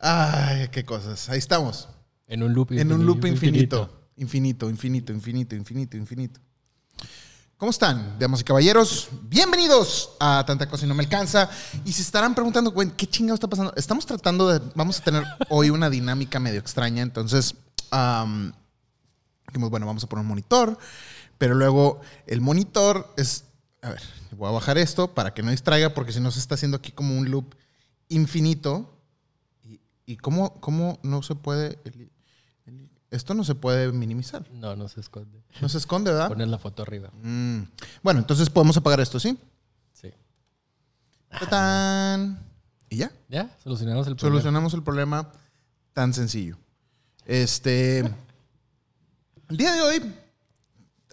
Ay, qué cosas. Ahí estamos. En un loop En un loop infinito. Infinito, infinito, infinito, infinito, infinito. ¿Cómo están, damas y caballeros? Bienvenidos a Tanta Cosa y No Me Alcanza. Y se estarán preguntando, güey, ¿qué chingado está pasando? Estamos tratando de. Vamos a tener hoy una dinámica medio extraña. Entonces, dijimos, bueno, vamos a poner un monitor. Pero luego el monitor es. A ver, voy a bajar esto para que no distraiga, porque si no se está haciendo aquí como un loop infinito. ¿Y, cómo, cómo no se puede.? el- el- esto no se puede minimizar. No, no se esconde. No se esconde, ¿verdad? Pones la foto arriba. Mm. Bueno, entonces podemos apagar esto, ¿sí? Sí. ¡Tatán! Y ya. ¿Ya? Solucionamos el problema. Solucionamos el problema tan sencillo. Este. El día de hoy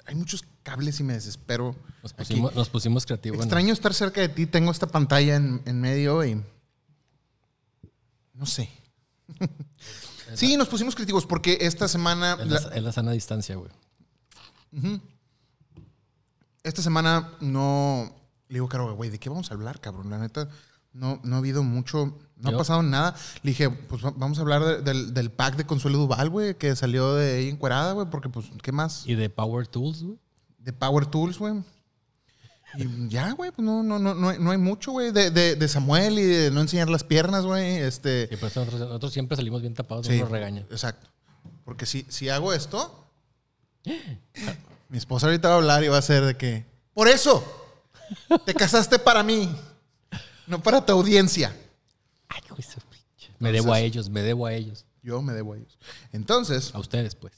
hay muchos cables y me desespero. Nos Aquí. pusimos, nos pusimos creativos. Extraño estar cerca de ti. Tengo esta pantalla en, en medio y. No sé. Sí, nos pusimos críticos porque esta semana. Es la- la, es la sana distancia, güey. Esta semana no. Le digo, Caro, güey, ¿de qué vamos a hablar, cabrón? La neta, no, no ha habido mucho. No Yo- ha pasado nada. Le dije, pues va- vamos a hablar de- del, del pack de Consuelo Duval, güey, que salió de ahí encuerada, güey, porque, pues, ¿qué más? Y de Power Tools, güey. De Power Tools, güey. Y ya, güey, pues no, no, no, no, hay, no hay mucho, güey. De, de, de Samuel y de no enseñar las piernas, güey. Este. Sí, pues nosotros, nosotros siempre salimos bien tapados, Sí, no nos regañan. Exacto. Porque si, si hago esto, mi esposa ahorita va a hablar y va a ser de que, por eso, te casaste para mí, no para tu audiencia. Ay, güey. Me debo a ellos, me debo a ellos. Yo me debo a ellos. Entonces, A ustedes, pues.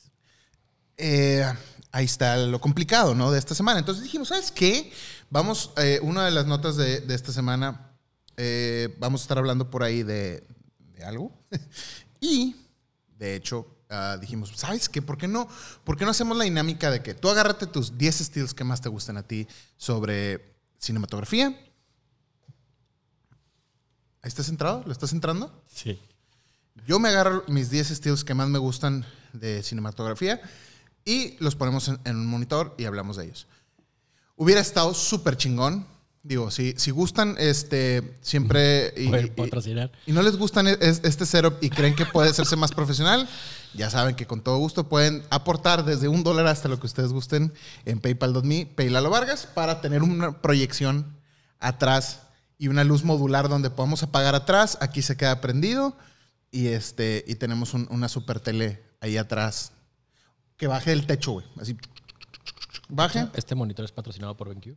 eh, ahí está lo complicado, ¿no? De esta semana. Entonces dijimos, ¿sabes qué? Vamos, eh, una de las notas de, de esta semana, eh, vamos a estar hablando por ahí de, de algo. y, de hecho, ah, dijimos, ¿sabes qué? ¿Por qué, no, ¿Por qué no hacemos la dinámica de que tú agárrate tus 10 estilos que más te gustan a ti sobre cinematografía? ¿Ahí estás entrado? ¿Lo estás entrando? Sí. Yo me agarro mis 10 estilos que más me gustan de cinematografía y los ponemos en, en un monitor y hablamos de ellos. Hubiera estado súper chingón. Digo, si, si gustan, este, siempre... Y, Pueden y- patrocinar. y no les gustan es- es- este setup y creen que puede hacerse más profesional, ya saben que con todo gusto pueden aportar desde un dólar hasta lo que ustedes gusten en paypal.me, Paylalo Vargas, para tener una proyección atrás y una luz modular donde podamos apagar atrás. Aquí se queda prendido y, este, y tenemos un- una super tele ahí atrás que baje del techo, güey. Así. Baje. Este monitor es patrocinado por BenQ.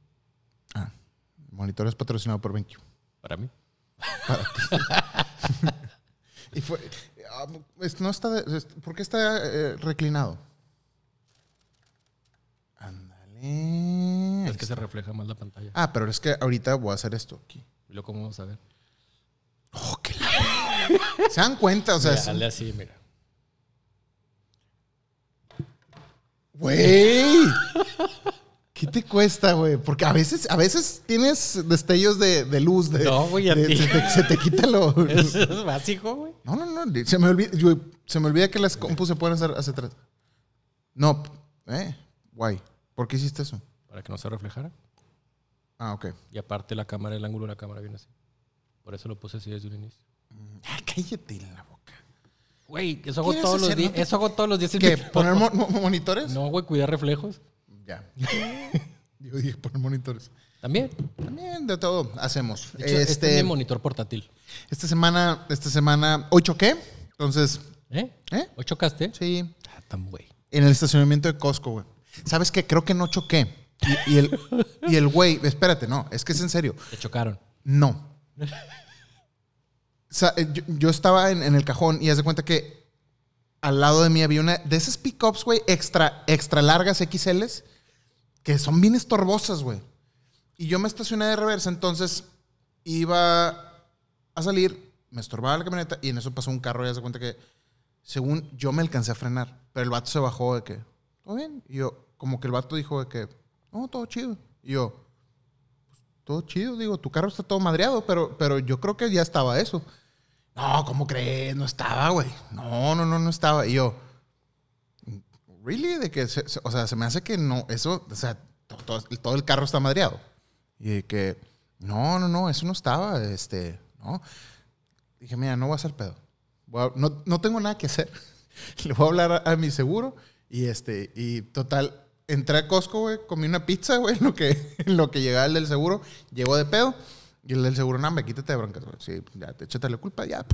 Ah, el monitor es patrocinado por BenQ. Para mí. Y fue, ah, no está, ¿por qué está eh, reclinado? Ándale. Es que se refleja más la pantalla. Ah, pero es que ahorita voy a hacer esto aquí. Y luego, ¿cómo vamos a ver? Oh, qué la- ¿Se dan cuenta? O sea, Mira, hazle así, mira. Güey. ¿Qué te cuesta, güey? Porque a veces, a veces tienes destellos de, de luz. De, No, güey, a de- ti. Se te, se te quita lo. Es básico, güey. No, no, no. Se me olvida, yo- se me olvida que las compus se pueden hacer hacia atrás. No, eh, guay. ¿Por qué hiciste eso? Para que no se reflejara. Ah, ok. Y aparte la cámara, el ángulo de la cámara viene así. Por eso lo puse así desde un inicio. Ah, cállate la. Güey, eso hago ¿Quieres todos los días. Eso hago todos los días. ¿Qué? ¿Poner mo- monitores? No, güey, cuidar reflejos. Ya. Yo dije poner monitores. También. También de todo hacemos. De hecho, este, este, es mi monitor portátil. esta semana, esta semana, hoy choqué. Entonces, ¿Eh? ¿eh? ¿O chocaste? Sí. Ah, tan güey. En el estacionamiento de Costco, güey. ¿Sabes qué? Creo que no choqué. Y, y el, y el güey, espérate, no, es que es en serio. Te chocaron. No. Eh, yo, estaba en, el cajón y haz de cuenta que al lado de mí había una de esas pickups, güey, extra, extra largas XLs, que son bien estorbosas, güey. Y yo me estacioné de reversa, entonces iba a salir, me estorbaba la camioneta y en eso pasó un carro y haz de cuenta que, según yo me alcancé a frenar, pero el vato se bajó de que, ¿todo bien? Y yo, como que el vato dijo de que, no, todo chido. Y yo, todo chido, digo, tu carro está todo madreado, pero, pero yo creo que ya estaba eso. No, ¿cómo crees? No estaba, güey. No, no, no, no estaba. Y yo, ¿really? De que, se- se- o sea, se me hace que no, eso, o sea, to- to- todo, el carro está madreado. Y de que, no, no, no, eso no estaba, este, no. Dije, mira, no voy a hacer pedo. a- no, no tengo nada que hacer. Le voy a hablar a, a mi seguro y este, y total, entré a Costco, güey, comí una pizza, güey, en lo que, en lo que llegaba el del seguro, llegó de pedo y el del seguro, no, me quítate de broncas. Sí, ya, te échate la culpa, ya.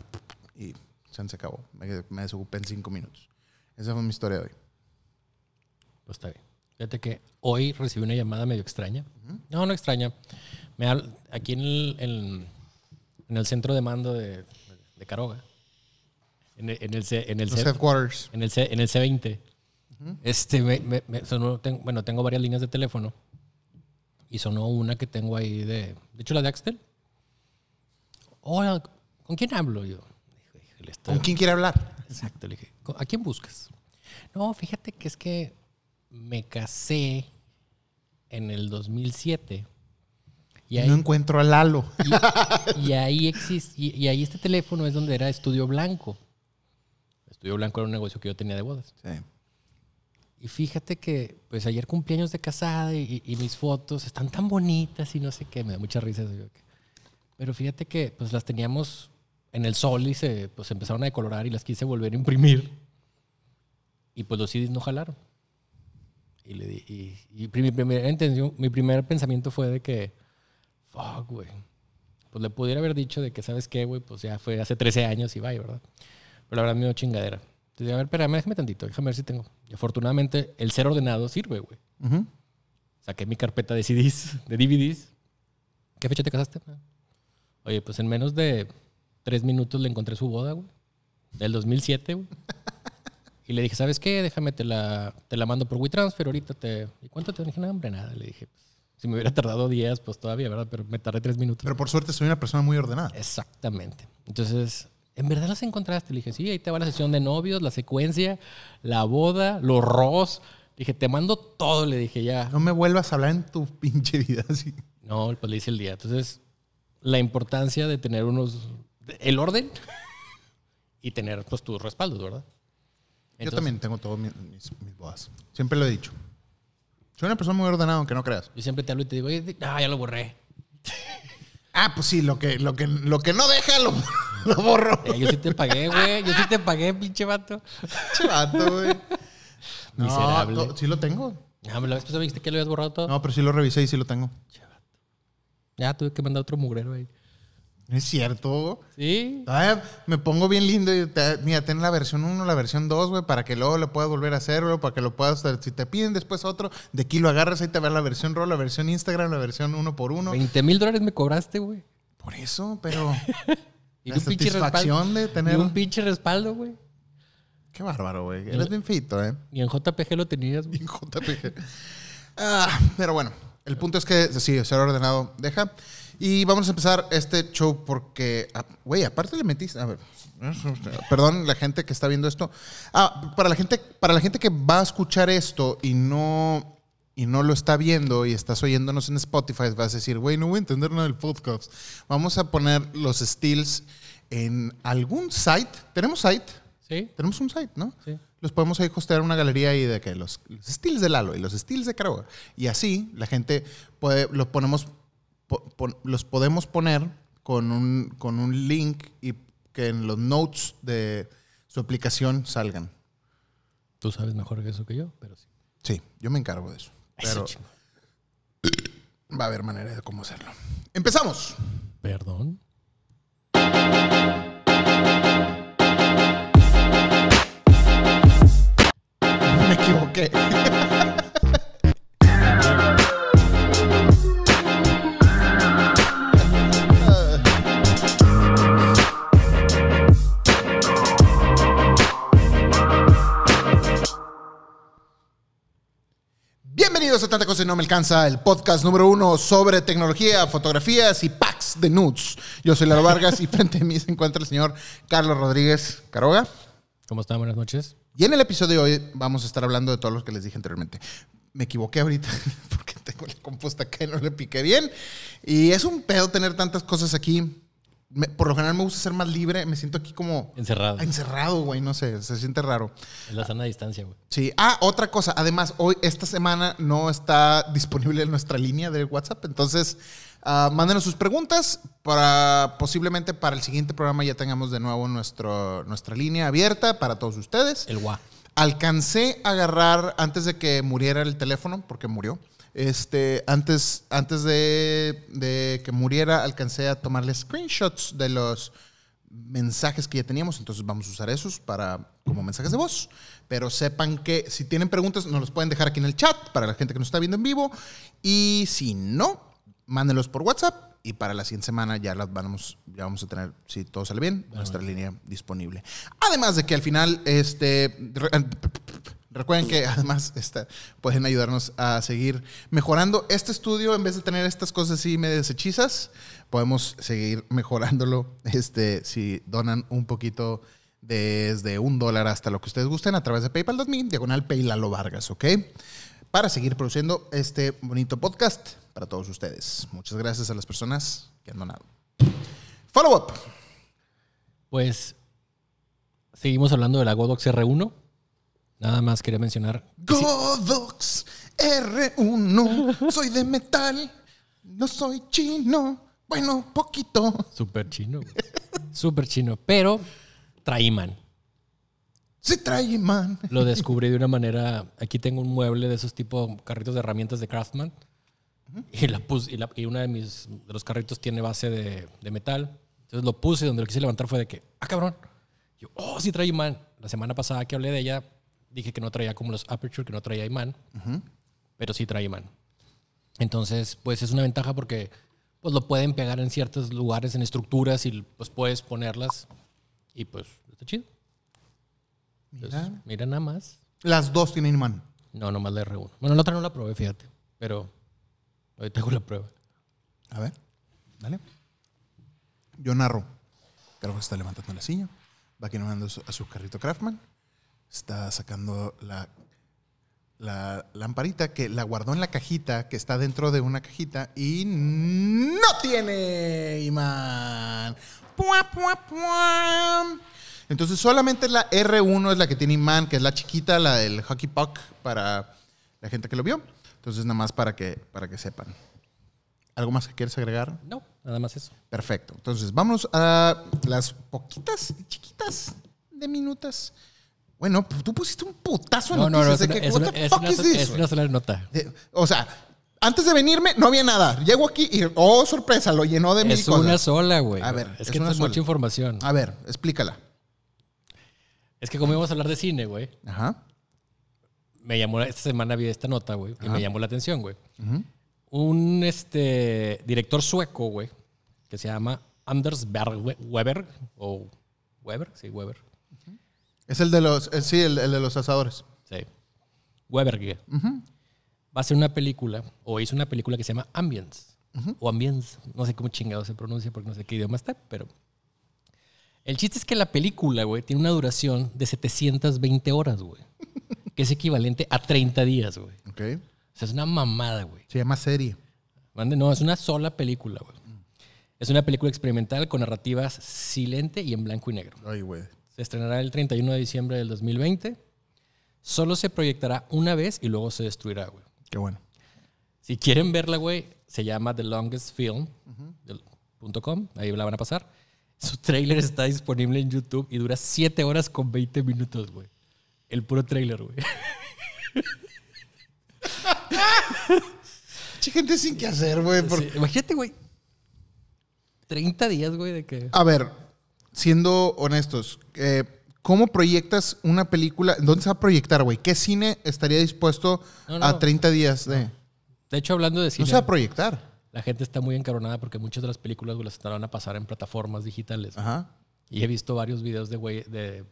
Y se acabó. Me, me desocupé en cinco minutos. Esa fue mi historia de hoy. Pues está bien. Fíjate que hoy recibí una llamada medio extraña. No, no extraña. Me habl- aquí en el, en, en el centro de mando de, de Caroga. En el, en el, C, en el, C- en el, C, en el C20. Este, me, bueno, tengo varias líneas de teléfono. Y sonó una que tengo ahí de... De hecho, la de Axtel. Hola, ¿con quién hablo? Yo, "Hijo, híjole, esto- ¿Con quién quiere hablar? Exacto, le dije, ¿a quién buscas? No, fíjate que es que me casé en el 2007. Y ahí, No encuentro a Lalo. y, y ahí existe, y, y ahí este teléfono es donde era Estudio Blanco. Estudio Blanco era un negocio que yo tenía de bodas. Sí. Y fíjate que, pues ayer cumpleaños de casada y, mis fotos están tan bonitas y no sé qué, me da mucha risa. Pero fíjate que, pues las teníamos en el sol y se pues, empezaron a decolorar y las quise volver a imprimir. Y pues los CDs no jalaron. Y, le di- y mi, primera intención, mi primer pensamiento fue de que, fuck, güey. Pues le pudiera haber dicho de que, ¿sabes qué, güey? Pues ya fue hace 13 años y vaya, ¿verdad? Pero la verdad me dio chingadera. Entonces, a ver, espérame, déjame tantito, déjame ver si tengo. Y afortunadamente, el ser ordenado sirve, güey. Ujú. Saqué mi carpeta de CDs, de DVDs. ¿Qué fecha te casaste? Oye, pues en menos de tres minutos le encontré su boda, güey. Del 2007, güey. Y le dije, ¿sabes qué? Déjame, te la, te la mando por WeTransfer ahorita. Te... ¿Y cuánto te dije? No, hombre, nada. Le dije, pues, si me hubiera tardado días, pues todavía, ¿verdad? Pero me tardé tres minutos. Pero por suerte soy una persona muy ordenada. Exactamente. Entonces, ¿en verdad las encontraste? Le dije, sí, ahí te va la sesión de novios, la secuencia, la boda, los ros. Le dije, te mando todo. Le dije, ya. No me vuelvas a hablar en tu pinche vida así. No, pues le hice el día. Entonces, la importancia de tener unos. el orden y tener pues tus respaldos, ¿verdad? Yo Entonces, también tengo todos mis, mis, mis bodas. Siempre lo he dicho. Soy una persona muy ordenada, aunque no creas. Yo siempre te hablo y te digo, "Oye, ah, ya lo borré. Ah, pues sí, lo que, lo que, lo que no deja lo, lo borro. Eh, yo sí te pagué, güey. Yo sí te pagué, pinche vato. Che vato, güey. No, Miserable. to- sí lo tengo. Ah, me la vez pasada me dijiste que lo habías borrado todo. No, pero sí lo revisé y sí lo tengo. Ya tuve que mandar otro mugrero ahí. Es cierto. Sí. Me pongo bien lindo y te- mira, ten la versión 1, la versión 2, güey, para que luego lo puedas volver a hacer, güey, para que lo puedas, si te piden después otro, de aquí lo agarras, ahí te va la versión RAW, la versión Instagram, la versión uno por uno. 20 mil dólares me cobraste, güey. Por eso, pero Y la un pinche satisfacción de Y tener... un pinche respaldo, güey. Qué bárbaro, güey. Eres bien fito, ¿eh? Ni en JPG lo tenías, güey. Bien JPG. Ah, pero bueno, el punto es que sí, ser ordenado deja. Y vamos a empezar este show porque, ah, güey, aparte le metiste, a ver, perdón la gente que está viendo esto. Ah, para la gente, para la gente que va a escuchar esto y no y no lo está viendo y estás oyéndonos en Spotify, vas a decir, güey, no voy a entender nada del podcast. Vamos a poner los stills en algún site. ¿Tenemos site? Sí, Tenemos un site, ¿no? sí. Los podemos ahí hostear una galería ahí de que los, los styles de Lalo y los styles de Caroga. Y así la gente puede, los ponemos, po- los podemos poner con un, con un link y que en los notes de su aplicación salgan. Tú sabes mejor que eso que yo, pero sí. Sí, yo me encargo de eso. Pero Eso, va a haber manera de cómo hacerlo. Empezamos. Perdón. Me equivoqué. Bienvenidos a Tanta Cosa y No Me Alcanza, el podcast número uno sobre tecnología, fotografías y packs de nudes. Yo soy Laro Vargas y frente a mí se encuentra el señor Carlos Rodríguez Caroga. ¿Cómo están? Buenas noches. Y en el episodio de hoy vamos a estar hablando de todos los que les dije anteriormente. Me equivoqué ahorita porque tengo la compuesta y no le piqué bien. Y es un pedo tener tantas cosas aquí. Me- por lo general me gusta ser más libre. Me siento aquí como Encerrado. encerrado, güey. No sé, se siente raro. Es la sana distancia, güey. Sí. Ah, otra cosa. Además, hoy, esta semana, no está disponible nuestra línea de WhatsApp. Entonces, Ah, mándenos sus preguntas para posiblemente para el siguiente programa ya tengamos de nuevo nuestro, nuestra línea abierta para todos ustedes. El guá. Alcancé a agarrar antes de que muriera el teléfono, porque murió. Este, antes, antes de, de que muriera, alcancé a tomarle screenshots de los mensajes que ya teníamos, entonces vamos a usar esos para como mensajes de voz. Pero sepan que si tienen preguntas, nos los pueden dejar aquí en el chat para la gente que nos está viendo en vivo. Y si no, mándenlos por WhatsApp y para la siguiente semana ya las vamos, ya vamos a tener, si todo sale bien, nuestra línea disponible. Además de que al final, este, recuerden que además este, pueden ayudarnos a seguir mejorando este estudio en vez de tener estas cosas así medio hechizas, podemos seguir mejorándolo este, si donan un poquito desde un dólar hasta lo que ustedes gusten a través de paypal.me, diagonal Paylalo Vargas, ¿ok? Para seguir produciendo este bonito podcast para todos ustedes. Muchas gracias a las personas que han donado. Follow up. Pues seguimos hablando de la Godox R1. Nada más quería mencionar. Godox R1. Soy de metal. No soy chino. Bueno, poquito. Súper chino. güey. Súper chino. Pero trae imán. Se trae man. Lo descubrí de una manera. Aquí tengo un mueble de esos tipo carritos de herramientas de Craftsman. Y, la puse, y, la- y uno de, mis, de los carritos tiene base de, de metal. Entonces lo puse y donde lo quise levantar fue de que, ah, cabrón. Yo, oh, sí trae imán. La semana pasada que hablé de ella, dije que no traía como los Aperture, que no traía imán. Pero sí trae imán. Entonces, pues es una ventaja porque pues lo pueden pegar en ciertos lugares, en estructuras y pues puedes ponerlas. Y pues está chido. Entonces, Mira. mira nada más. Las dos tienen imán. No, nomás la R1. Bueno, la otra no la probé, fíjate. Pero ahorita hago la prueba. A ver, dale. Yo narro. Creo que está levantando la silla. Va caminando a su carrito Craftman. Está sacando la, la lamparita que la guardó en la cajita que está dentro de una cajita y no tiene imán. Pua, pua, pua. Entonces solamente la R1 es la que tiene imán, que es la chiquita, la del hockey puck para la gente que lo vio. Entonces nada más para que, para que sepan. ¿Algo más que quieres agregar? No, nada más eso. Perfecto. Entonces, vámonos a las poquitas, chiquitas de minutas. Bueno, pues, tú pusiste un putazo de No, no, no. noticias Es de una, que, es una- es una- es una sola nota. O sea, antes de venirme no había nada. Llego aquí y, oh, sorpresa, lo llenó de mil Es una cosas. sola, güey. A ver, es, es que esto es mucha información. A ver, explícala. Es que como íbamos a hablar de cine, güey, Ajá. me llamó, esta semana vi esta nota, güey, que Ajá. me llamó la atención, güey. Un este, director sueco, güey, que se llama Anders Berg Weber, o Weber, sí, Weber. Es el de los, eh, sí, el, el de los asadores. Sí. Weberge. Va a hacer una película, o hizo una película que se llama Ambience. O Ambience. No sé cómo chingado se pronuncia porque no sé qué idioma está, pero. El chiste es que la película, güey, tiene una duración de 720 horas, güey. que es equivalente a 30 días, güey. Ok. O sea, es una mamada, güey. Se llama serie. No, es una sola película, güey. Es una película experimental con narrativas silente y en blanco y negro. Ay, güey. Se estrenará el 31 de diciembre del 2020. Solo se proyectará una vez y luego se destruirá, güey. Qué bueno. Si quieren verla, güey, se llama The Longest Film. .com, ahí la van a pasar. Su trailer está disponible en YouTube y dura 7 horas con 20 minutos, güey. El puro trailer, güey. Che, gente sin qué hacer, güey. por- Sí, Imagínate, güey. 30 días, güey, de que... A ver, siendo honestos, eh, ¿cómo proyectas una película? ¿Dónde se va a proyectar, güey? ¿Qué cine estaría dispuesto No, no. a 30 días de...? De hecho, hablando de No cine, se va a proyectar. la gente está muy encabronada porque muchas de las películas güey, las estarán a pasar en plataformas digitales. Ajá. Y he visto varios videos de güey, de,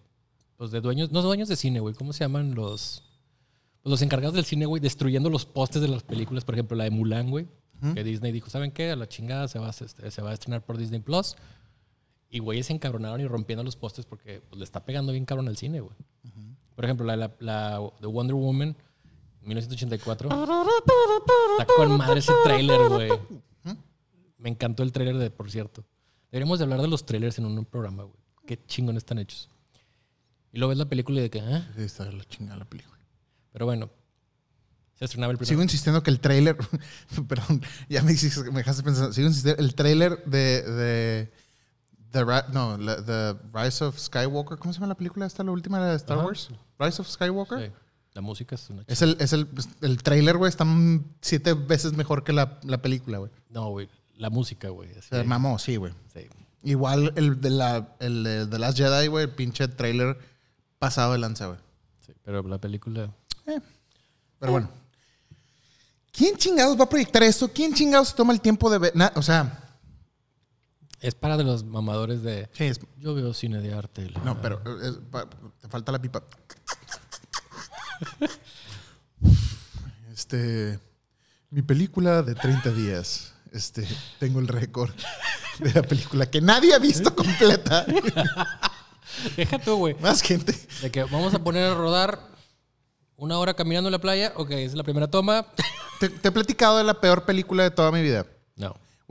pues de dueños, no dueños de cine, güey, ¿cómo se llaman los, pues los encargados del cine, güey, destruyendo los postes de las películas? Por ejemplo, la de Mulan, güey, que Disney dijo, ¿saben qué? A la chingada se va, a, este, se va a estrenar por Disney Plus. Y güeyes se encabronaron y rompiendo los postes porque pues, le está pegando bien cabrón al cine, güey. Por ejemplo, la, la, la de Wonder Woman, 1984. Está con madre ese tráiler, güey. Me encantó el tráiler de, por cierto. Deberíamos de hablar de los trailers en un programa, güey. Qué chingón están hechos. Y luego ves la película y de que, ¿ah? Sí, está la chingada la película. Pero bueno, Se estrenaba el primero. Sigo insistiendo que el trailer. perdón, ya me, me dejaste pensando. Sigo insistiendo. El trailer de. de The, Ri- no, la- The Rise of Skywalker. ¿Cómo se llama la película esta, la última de Star Ajá. Wars? Rise of Skywalker. Sí. La música es una Es el, es el, el trailer, güey, está siete veces mejor que la, la película, güey. No, güey. La música, güey. Se mamó, sí, güey. Sí. Igual el de la el de The Last Jedi, güey, el pinche trailer pasado de lanza, güey. sí. Pero la película. Pero bueno. ¿Quién chingados va a proyectar esto? ¿Quién chingados se toma el tiempo de ver? na- o sea, Es para de los mamadores de. sí, es- Yo veo cine de arte. la- no, pero es- pa- te falta la pipa. Este, mi película de 30 días. Este, tengo el récord de la película que nadie ha visto completa. Deja tú, güey. Más gente. De que vamos a poner a rodar una hora caminando en la playa. Ok, esa es la primera toma. Te, te he platicado de la peor película de toda mi vida.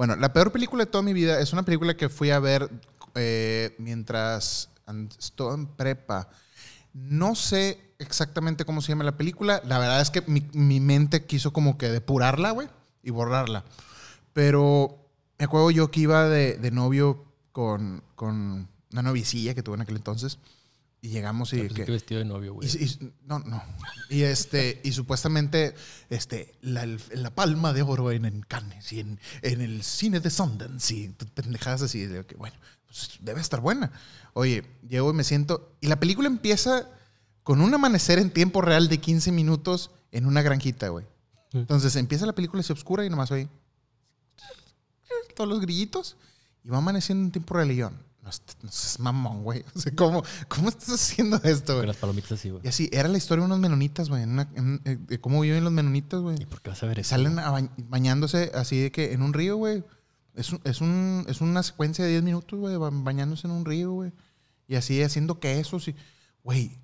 No. Bueno, la peor película de toda mi vida es una película que fui a ver eh, mientras estaba en prepa. No sé exactamente cómo se llama la película. La verdad es que mi, mente quiso como que depurarla, güey, y borrarla. Pero me acuerdo yo que iba de, de novio con, con una novicilla que tuve en aquel entonces. Y llegamos y... Que- que vestido de novio, güey. y- y- no, no. Y este, y supuestamente, este, la, la palma de oro en, en Cannes y en, en el cine de Sundance y pendejadas así. de que, bueno, pues debe estar buena. Oye, llego y me siento. Y la película empieza con un amanecer en tiempo real de 15 minutos en una granjita, güey. Entonces empieza la película, se oscura y nomás oye todos los grillitos y va amaneciendo en tiempo real y yo, no, no seas mamón, güey. O sea, ¿cómo, ¿cómo estás haciendo esto, güey? las palomitas así, güey. Y así, era la historia de unos menonitas, güey. en una- en- eh, de cómo viven los menonitas, güey. ¿Y por qué vas a ver eso? Salen a bañándose así de que en un río, güey. Es, un- es, un, es una secuencia de 10 minutos, güey, ba- bañándose en un río, güey. Y así haciendo quesos y... Güey,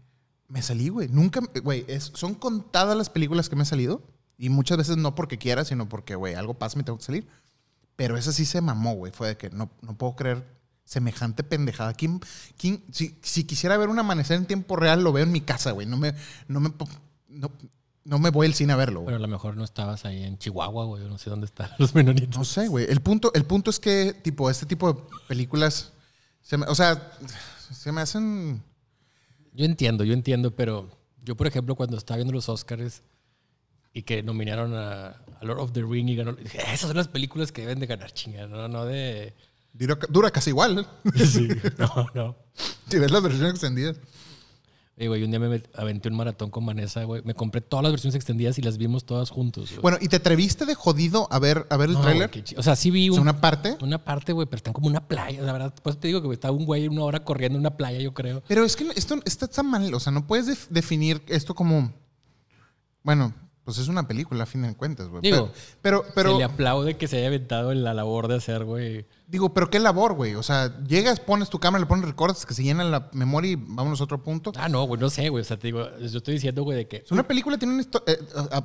me salí, güey. Nunca... Güey, son contadas las películas que me he salido. Y muchas veces no porque quiera, sino porque, güey, algo pasa y me tengo que salir. Pero esa sí se mamó, güey. Fue de que no, no puedo creer semejante pendejada. ¿Quién, quién, si, si quisiera ver un amanecer en tiempo real, lo veo en mi casa, güey. No me, no me, no, no me voy al cine a verlo, güey. Pero a lo mejor no estabas ahí en Chihuahua, güey. yo No sé dónde están los menonitos. No sé, güey. El punto, el punto es que, tipo, este tipo de películas, se me- o sea, se me hacen... Yo entiendo, yo entiendo, pero yo, por ejemplo, cuando estaba viendo los Oscars y que nominaron a, a Lord of the Ring y ganó, dije, esas son las películas que deben de ganar, chingada, no, no de... Dura, dura casi igual, ¿eh? Sí, no, no. Si ves la versión extendida. Oye, güey, un día me aventé un maratón con Vanessa, güey. Me compré todas las versiones extendidas y las vimos todas juntos. güey. Bueno, ¿y te atreviste de jodido a ver, a ver el No, tráiler? O sea, sí vi O un- sea, una parte. una parte, güey, pero están como una playa, la verdad. Pues te digo que estaba un güey una hora corriendo en una playa, yo creo. Pero es que esto, está mal. O sea, no puedes def- definir esto como... Bueno, pues es una película a fin de cuentas, güey. Digo, pero, pero, se le pero aplaude que se haya aventado en la labor de hacer, güey. digo, pero qué labor, güey. O sea, llegas, pones tu cámara, le pones recortes, que se llena la memoria y vámonos a otro punto. Ah, no, güey, no sé, güey. O sea, te digo, yo estoy diciendo, güey, de que. Es una película tiene una eh,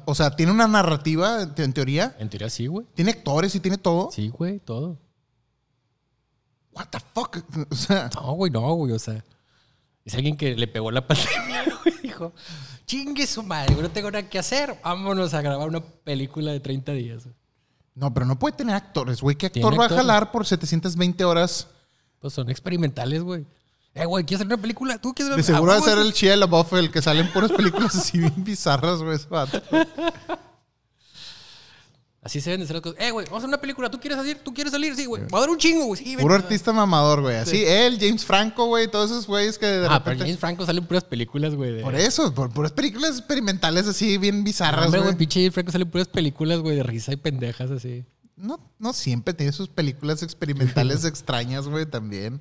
o sea, tiene una narrativa, en teoría. En teoría sí, güey. Tiene actores y tiene todo. Sí, güey, todo. What the fuck? O sea, No, güey, no, güey. O sea, es alguien que le pegó la pandemia, güey. Dijo, chingue su madre, no tengo nada que hacer. Vámonos a grabar una película de 30 días. güey". no, pero no puede tener actores, güey. ¿Qué actor va a jalar por 720 horas? Pues son experimentales, güey. Eh, güey, ¿quieres hacer una película? ¿Tú quieres De hacer seguro Ah, va a ser el Chia LaBeouf, el que salen puras películas así bien bizarras, güey. ese vato. Así se ven de hacer las cosas. Eh, güey, vamos a hacer una película. ¿Tú quieres salir? ¿Tú quieres salir? Sí, güey. Va a dar un chingo, güey. Sí, Puro artista mamador, güey. Así, él, James Franco, güey, todos esos güeyes que de Ah, pero. James Franco salen puras películas, güey. de- Por eso, por puras películas experimentales así bien bizarras, güey. güey, pinche James Franco salen puras películas, güey, de risa y pendejas así. No, no siempre tiene sus películas experimentales extrañas, güey, también.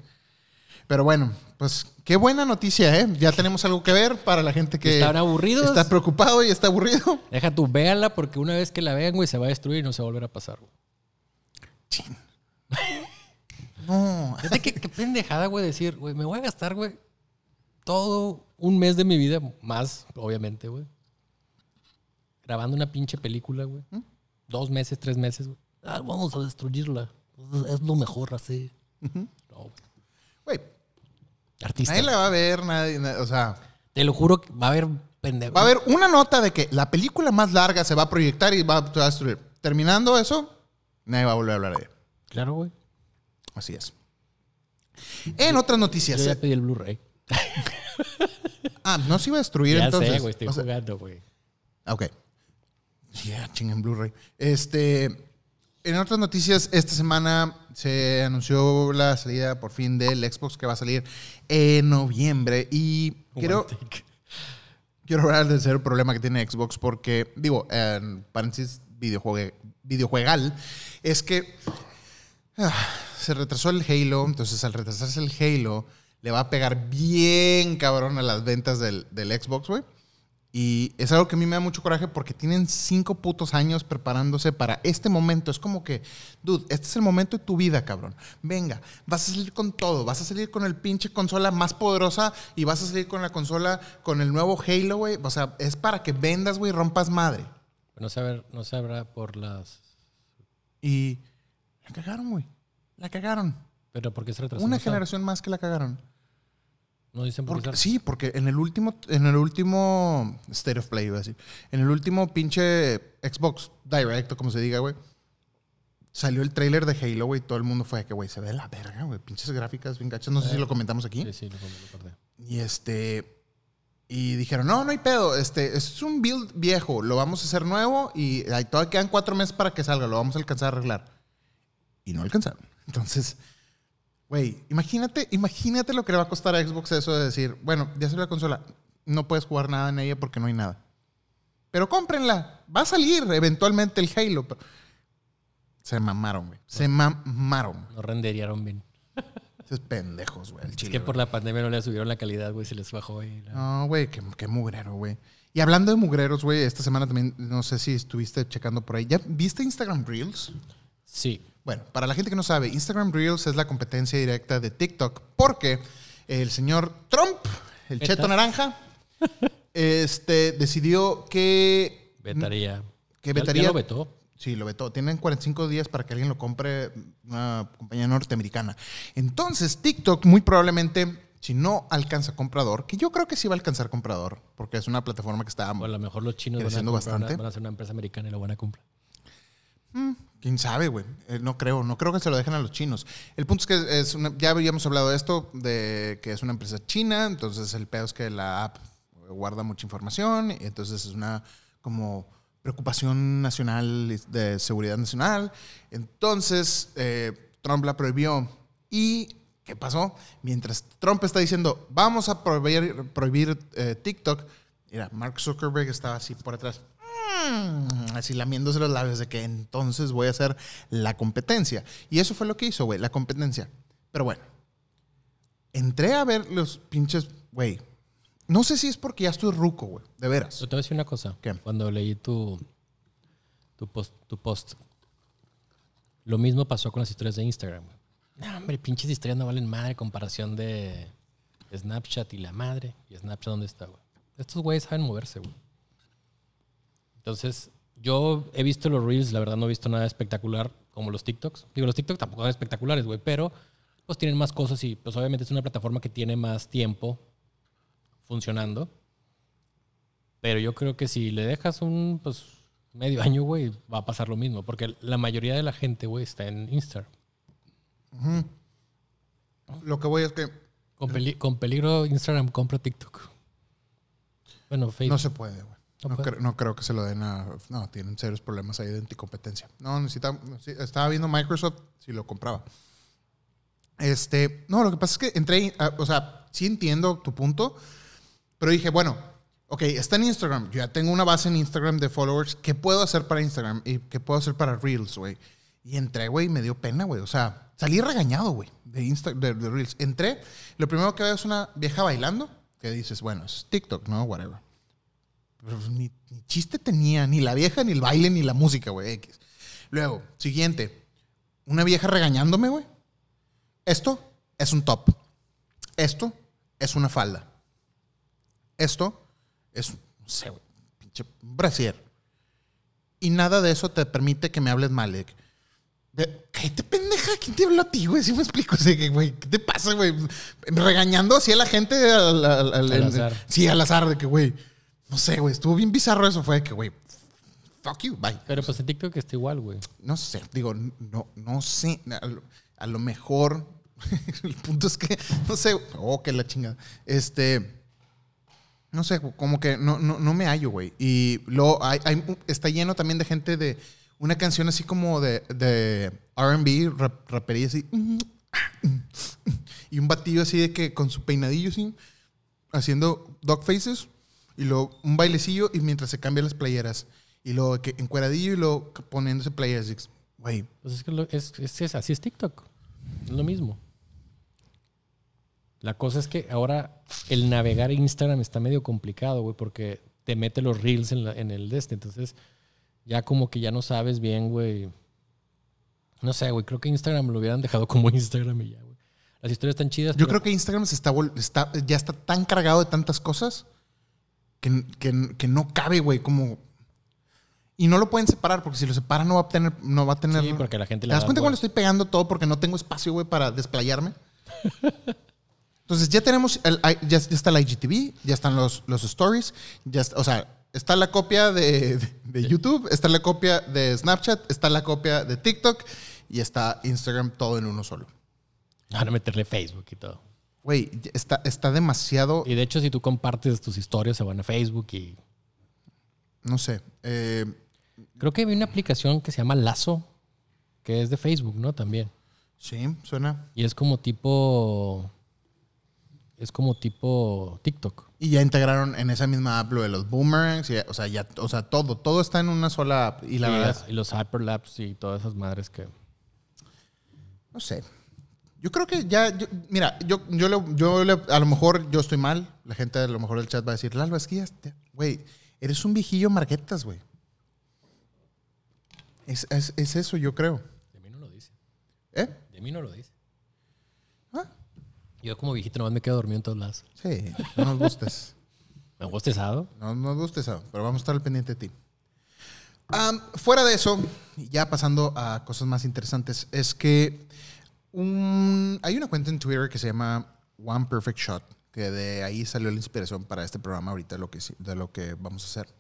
Pero bueno, pues qué buena noticia, ¿eh? Ya tenemos algo que ver para la gente que ¿Están aburridos? está preocupado y está aburrido. Deja tú, véanla porque una vez que la vean, güey, se va a destruir y no se va a volver a pasar, güey. No, Fíjate qué, qué pendejada, güey, decir, güey, me voy a gastar, güey, todo un mes de mi vida, más, obviamente, güey. Grabando una pinche película, güey. Dos meses, tres meses, güey. Ah, vamos a destruirla. Es, lo mejor así. No, güey. güey, Artista. nadie la va a ver, nadie, na- o sea, Te lo juro que va a haber pendejo. Va a haber una nota de que la película más larga se va a proyectar y va a, se va a destruir. Terminando eso, nadie va a volver a hablar de ella. Claro, güey. Así es. En otras noticias. Yo ya eh, pedí el Blu-ray. ah, no se iba a destruir Ya entonces. sé, güey, estoy O sea, jugando, güey. Ok. Ya, chinguen Blu-ray. Este. En otras noticias, esta semana se anunció la salida por fin del Xbox que va a salir en noviembre. Y quiero, quiero hablar del ser problema que tiene Xbox porque, digo, en paréntesis videojuegal, es que ah, se retrasó el Halo. Entonces, al retrasarse el Halo, le va a pegar bien cabrón a las ventas del, del Xbox, güey. Y es algo que a mí me da mucho coraje porque tienen cinco putos años preparándose para este momento. Es como que, dude, este es el momento de tu vida, cabrón. Venga, vas a salir con todo. Vas a salir con el pinche consola más poderosa y vas a salir con la consola con el nuevo Halo, güey. O sea, es para que vendas, güey, rompas madre. No se, no se habrá por las... Y la cagaron, güey. La cagaron. Pero ¿por qué se retrasó? Una generación más que la cagaron. No dicen Porque- se sí, porque en el último, en el último State of Play, iba a decir, en el último pinche Xbox Direct, o como se diga, güey, salió el trailer de Halo, güey, y todo el mundo fue de que, güey, se ve de la verga, güey, pinches gráficas bien gachas, no sé si lo comentamos aquí. Sí, sí, lo, acordé. Y este, y dijeron, no, no hay pedo, este, es un build viejo, lo vamos a hacer nuevo y ahí todavía quedan cuatro meses para que salga, lo vamos a alcanzar a arreglar. Y no alcanzaron. Entonces, güey, imagínate, imagínate lo que le va a costar a Xbox eso de decir, bueno, ya salió la consola, no puedes jugar nada en ella porque no hay nada. Pero cómprenla, va a salir eventualmente el Halo. pero- Se mamaron, güey. Se mamaron. No renderían bien. Esos pendejos, güey, Es que por la pandemia no le subieron la calidad, güey, se les bajó ahí. la- No, güey, qué, qué mugrero, güey. Y hablando de mugreros, güey, esta semana también, no sé si estuviste checando por ahí. ¿Ya viste Instagram Reels? Sí. Bueno, para la gente que no sabe, Instagram Reels es la competencia directa de TikTok porque el señor Trump, el Beta. cheto naranja, este, decidió que... Vetaría. Que Ya- ya vetaría- lo vetó. Sí, lo vetó. Tienen 45 días para que alguien lo compre, una compañía norteamericana. Entonces, TikTok muy probablemente, si no alcanza comprador, que yo creo que sí va a alcanzar comprador, porque es una plataforma que está... O a lo mejor los chinos van a, comprar bastante. van a hacer una empresa americana y lo van a comprar. ¿Quién sabe, güey? Eh, no creo, no creo que se lo dejen a los chinos. El punto es que ya habíamos hablado de esto, de que es una empresa china, entonces el peor es que la app guarda mucha información, y entonces es una como preocupación nacional de seguridad nacional. Entonces, eh, Trump la prohibió. ¿Y qué pasó? Mientras Trump está diciendo, vamos a prohibir, prohibir eh, TikTok, mira, Mark Zuckerberg estaba así por atrás. Mm, así lamiéndose los labios de que entonces voy a hacer la competencia. Y eso fue lo que hizo, güey, la competencia. Pero bueno, entré a ver los pinches, güey. No sé si es porque ya estoy ruco, güey, de veras. Yo te voy a decir una cosa. ¿Qué? Cuando leí tu, tu, post, tu post, lo mismo pasó con las historias de Instagram. No, hombre, pinches historias no valen madre. Comparación de Snapchat y la madre. ¿Y Snapchat dónde está, güey? Estos güeyes saben moverse, güey. Entonces, yo he visto los Reels, la verdad no he visto nada espectacular como los TikToks. Digo, los TikToks tampoco son espectaculares, güey, pero pues tienen más cosas y pues obviamente es una plataforma que tiene más tiempo funcionando. Pero yo creo que si le dejas un pues, medio año, güey, va a pasar lo mismo. Porque la mayoría de la gente, güey, está en Instagram. Lo que voy es que Con, peli- con peligro, Instagram compra TikTok. Bueno, Facebook. no se puede, güey. No cre- no creo que se lo den a... No, tienen serios problemas ahí de anticompetencia. No, necesita... estaba viendo Microsoft si lo compraba. Este... No, lo que pasa es que entré... a- o sea, sí entiendo tu punto, pero dije, bueno, ok, está en Instagram. Yo ya tengo una base en Instagram de followers. ¿Qué puedo hacer para Instagram? ¿Y qué puedo hacer para Reels, güey? Y entré, güey, y me dio pena, güey. O sea, salí regañado, güey, de, Insta, de, de Reels. Entré, lo primero que veo es una vieja bailando, que dices, bueno, es TikTok, ¿no? Whatever. Pero ni, ni chiste tenía, ni la vieja, ni el baile, ni la música, güey. X. Luego, siguiente, una vieja regañándome, güey. Esto es un top. Esto es una falda. Esto es, no sé, güey, pinche brasier. Y nada de eso te permite que me hables mal. De, cállate, pendeja. ¿Quién te habló a ti, güey? Si me explico. O sea, que, güey, ¿qué te pasa, güey? Regañando así a la gente. Al, al- al- Al azar. Sí, al azar. De que, güey, No sé, güey. Estuvo bien bizarro eso. Fue de que, güey, fuck you, bye. Pero pues en TikTok está igual, güey. No sé, digo, no, no sé. A lo, a lo mejor. el punto es que, no sé. Oh, que la chingada. Este. No sé, como que no, no, no me hallo, güey. Y luego hay, hay- está lleno también de gente de una canción así como de, de RB, rap, rapería así. Y un batillo así de que con su peinadillo así, haciendo dog faces. Y luego un bailecillo y mientras se cambian las playeras. Y luego que encueradillo y luego poniéndose playeras. Güey, Pues es que lo- es, es- es- así es TikTok. Es lo mismo. La cosa es que ahora el navegar Instagram está medio complicado, güey, porque te mete los reels en, la- en el de este. Entonces, ya como que ya no sabes bien, güey. No sé, güey. Creo que Instagram lo hubieran dejado como Instagram y ya, güey. Las historias están chidas. Yo pero- creo que Instagram se está, está- ya está tan cargado de tantas cosas que, que- que no cabe, güey, como... Y no lo pueden separar, porque si lo separan no va a tener... No va a tener Sí, porque la gente ¿Te le das da cuenta cuando estoy pegando todo porque no tengo espacio, güey, para desplayarme? Entonces ya tenemos, el, ya, ya está la IGTV, ya están los, los stories, ya está, o sea, está la copia de, de- de YouTube, está la copia de Snapchat, está la copia de TikTok y está Instagram todo en uno solo. Van a meterle Facebook y todo. Güey, está, está demasiado, Y de hecho, si tú compartes tus historias, se van a Facebook y. no sé, eh, Creo que vi una aplicación que se llama Lazo, que es de Facebook, ¿no? También. sí, suena. Y es como tipo. Es como tipo TikTok. Y ya integraron en esa misma app lo de los boomerangs, y- o sea, ya, o sea, todo, todo está en una sola app. Y la verdad, y los hyperlapse y todas esas madres que. No sé. Yo creo que ya, yo- mira, yo, yo, le- yo le- a lo mejor yo estoy mal. La gente a lo mejor del chat va a decir, Lalo, es que ya, güey, eres un viejillo marquetas, güey. Es, es- es eso, yo creo. De mí no lo dice. ¿Eh? De mí no lo dice. Ah, Yo como viejito nomás me quedo dormido en todos lados. sí, no nos gustes. Me gusta estresado. No nos gustes, ah, pero vamos a estar al pendiente de ti. Fuera de eso, ya pasando a cosas más interesantes, es que un- hay una cuenta en Twitter que se llama One Perfect Shot, que de ahí salió la inspiración para este programa ahorita, lo que, de lo que vamos a hacer.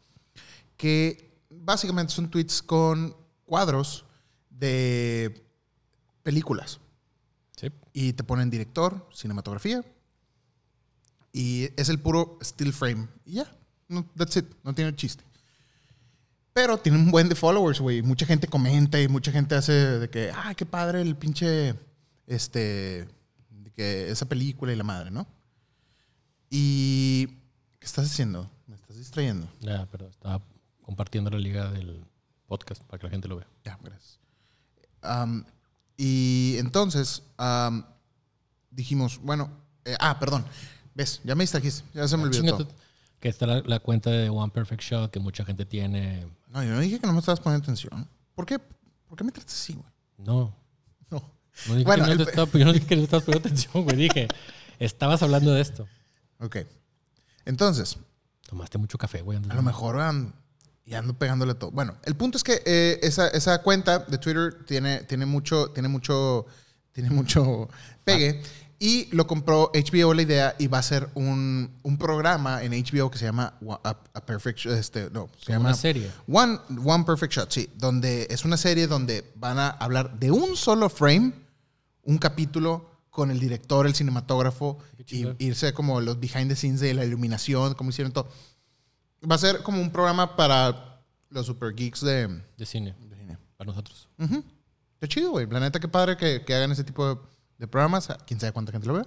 Que básicamente son tweets con cuadros de películas Sí. y te ponen director, cinematografía. Y es el puro still frame. Y ya. No, that's it. No tiene chiste. Pero tiene un buen de followers, güey. Mucha gente comenta y mucha gente hace de que, ah, qué padre el pinche, este, que esa película y la madre, ¿no? Y, ¿qué estás haciendo? Me estás distrayendo. Ya, pero estaba compartiendo la liga del podcast para que la gente lo vea. Ya, gracias. Am, y entonces am, dijimos, bueno, eh, ah, perdón. ¿Ves? Ya me distrajiste. Ya se me olvidó Chinga todo. Que está la, la cuenta de One Perfect Shot que mucha gente tiene. No, yo no dije que no me estabas poniendo atención. ¿Por qué? ¿Por qué me tratas así, güey? No. No. No dije, Bueno, que, no te estaba, yo no dije que no estabas poniendo atención, güey. Dije, estabas hablando de esto. Ok. Entonces, Tomaste mucho café, güey. antes a lo mejor am, y ando pegándole todo. Bueno, el punto es que eh, esa, esa cuenta de Twitter tiene, tiene mucho, tiene mucho, tiene mucho pegue. Y lo compró HBO la idea y va a ser un, un programa en HBO que se llama A, A Perfect Sh- este, no, se Como llama una serie. One, One Perfect Shot, sí, donde es una serie donde van a hablar de un solo frame, un capítulo con el director, el cinematógrafo, y irse como los behind the scenes de la iluminación, cómo hicieron todo. Va a ser como un programa para los super geeks de, De cine. de cine. Para nosotros. Ujú. Está chido, güey. La neta, qué padre que, que hagan ese tipo de, de programas. Quién sabe cuánta gente lo ve.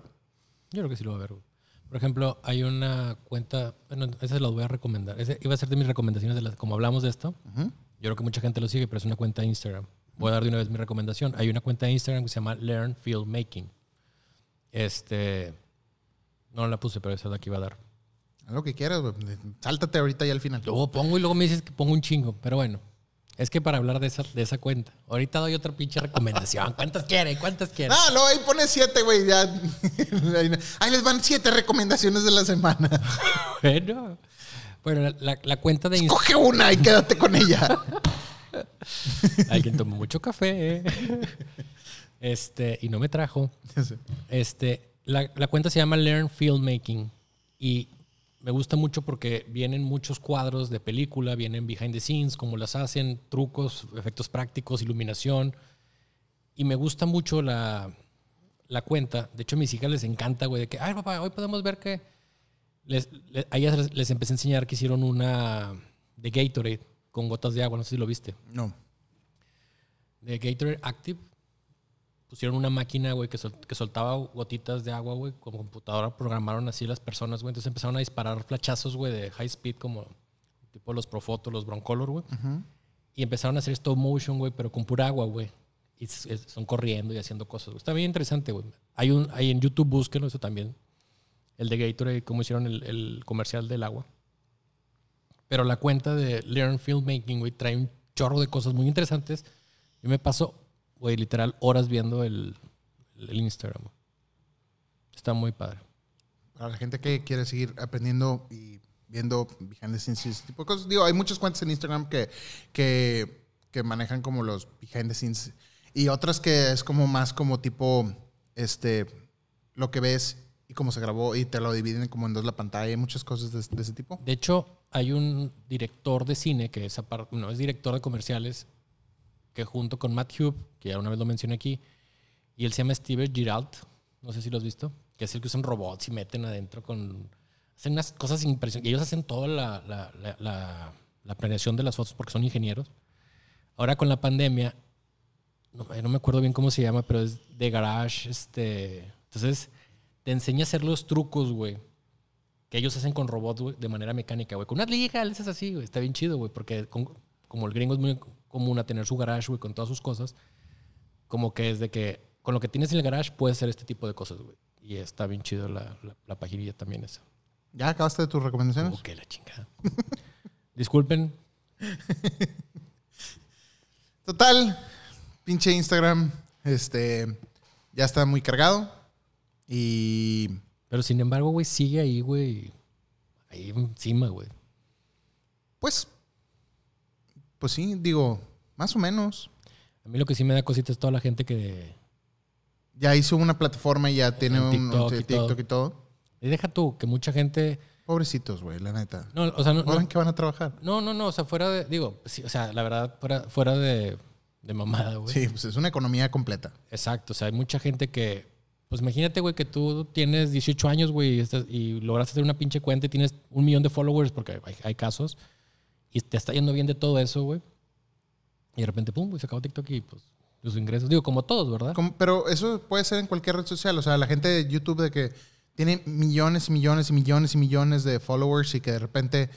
Yo creo que sí lo va a ver, güey. Por ejemplo, hay una cuenta. Bueno, esa la voy a recomendar. Ese iba a ser de mis recomendaciones, de las, como hablamos de esto. Yo creo que mucha gente lo sigue, pero es una cuenta de Instagram. Voy a dar de una vez mi recomendación. Hay una cuenta de Instagram que se llama Learn Filmmaking. Este. No la puse, pero esa es la que iba a dar. Haz lo que quieras, güey. Sáltate ahorita ya al final. Luego pongo y luego me dices que pongo un chingo. Pero bueno, es que para hablar de esa, de esa cuenta. Ahorita doy otra pinche recomendación. ¿Cuántas quiere? ¿Cuántas quiere? Ah, luego ahí pone siete, güey. Ya. Ahí les van siete recomendaciones de la semana. Bueno. Bueno, la, la- la cuenta de Instagram. Coge una y quédate con ella. Alguien tomó mucho café. Este, y no me trajo. Este, la, la cuenta se llama Learn Filmmaking y me gusta mucho porque vienen muchos cuadros de película, vienen behind the scenes, cómo las hacen, trucos, efectos prácticos, iluminación. Y me gusta mucho la, la cuenta. De hecho, a mis hijas les encanta, güey, de que, ay, papá, hoy podemos ver que. Les, les- a ellas les, les empecé a enseñar que hicieron una de Gatorade con gotas de agua, no sé si lo viste. No. De Gatorade Active. Pusieron una máquina, güey, que, sol- que soltaba gotitas de agua, güey. Con computadora programaron así las personas, güey. Entonces empezaron a disparar flachazos, güey, de high speed, como tipo los Profoto, los Broncolor, güey. Y empezaron a hacer stop motion, güey, pero con pura agua, güey. Y son corriendo y haciendo cosas, güey. Está bien interesante, güey. Hay, un, hay en YouTube, búsquenlo, eso también. El de Gatorade, cómo hicieron el, el comercial del agua. Pero la cuenta de Learn Filmmaking, güey, trae un chorro de cosas muy interesantes. Yo me paso, güey, literal, horas viendo el, el Instagram. Está muy padre. Para la gente que quiere seguir aprendiendo y viendo behind the scenes y ese tipo de cosas. Digo, hay muchas cuentas en Instagram que, que, que manejan como los behind the scenes y otras que es como más como tipo, este, lo que ves y cómo se grabó y te lo dividen como en dos la pantalla y muchas cosas de, de ese tipo. De hecho, hay un director de cine que es, no, es director de comerciales que junto con Matt Hube, que ya una vez lo mencioné aquí, y él se llama Steve Giralt, no sé si lo has visto, que es el que usan robots y meten adentro con... Hacen unas cosas impresionantes. Ellos hacen toda la, la, la, la- la planeación de las fotos porque son ingenieros. Ahora con la pandemia, no, no me acuerdo bien cómo se llama, pero es de garage. Este, entonces, te enseña a hacer los trucos, güey que ellos hacen con robots, güey, de manera mecánica, güey. Con una liga, le haces así, güey. Está bien chido, güey, porque con- como el gringo es muy común a tener su garage, güey, con todas sus cosas, como que es de que con lo que tienes en el garage puedes hacer este tipo de cosas, güey. Y está bien chido la, la, la paginilla también esa. ¿Ya acabaste de tus recomendaciones? Ok, la chingada. Disculpen. Total, pinche Instagram, este, ya está muy cargado y Pero sin embargo, güey, sigue ahí, güey. Ahí encima, güey. pues, pues sí, digo, más o menos. A mí lo que sí me da cosita es toda la gente que... Ya hizo una plataforma y ya tiene un TikTok sí, y TikTok todo. y todo. Y deja tú, que mucha gente... Pobrecitos, güey, la neta. No, o sea, no, ¿Ahora no, qué van a trabajar? No, no, no, o sea, fuera de, digo, sí, o sea, la verdad, fuera, fuera de, de mamada, güey. Sí, pues es una economía completa. Exacto, o sea, hay mucha gente que, pues imagínate, güey, que tú tienes 18 años, güey, y, estás- y logras hacer una pinche cuenta y tienes un millón de followers, porque hay, hay casos, y te está yendo bien de todo eso, güey. Y de repente, pum, se acabó TikTok y pues los ingresos, digo, como todos, ¿verdad? Pero eso puede ser en cualquier red social. O sea, la gente de YouTube de que tiene millones y millones y millones y millones de followers y que de repente,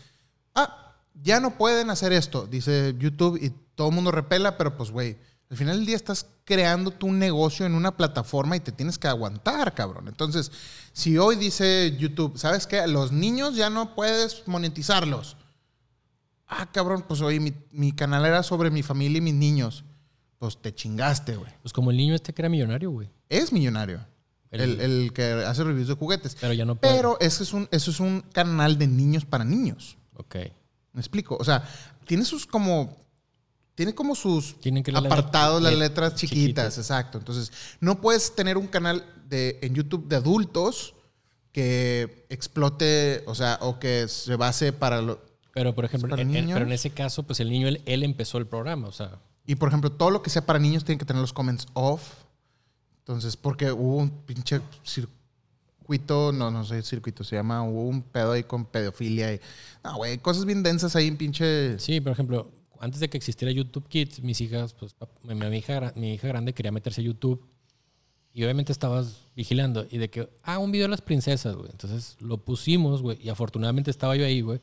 ah, ya no pueden hacer esto, dice YouTube y todo el mundo repela, pero pues, güey, al final del día estás creando tu negocio en una plataforma y te tienes que aguantar, cabrón. Entonces, si hoy dice YouTube, ¿sabes qué? Los niños ya no puedes monetizarlos. Ah, cabrón, pues oye, mi, mi canal era sobre mi familia y mis niños. Pues te chingaste, güey. Pues como el niño este que era millonario, güey. Es millonario. El- que hace reviews de juguetes. Pero ya no puede. Pero ese es un, eso es un canal de niños para niños. Ok. ¿Me explico? O sea, tiene sus como. Tiene como sus Tienen que las apartados, las let- letras chiquitas, chiquitas. exacto. Entonces, no puedes tener un canal de, en YouTube de adultos que explote, o sea, o que se base para lo. Pero, por ejemplo, para en, en- niños? pero en ese caso, pues el niño, él, él empezó el programa, o sea, Y por ejemplo, todo lo que sea para niños tiene que tener los comments off. Entonces, porque hubo un pinche circuito, no, no sé, circuito se llama, hubo un pedo ahí con pedofilia y. No, güey, cosas bien densas ahí en pinche. Sí, por ejemplo, antes de que existiera YouTube Kids, mis hijas, pues mi, mi hija, mi hija grande quería meterse a YouTube y obviamente estabas vigilando y de que, ah, un video de las princesas, güey. Entonces lo pusimos, güey, y afortunadamente estaba yo ahí, güey.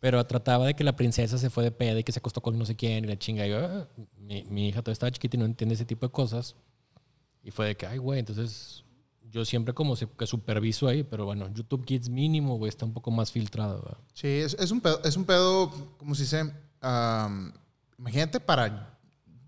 Pero trataba de que la princesa se fue de peda y que se acostó con no sé quién y la chinga. Y yo, ah, mi, mi hija todavía estaba chiquita y no entiende ese tipo de cosas. Y fue de que, ay, güey, entonces yo siempre como que superviso ahí, pero bueno, YouTube Kids mínimo, güey, está un poco más filtrado, güey. Sí, es, es un pedo, es un pedo, como se imagínate para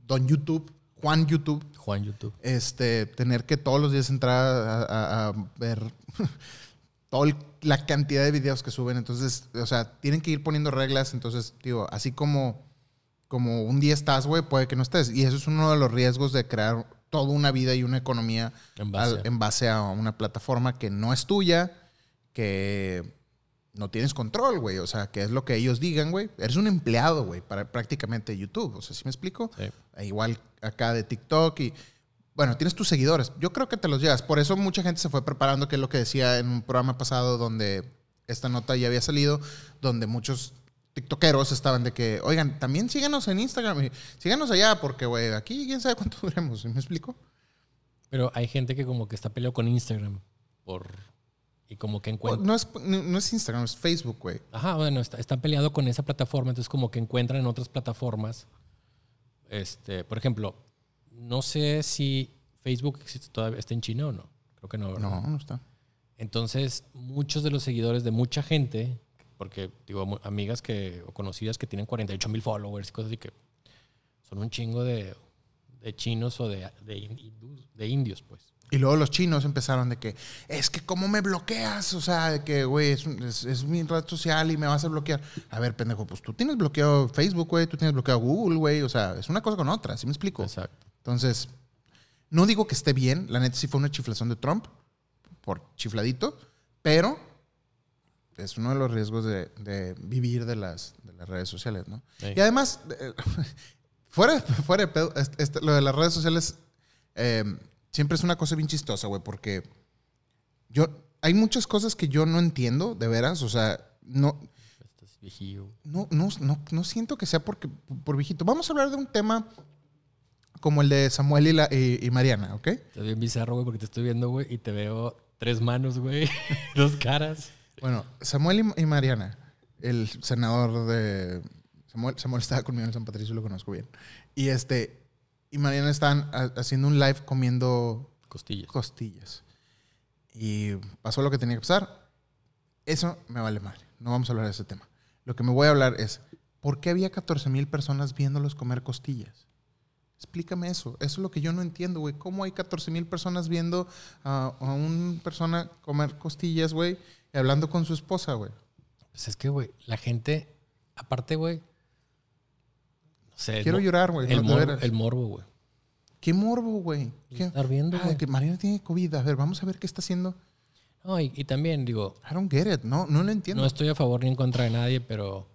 Don YouTube, Juan YouTube, Juan YouTube. este, tener que todos los días entrar a, a- a ver toda la cantidad de videos que suben. Entonces, o sea, tienen que ir poniendo reglas. Entonces, digo, así como, como un día estás, güey, puede que no estés. Y eso es uno de los riesgos de crear toda una vida y una economía En base en base a una plataforma que no es tuya, que no tienes control, güey. O sea, que es lo que ellos digan, güey. Eres un empleado, güey, para prácticamente YouTube. O sea, ¿sí me explico? Sí. E Igual acá de TikTok y... Bueno, tienes tus seguidores. Yo creo que te los llevas. Por eso mucha gente se fue preparando, que es lo que decía en un programa pasado donde esta nota ya había salido, donde muchos tiktokeros estaban de que, oigan, también síganos en Instagram síganos allá porque, güey, aquí quién sabe cuánto duremos. ¿Sí ¿Me explico? Pero hay gente que como que está peleado con Instagram por y como que encuentra. No es, no es Instagram, es Facebook, güey. Ajá, bueno, está, está peleado con esa plataforma, entonces como que encuentran en otras plataformas. Este, por ejemplo, no sé si Facebook existe todavía, está en China o no. Creo que no, ¿verdad? No, no está. Entonces, muchos de los seguidores de mucha gente, porque digo, amigas que, o conocidas que tienen 48 mil followers y cosas así que son un chingo de, de chinos o de, de indios, pues. Y luego los chinos empezaron de que, es que cómo me bloqueas, o sea, de que, güey, es, es- es mi red social y me vas a bloquear. A ver, pendejo, pues tú tienes bloqueado Facebook, güey, tú tienes bloqueado Google, güey, o sea, es una cosa con otra, ¿sí me explico? Exacto. Entonces, no digo que esté bien, la neta sí fue una chiflación de Trump, por chifladito, pero es uno de los riesgos de, de vivir de las, de las redes sociales, ¿no? Sí. Y además, eh, fuera, fuera de pedo, este- este- lo de las redes sociales eh, siempre es una cosa bien chistosa, güey, porque yo, hay muchas cosas que yo no entiendo, de veras, o sea, no, Estás viejillo. no, no, no, no siento que sea porque, por viejito. Vamos a hablar de un tema como el de Samuel y, la, y, y Mariana, ¿ok? Estás bien bizarro, güey, porque te estoy viendo, güey, y te veo tres manos, güey, dos caras. Bueno, Samuel y, y Mariana, el senador de... Samuel, Samuel estaba conmigo en San Patricio, lo conozco bien. Y este... Y Mariana estaban ha- haciendo un live comiendo Costillas. costillas. Y pasó lo que tenía que pasar. Eso me vale madre. No vamos a hablar de ese tema. Lo que me voy a hablar es, ¿por qué había 14 mil personas viéndolos comer costillas? Explícame eso. Eso es lo que yo no entiendo, güey. ¿Cómo hay 14 mil personas viendo a, a una persona comer costillas, güey? Y hablando con su esposa, güey. Pues es que, güey, la gente, aparte, güey, no sé. Quiero llorar, güey. el, no, veras. el morbo, güey. ¿Qué morbo, güey? Estar viendo, güey. que Mariana tiene COVID. A ver, vamos a ver qué está haciendo. No, y, y también, digo, I don't get it. No, no lo entiendo. no estoy a favor ni en contra de nadie, pero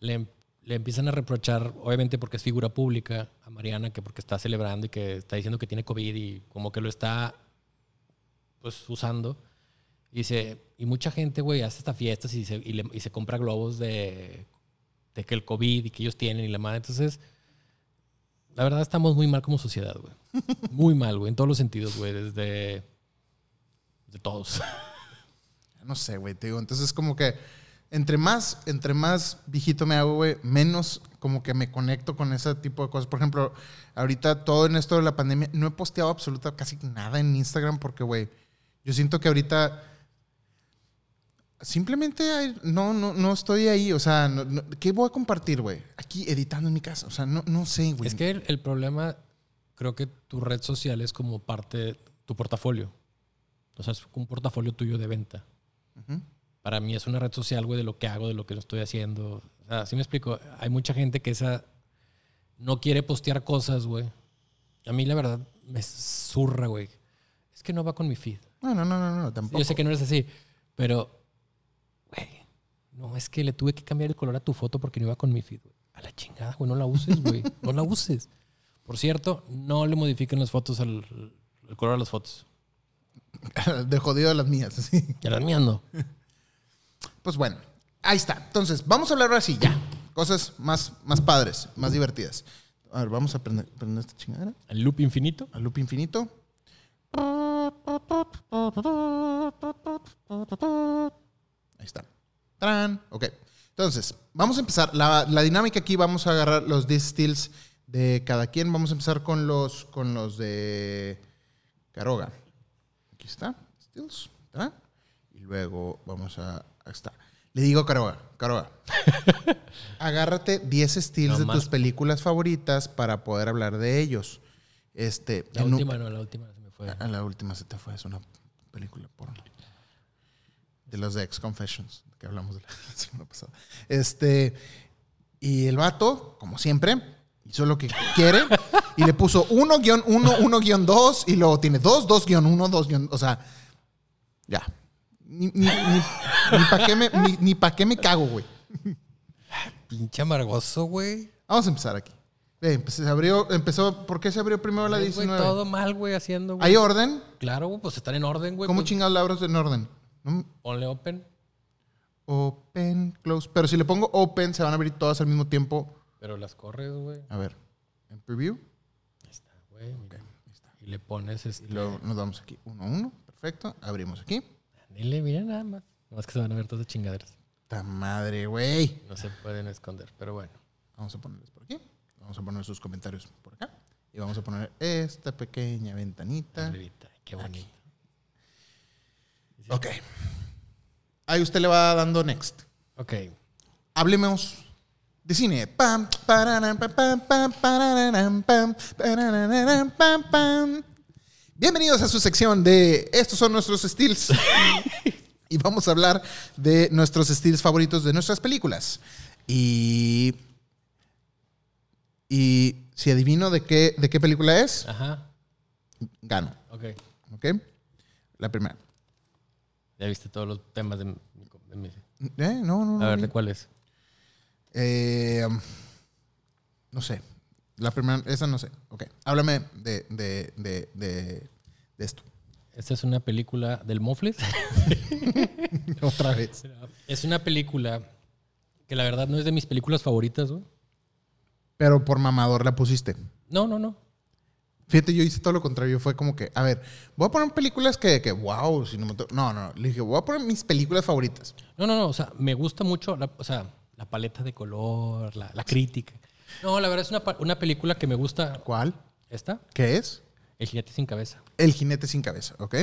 le, le empiezan a reprochar, obviamente porque es figura pública, a Mariana, que porque está celebrando y que está diciendo que tiene COVID y como que lo está, pues, usando. Y dice, y mucha gente, güey, hace estas fiestas y se, y, le- y se compra globos de, de que el COVID y que ellos tienen y la madre. Entonces, la verdad estamos muy mal como sociedad, güey. Muy mal, güey, en todos los sentidos, güey, desde... De todos. No sé, güey, te digo. Entonces, como que entre más, entre más viejito me hago, güey, menos como que me conecto con ese tipo de cosas. Por ejemplo, ahorita todo en esto de la pandemia, no he posteado absolutamente casi nada en Instagram porque, güey, yo siento que ahorita simplemente no, no, no estoy ahí. O sea, no- no- ¿qué voy a compartir, güey? Aquí editando en mi casa. O sea, no, no sé, güey. Es que el, el problema, creo que tu red social es como parte de tu portafolio. O sea, es un portafolio tuyo de venta. Para mí es una red social, güey, de lo que hago, de lo que no estoy haciendo. O sea, así me explico. Hay mucha gente que esa no quiere postear cosas, güey. A mí, la verdad, me zurra, güey. Es que no va con mi feed. No, no, no, no, no, tampoco. Yo sé que no eres así, pero, no, es que le tuve que cambiar el color a tu foto porque no iba con mi feed, güey. A la chingada, güey, no la uses, güey. No la uses. Por cierto, no le modifiquen las fotos al el color a las fotos. de jodido de las mías, sí. Ya las mías no. Pues bueno, ahí está. Entonces, vamos a hablar ahora sí, ya. Cosas más, más padres, más divertidas. A ver, vamos a prender, prender esta chingadera. El loop infinito. Al loop infinito. Ahí está. ¡Tarán! Ok. Entonces, vamos a empezar. La, la dinámica aquí, vamos a agarrar los distills de cada quien. Vamos a empezar con los, con los de Caroga. Aquí está. Stills. ¿tá? Y luego vamos a. Ahí está. Le digo a Caroga, Caroga, agárrate 10 stills No de tus películas favoritas para poder hablar de ellos. Este, La en un- última, no, la última se me fue. a la última se te fue, es una película porno. De los de Ex Confessions, que hablamos de la semana pasada. Este, y el vato, como siempre, hizo lo que quiere y le puso 1-1, 1-2 y luego tiene 2, 2-1, 2 O sea, ya. Ni, ni, ni, para qué me, ni, pa' qué me cago, güey. Pinche amargoso, güey. Vamos a empezar aquí. Pues, se abrió, empezó, ¿por qué se abrió primero la Ay, güey, 19? todo mal, güey, haciendo, güey. ¿Hay orden? Claro, güey, pues están en orden, güey. ¿Cómo pues, chingados la abro en orden? ¿No? Ponle open, Open, close. Pero si le pongo open, se van a abrir todas al mismo tiempo. pero las corres, güey. A ver, en preview. Ahí está, güey. mira. Y le pones este. Y luego nos vamos aquí, uno a uno. Perfecto. Abrimos aquí. Dile, mira nada más. Nada más que se van a ver todas las chingaderas. ¡Ta madre, güey! No se pueden esconder, pero bueno. Vamos a ponerles por aquí. Vamos a poner sus comentarios por acá. Y vamos a poner esta pequeña ventanita. Arribita, Qué bonito. Ok. Ahí usted le va dando next. Ok. Hablemos de cine. Pam, pararam, pam, pam, pam, pararam, pam, parararam, pam, pam. Bienvenidos a su sección de Estos son nuestros steals. y vamos a hablar de nuestros steals favoritos de nuestras películas. Y. Y si adivino de qué, de qué película es, Ajá. gano. Ok. ¿Ok? La primera. Ya viste todos los temas de mi. de mi- ¿Eh? No, no, no. A ver. ¿de cuál es? Eh, um, no sé. La primera, esa no sé. Ok. Háblame de, de, de, de, de esto. Esta es una película del Mofles. Otra vez. es una película que la verdad no es de mis películas favoritas, güey. Pero por mamador la pusiste. No, no, no. Fíjate, yo hice todo lo contrario. Fue como que, a ver, voy a poner películas que, que wow, cinemato- No, no, le dije, voy a poner mis películas favoritas. No, no, no. O sea, me gusta mucho, la, o sea, la paleta de color, la, la crítica. No, la verdad es una, una película que me gusta. ¿Cuál? ¿Esta? ¿Qué es? El jinete sin cabeza. El jinete sin cabeza, ¿ok?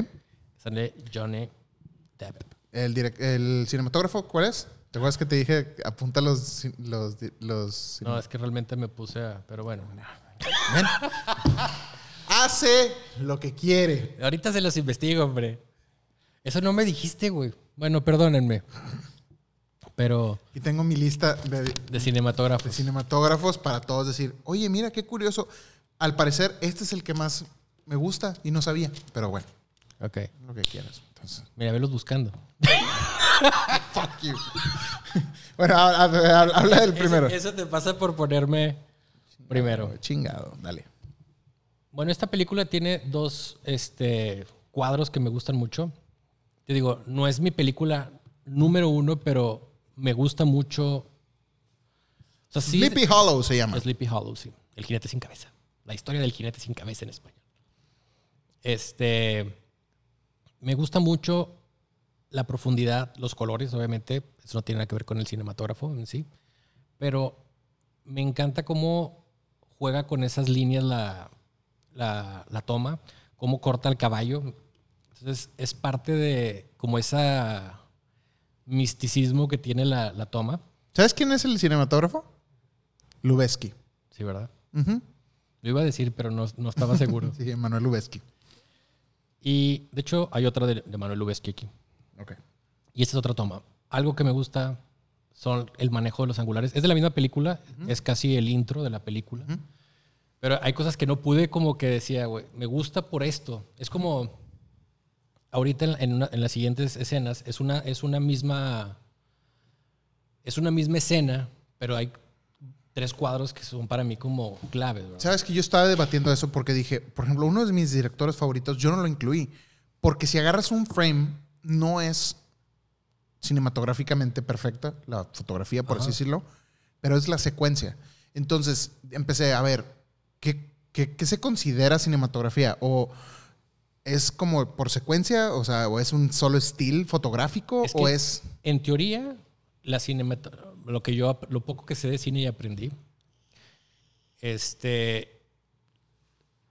Sale Johnny Depp. El, direc- el cinematógrafo, ¿cuál es? ¿Te acuerdas que te dije, apunta los... los, los No, es que realmente me puse a... Pero bueno. Hace lo que quiere. Ahorita se los investigo, hombre. Eso no me dijiste, güey. Bueno, perdónenme. Pero Y tengo mi lista de, de de cinematógrafos. cinematógrafos para todos decir, oye, mira qué curioso. Al parecer, este es el que más me gusta y no sabía. Pero bueno, Ok. lo que quieras. Entonces, Mira, velos buscando. fuck you. bueno, habla, habla- habla del primero. Eso, eso te pasa por ponerme primero. Chingado, dale. Bueno, esta película tiene dos este, cuadros que me gustan mucho. Te digo, no es mi película número uno, pero me gusta mucho. O sea, sí, Sleepy Hollow se llama. Sleepy Hollow, sí. El jinete sin cabeza. La historia del jinete sin cabeza en español. Este. Me gusta mucho la profundidad, los colores, obviamente. Eso no tiene nada que ver con el cinematógrafo en sí. Pero me encanta cómo juega con esas líneas la, la, la toma, cómo corta el caballo. Entonces, es parte de como esa misticismo que tiene la, la toma. ¿Sabes quién es el cinematógrafo? Lubeski. Sí, ¿verdad? Lo iba a decir, pero no, no estaba seguro. Sí, Manuel Lubeski. Y de hecho, hay otra de, de Manuel Lubezki aquí. Ok. Y esta es otra toma. Algo que me gusta son el manejo de los angulares. Es de la misma película, es casi el intro de la película. Ujú. Pero hay cosas que no pude como que decía, güey, me gusta por esto. Es como, ahorita en, en una- en las siguientes escenas, es una, es una misma, es una misma escena, pero hay tres cuadros que son para mí como claves. ¿verdad? Sabes que yo estaba debatiendo eso porque dije, por ejemplo, uno de mis directores favoritos, yo no lo incluí. Porque si agarras un frame, no es cinematográficamente perfecta, la fotografía, por Ajá. así decirlo, pero es la secuencia. Entonces empecé a ver, ¿qué, qué, qué se considera cinematografía? ¿O es como por secuencia? O sea, ¿o es un solo estilo fotográfico? Es ¿O es...? En teoría, la lo que yo lo poco que sé de cine y aprendí, este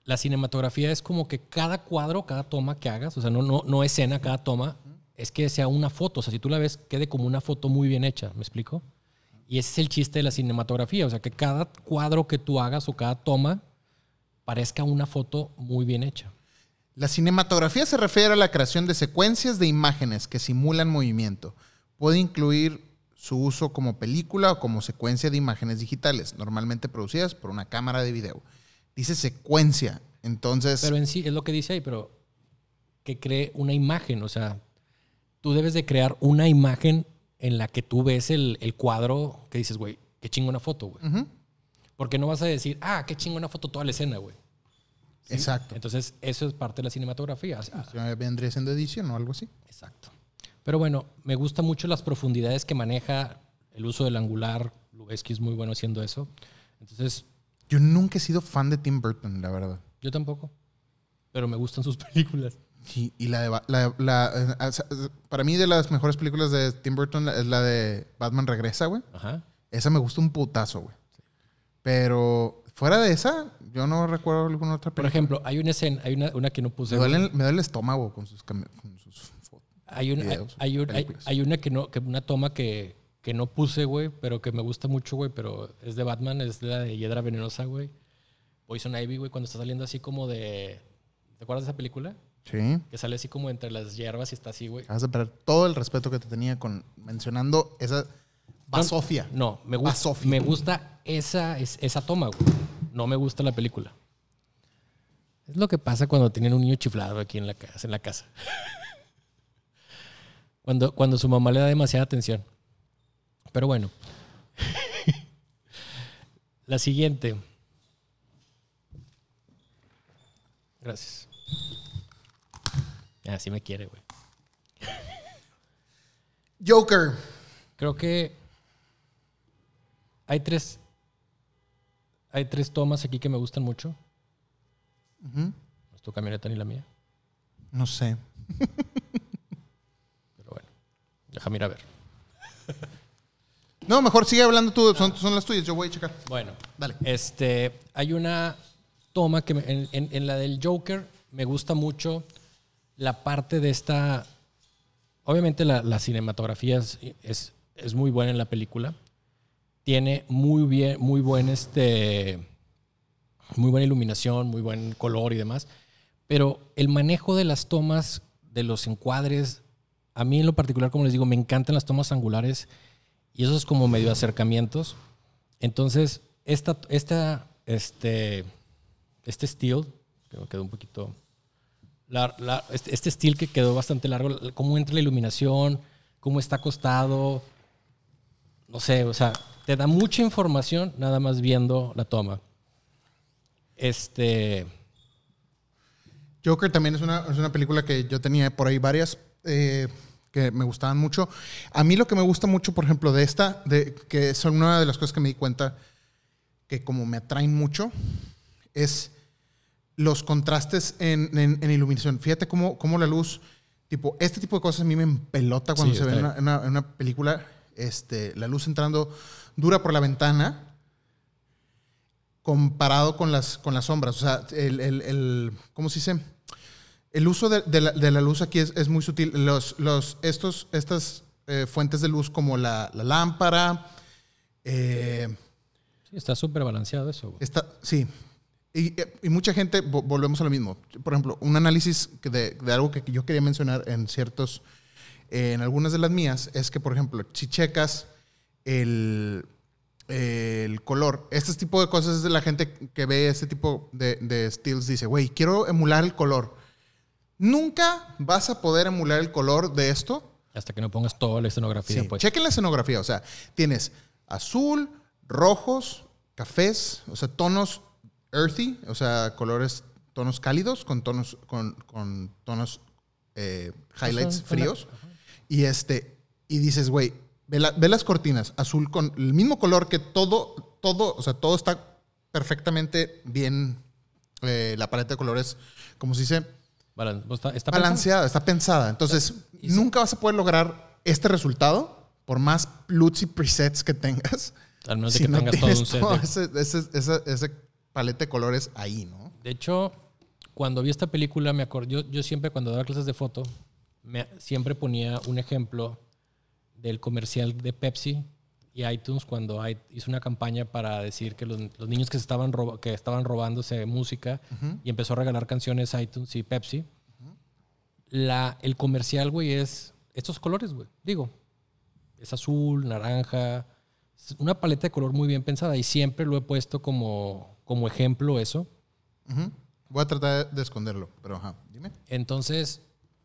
la cinematografía es como que cada cuadro, cada toma que hagas, o sea, no, no, no escena, cada toma, es que sea una foto. O sea, si tú la ves, quede como una foto muy bien hecha, ¿me explico? Y ese es el chiste de la cinematografía, o sea, que cada cuadro que tú hagas o cada toma parezca una foto muy bien hecha. La cinematografía se refiere a la creación de secuencias de imágenes que simulan movimiento. Puede incluir su uso como película o como secuencia de imágenes digitales, normalmente producidas por una cámara de video. Dice secuencia, entonces... Pero en sí, es lo que dice ahí, pero que cree una imagen, o sea, tú debes de crear una imagen en la que tú ves el, el cuadro que dices, güey, qué chingona foto, güey. Porque no vas a decir, ah, qué chingona foto toda la escena, güey. ¿Sí? Exacto. Entonces, eso es parte de la cinematografía. Sea, Ya vendría siendo edición o algo así. Exacto. Pero bueno, me gustan mucho las profundidades que maneja, el uso del angular. Lubeski es muy bueno haciendo eso. Entonces, Yo nunca he sido fan de Tim Burton, la verdad. yo tampoco. Pero me gustan sus películas. Y, y la de. La, la- eh, para mí, de las mejores películas de Tim Burton es la de Batman Regresa, güey. Ajá. Esa me gusta un putazo, güey. Pero fuera de esa, yo no recuerdo alguna otra Por película. ejemplo, hay una escena, hay una, una que no puse. me, duele, el- me duele el estómago con sus, con sus fotos. Hay una, hay, videos, hay un- hay una que no, que una toma que, que no puse, güey, pero que me gusta mucho, güey, pero es de Batman, es la de Hiedra Venenosa, güey. Poison Ivy, güey, cuando está saliendo así como de. ¿Te acuerdas de esa película? Sí. Que sale así como entre las hierbas y está así, güey. Vas a perder todo el respeto que te tenía con mencionando esa basofia. No, me gusta, Basofia. me gusta esa, es- esa toma, güey. No me gusta la película. Es lo que pasa cuando tienen un niño chiflado aquí en la casa. En la casa. cuando, cuando su mamá le da demasiada atención. Pero bueno. la siguiente. Gracias. Así me quiere, güey. Joker. Creo que hay tres. Hay tres tomas aquí que me gustan mucho. Ujú. No es tu camioneta ni la mía. No sé. Pero bueno. Déjame ir a ver. No, mejor sigue hablando tú. Son, son las tuyas. Yo voy a checar. Bueno. Dale. Este. Hay una toma que me- en, en- en la del Joker me gusta mucho la parte de esta. Obviamente la, cinematografía es, es, es muy buena en la película. Tiene muy bien, muy buen este. Muy buena iluminación, muy buen color y demás. Pero el manejo de las tomas, de los encuadres, a mí en lo particular, como les digo, me encantan las tomas angulares y esos como medio acercamientos. Entonces, esta, esta, este, este steel, que me quedó un poquito. La- la- este, este steel que quedó bastante largo, cómo entra la iluminación, cómo está acostado. No sé, o sea, te da mucha información nada más viendo la toma. Este. Joker también es una, es una película que yo tenía por ahí varias eh, que me gustaban mucho. A mí lo que me gusta mucho, por ejemplo, de esta, de, que son una de las cosas que me di cuenta que como me atraen mucho, es los contrastes en, en- en iluminación. Fíjate cómo, cómo la luz, tipo, este tipo de cosas a mí me empelota cuando Sí, se ve en una, en una- una película, este, la luz entrando dura por la ventana comparado con las, con las sombras. O sea, el, el, el- ¿cómo se dice? El uso de, de la, de la luz aquí es, es muy sutil. Los, los, estos, estas eh, fuentes de luz como la, la lámpara, eh, Sí, está súper balanceado eso. Está, sí. Y, y mucha gente, vo- volvemos a lo mismo. Por ejemplo, un análisis de, de algo que yo quería mencionar en ciertos, eh, en algunas de las mías, es que, por ejemplo, si checas el, el color, este tipo de cosas es de la gente que ve este tipo de, de steels, dice, güey, quiero emular el color. Nunca vas a poder emular el color de esto Hasta que no pongas toda la escenografía, Sí, pues. Chequen la escenografía, o sea, tienes azul, rojos, cafés, o sea, tonos earthy, o sea, colores, tonos cálidos con tonos, con, con tonos eh, highlights fríos. Y este, y dices, güey, ve, la- ve las cortinas, azul con el mismo color que todo, todo, o sea, todo está perfectamente bien, eh, la paleta de colores, como se dice, Balan- pues, está, balanceada, está pensada. Entonces, nunca vas a poder lograr este resultado por más LUTs y presets que tengas. Al menos de si que no tengas todo un set. ese, ese- ese paleta de colores ahí, ¿no? De hecho, cuando vi esta película, me acordé, yo, yo siempre cuando daba clases de foto, me- siempre ponía un ejemplo del comercial de Pepsi y iTunes cuando i- hizo una campaña para decir que los, los niños que, estaban roba- que estaban robándose música y empezó a regalar canciones iTunes y Pepsi. La, el comercial, güey, es estos colores, güey. Digo, es azul, naranja, es una paleta de color muy bien pensada y siempre lo he puesto como, como ejemplo eso. Ujú. Voy a tratar de esconderlo, pero ajá, dime. Entonces,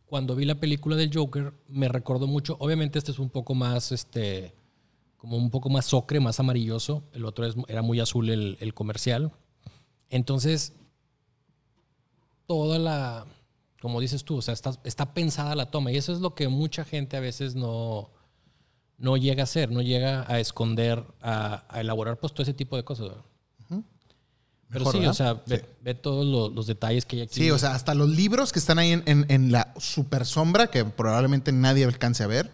cuando vi la película del Joker, me recordó mucho. Obviamente, este es un poco más, este, como un poco más ocre, más amarilloso. El otro es- era muy azul, el, el comercial. Entonces, toda la, como dices tú, o sea, está, está pensada la toma. Y eso es lo que mucha gente a veces no, no llega a hacer, no llega a esconder, a, a elaborar pues todo ese tipo de cosas. Pero Mejor, sí, ¿verdad? o sea, ve, ve todos lo- los detalles que hay aquí. Sí, o sea, hasta los libros que están ahí en, en- en la super sombra, que probablemente nadie alcance a ver,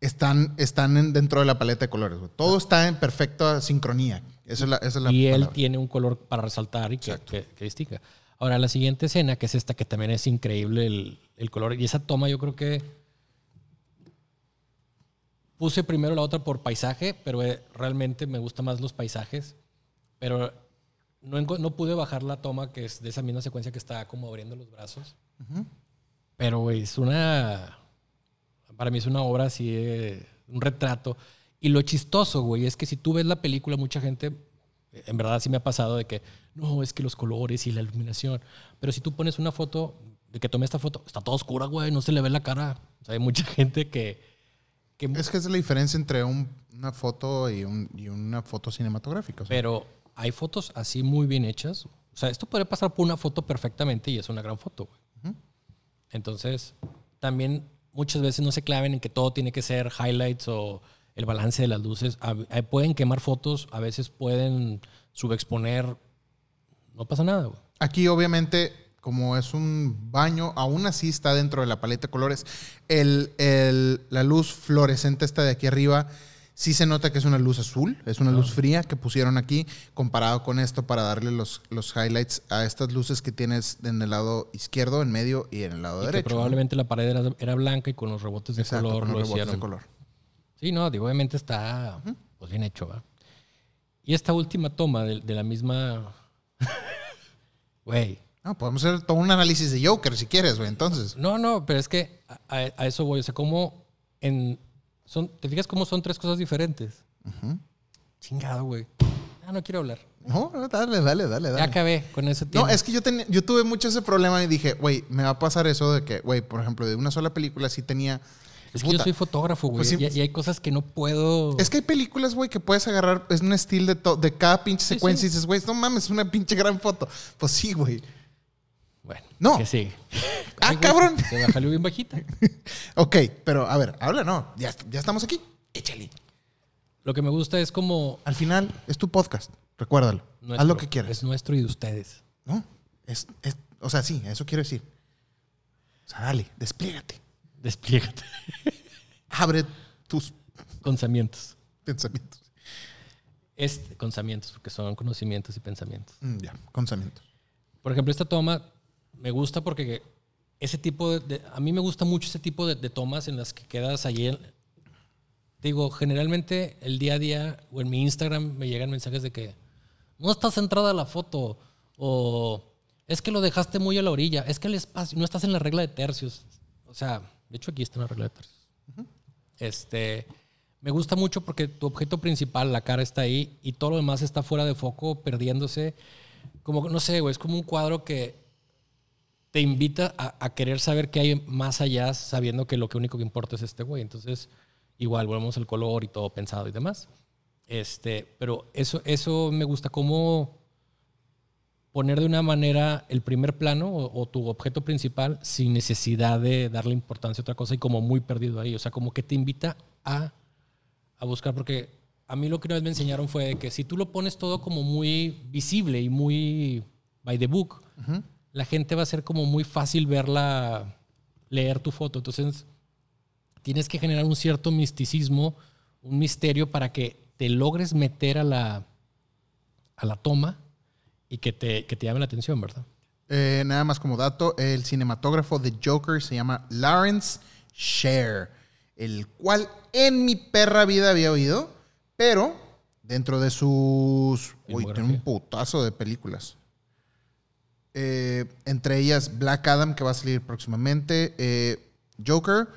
están, están en- dentro de la paleta de colores. güey. Todo está en perfecta sincronía. Esa es la, esa es la y él palabra. tiene un color para resaltar y que, que, que distinga. Ahora, la siguiente escena, que es esta, que también es increíble el, el color. Y esa toma, yo creo que puse primero la otra por paisaje, pero eh, realmente me gustan más los paisajes. Pero no, no pude bajar la toma, que es de esa misma secuencia que está como abriendo los brazos. Pero, güey, es una. Para mí es una obra así, de- un retrato. Y lo chistoso, güey, es que si tú ves la película, mucha gente, en verdad sí me ha pasado de que, no, es que los colores y la iluminación. Pero si tú pones una foto, de que tomé esta foto, está toda oscura, güey, no se le ve la cara. O sea, hay mucha gente que. que Es que es la diferencia entre un- una foto y, un- y una foto cinematográfica. o sea. pero hay fotos así muy bien hechas. O sea, esto puede pasar por una foto perfectamente y es una gran foto, güey. Entonces, también muchas veces no se claven en que todo tiene que ser highlights o el balance de las luces. A- a- pueden quemar fotos, a veces pueden subexponer. No pasa nada, güey. Aquí, obviamente, como es un baño, aún así está dentro de la paleta de colores. El, el- la luz fluorescente esta de aquí arriba, sí se nota que es una luz azul, es una luz fría que pusieron aquí, comparado con esto para darle los, los highlights a estas luces que tienes en el lado izquierdo, en medio y en el lado Y que derecho. ¿no? probablemente la pared era, era blanca y con los rebotes de Exacto, color con los lo rebotes hicieron. de color. Sí, no, digo, obviamente está pues, bien hecho, ¿va? Y esta última toma de, de la misma. Güey. No, podemos hacer todo un análisis de Joker si quieres, güey. Entonces, No, no, pero es que a- a eso voy. O sea, como en. Son, ¿Te fijas cómo son tres cosas diferentes? Chingado, güey. Ah, no quiero hablar. no, no, dale, dale, dale, Ya dale. acabé con ese No, tiempo. es que yo, tenía, yo tuve mucho ese problema y dije, güey, me va a pasar eso de que, güey, por ejemplo, de una sola película sí tenía... Es que yo soy fotógrafo, güey. Pues sí. y, y hay cosas que no puedo. Es que hay películas, güey, que puedes agarrar, es un estilo de, de cada pinche Sí, secuencia sí. y dices, güey, no mames, es una pinche gran foto. Pues sí, güey. Bueno, No. Que sí. Ah, Ay, cabrón. Se me salió bien bajita. Ok, pero a ver, habla, no, ya, ya estamos aquí. Échale. Lo que me gusta es como. Al final es tu podcast, recuérdalo. Haz lo que quieras. Es nuestro y de ustedes. ¿No? Es, es- o sea, sí, eso quiero decir. O sea, dale, despliégate. Despliégate. Abre tus Pensamientos. pensamientos. Este, pensamientos, porque son conocimientos y pensamientos. Mm, ya, pensamientos. Por ejemplo, esta toma me gusta porque ese tipo de, de- a mí me gusta mucho ese tipo de, de tomas en las que quedas allí. en- digo, generalmente el día a día o en mi Instagram me llegan mensajes de que no está centrada la foto o es que lo dejaste muy a la orilla, es que el espacio no estás en la regla de tercios. O sea, de hecho aquí está en la regla de tercios. Este, me gusta mucho porque tu objeto principal, la cara está ahí y todo lo demás está fuera de foco, perdiéndose. Como, no sé, güey, es como un cuadro que te invita a, querer saber qué hay más allá, sabiendo que lo único que importa es este güey. Entonces, igual, volvemos al color y todo pensado y demás. Este, pero eso, eso me gusta, como poner de una manera el primer plano o, o tu objeto principal sin necesidad de darle importancia a otra cosa y como muy perdido ahí. O sea, como que te invita a, a buscar, porque a mí lo que una vez me enseñaron fue que si tú lo pones todo como muy visible y muy by the book, la gente va a ser como muy fácil verla, leer tu foto. Entonces, tienes que generar un cierto misticismo, un misterio para que te logres meter a la, a la toma y que te, que te llame la atención, ¿verdad? Eh, nada más como dato, el cinematógrafo de Joker se llama Lawrence Sher, el cual en mi perra vida había oído, pero dentro de sus... Uy, tiene un putazo de películas. Eh, entre ellas Black Adam, que va a salir próximamente, eh, Joker,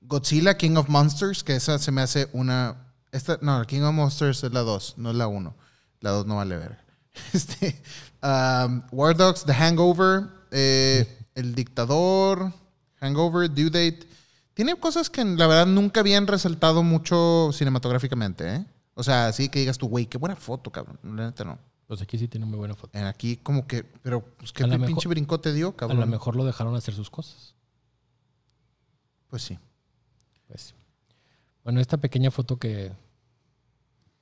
Godzilla, King of Monsters, que esa se me hace una... Esta, no, King of Monsters es la 2, no es la 1. La 2 no vale ver. Este, um, War Dogs, The Hangover, eh, El Dictador, Hangover, Due Date. Tiene cosas que la verdad nunca habían resaltado mucho cinematográficamente, ¿eh? O sea, así que digas tú, güey, qué buena foto, cabrón. La no. Pues aquí sí tiene muy buena foto. En aquí como que, pero pues qué A la pinche mejor- te dio, A cabrón. lo mejor lo dejaron hacer sus cosas. Pues sí. Pues. Bueno, esta pequeña foto que,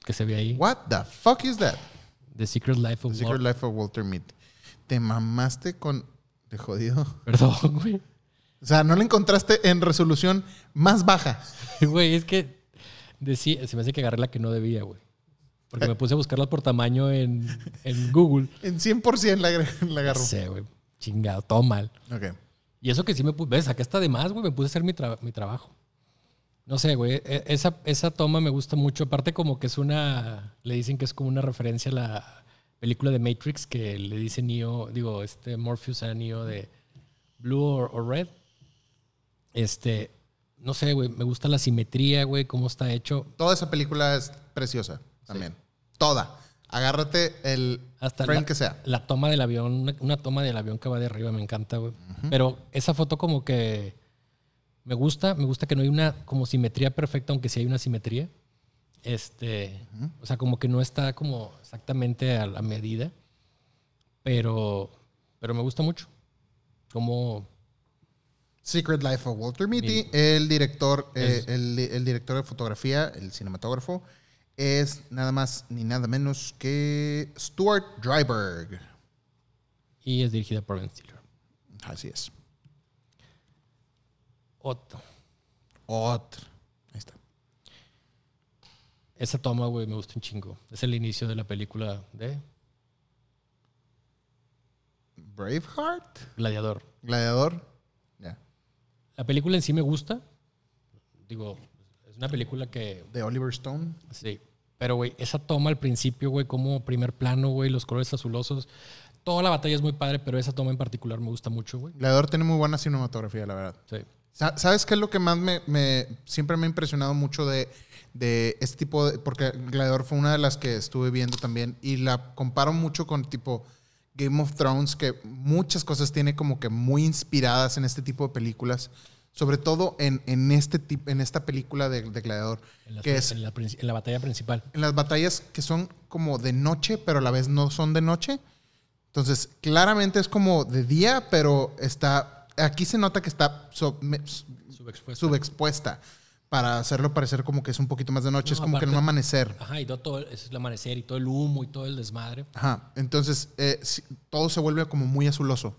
que se ve ahí. What the fuck is that? The Secret Life The of Secret Walt- Life of Walter Mitty. Te mamaste con... De jodido. Perdón, güey. O sea, no lo encontraste en resolución más baja. Güey, es que se me hace que agarré la que no debía, güey. Porque me puse a buscarla por tamaño en, en Google. En 100% la, la No agarró. sé, güey. Chingado, todo mal. Ok. Y eso que sí me puse, ves, acá está de más, güey, me puse a hacer mi, tra- mi trabajo. No sé, güey, e- esa, esa toma me gusta mucho. Aparte como que es una, le dicen que es como una referencia a la película de Matrix que le dice Neo, digo, este Morpheus a Neo de Blue or, or Red. Este, no sé, güey, me gusta la simetría, güey, cómo está hecho. Toda esa película es preciosa también. Toda. Agárrate el Hasta frame la, que sea. la toma del avión, una, una toma del avión que va de arriba, me encanta, güey. Pero esa foto como que me gusta, me gusta que no hay una como simetría perfecta, aunque sí hay una simetría. Este, o sea, como que no está como exactamente a la medida, pero, pero me gusta mucho. Como, Secret Life of Walter Mitty. El director, eh, el, el director de fotografía, el cinematógrafo, es nada más ni nada menos que Stuart Dryberg. y es dirigida por Ben Stiller. Así es. Otro. Otro. Ahí está. Esa toma, güey, me gusta un chingo. Es el inicio de la película de Braveheart. Gladiador. Gladiador. Ya. La película en sí me gusta. Digo, es una película que. De Oliver Stone. Sí. Pero, güey, esa toma al principio, güey, como primer plano, güey, los colores azulosos. Toda la batalla es muy padre, pero esa toma en particular me gusta mucho, güey. Gladiador tiene muy buena cinematografía, la verdad. Sí. Sa- ¿Sabes qué es lo que más me, me- siempre me ha impresionado mucho de, de este tipo de... Porque Gladiador fue una de las que estuve viendo también y la comparo mucho con tipo Game of Thrones, que muchas cosas tiene como que muy inspiradas en este tipo de películas. Sobre todo en, en, este tip- en esta película de, de Gladiador, En la, que es en la en la batalla principal. en las batallas que son como de noche, pero a la vez no son de noche. Entonces, claramente es como de día, pero está. Aquí se nota que está sub- Subexpuesta. subexpuesta para hacerlo parecer como que es un poquito más de noche. No, es como que aparte- en un amanecer. Ajá, y todo, es el amanecer y todo el humo y todo el desmadre. Ajá. Entonces, eh, todo se vuelve como muy azuloso.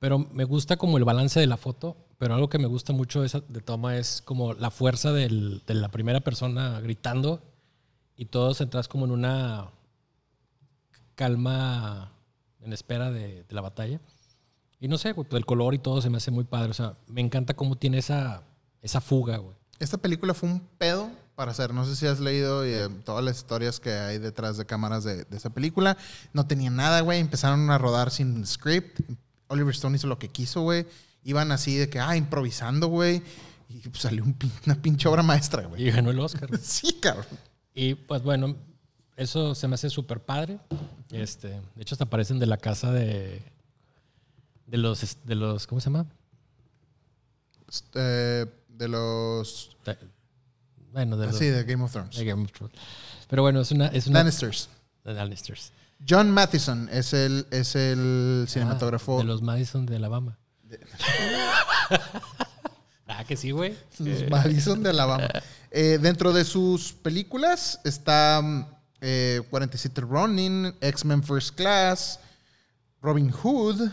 Pero me gusta como el balance de la foto, pero algo que me gusta mucho de, esa, toma es como la fuerza del- de la primera persona gritando y todos entras como en una calma en espera de, de la batalla. Y no sé, güey, pues el color y todo se me hace muy padre. O sea, me encanta cómo tiene esa, esa fuga, güey. Esta película fue un pedo para hacer. No sé si has leído eh, todas las historias que hay detrás de cámaras de, de esa película. No tenía nada, güey. Empezaron a rodar sin script. Oliver Stone hizo lo que quiso, güey. Iban así de que, ah, improvisando, güey. Y pues, salió un una pinche obra maestra, güey. Y ganó el Oscar. Sí, cabrón. Y pues bueno, eso se me hace súper padre. Este, de hecho, hasta aparecen de la casa de, de los, de los, ¿cómo se llama? Eh, de los. De- bueno, de los Sí, de Game of Thrones. de Game of Thrones. Pero bueno, es una, es una Lannisters. de Lannisters. John Mathison es el, es el cinematógrafo. Ah, de los Madison de Alabama. ah, que sí, güey. Los Madison de Alabama. Eh, dentro de sus películas está mm, eh, 47 Ronin, X-Men First Class, Robin Hood.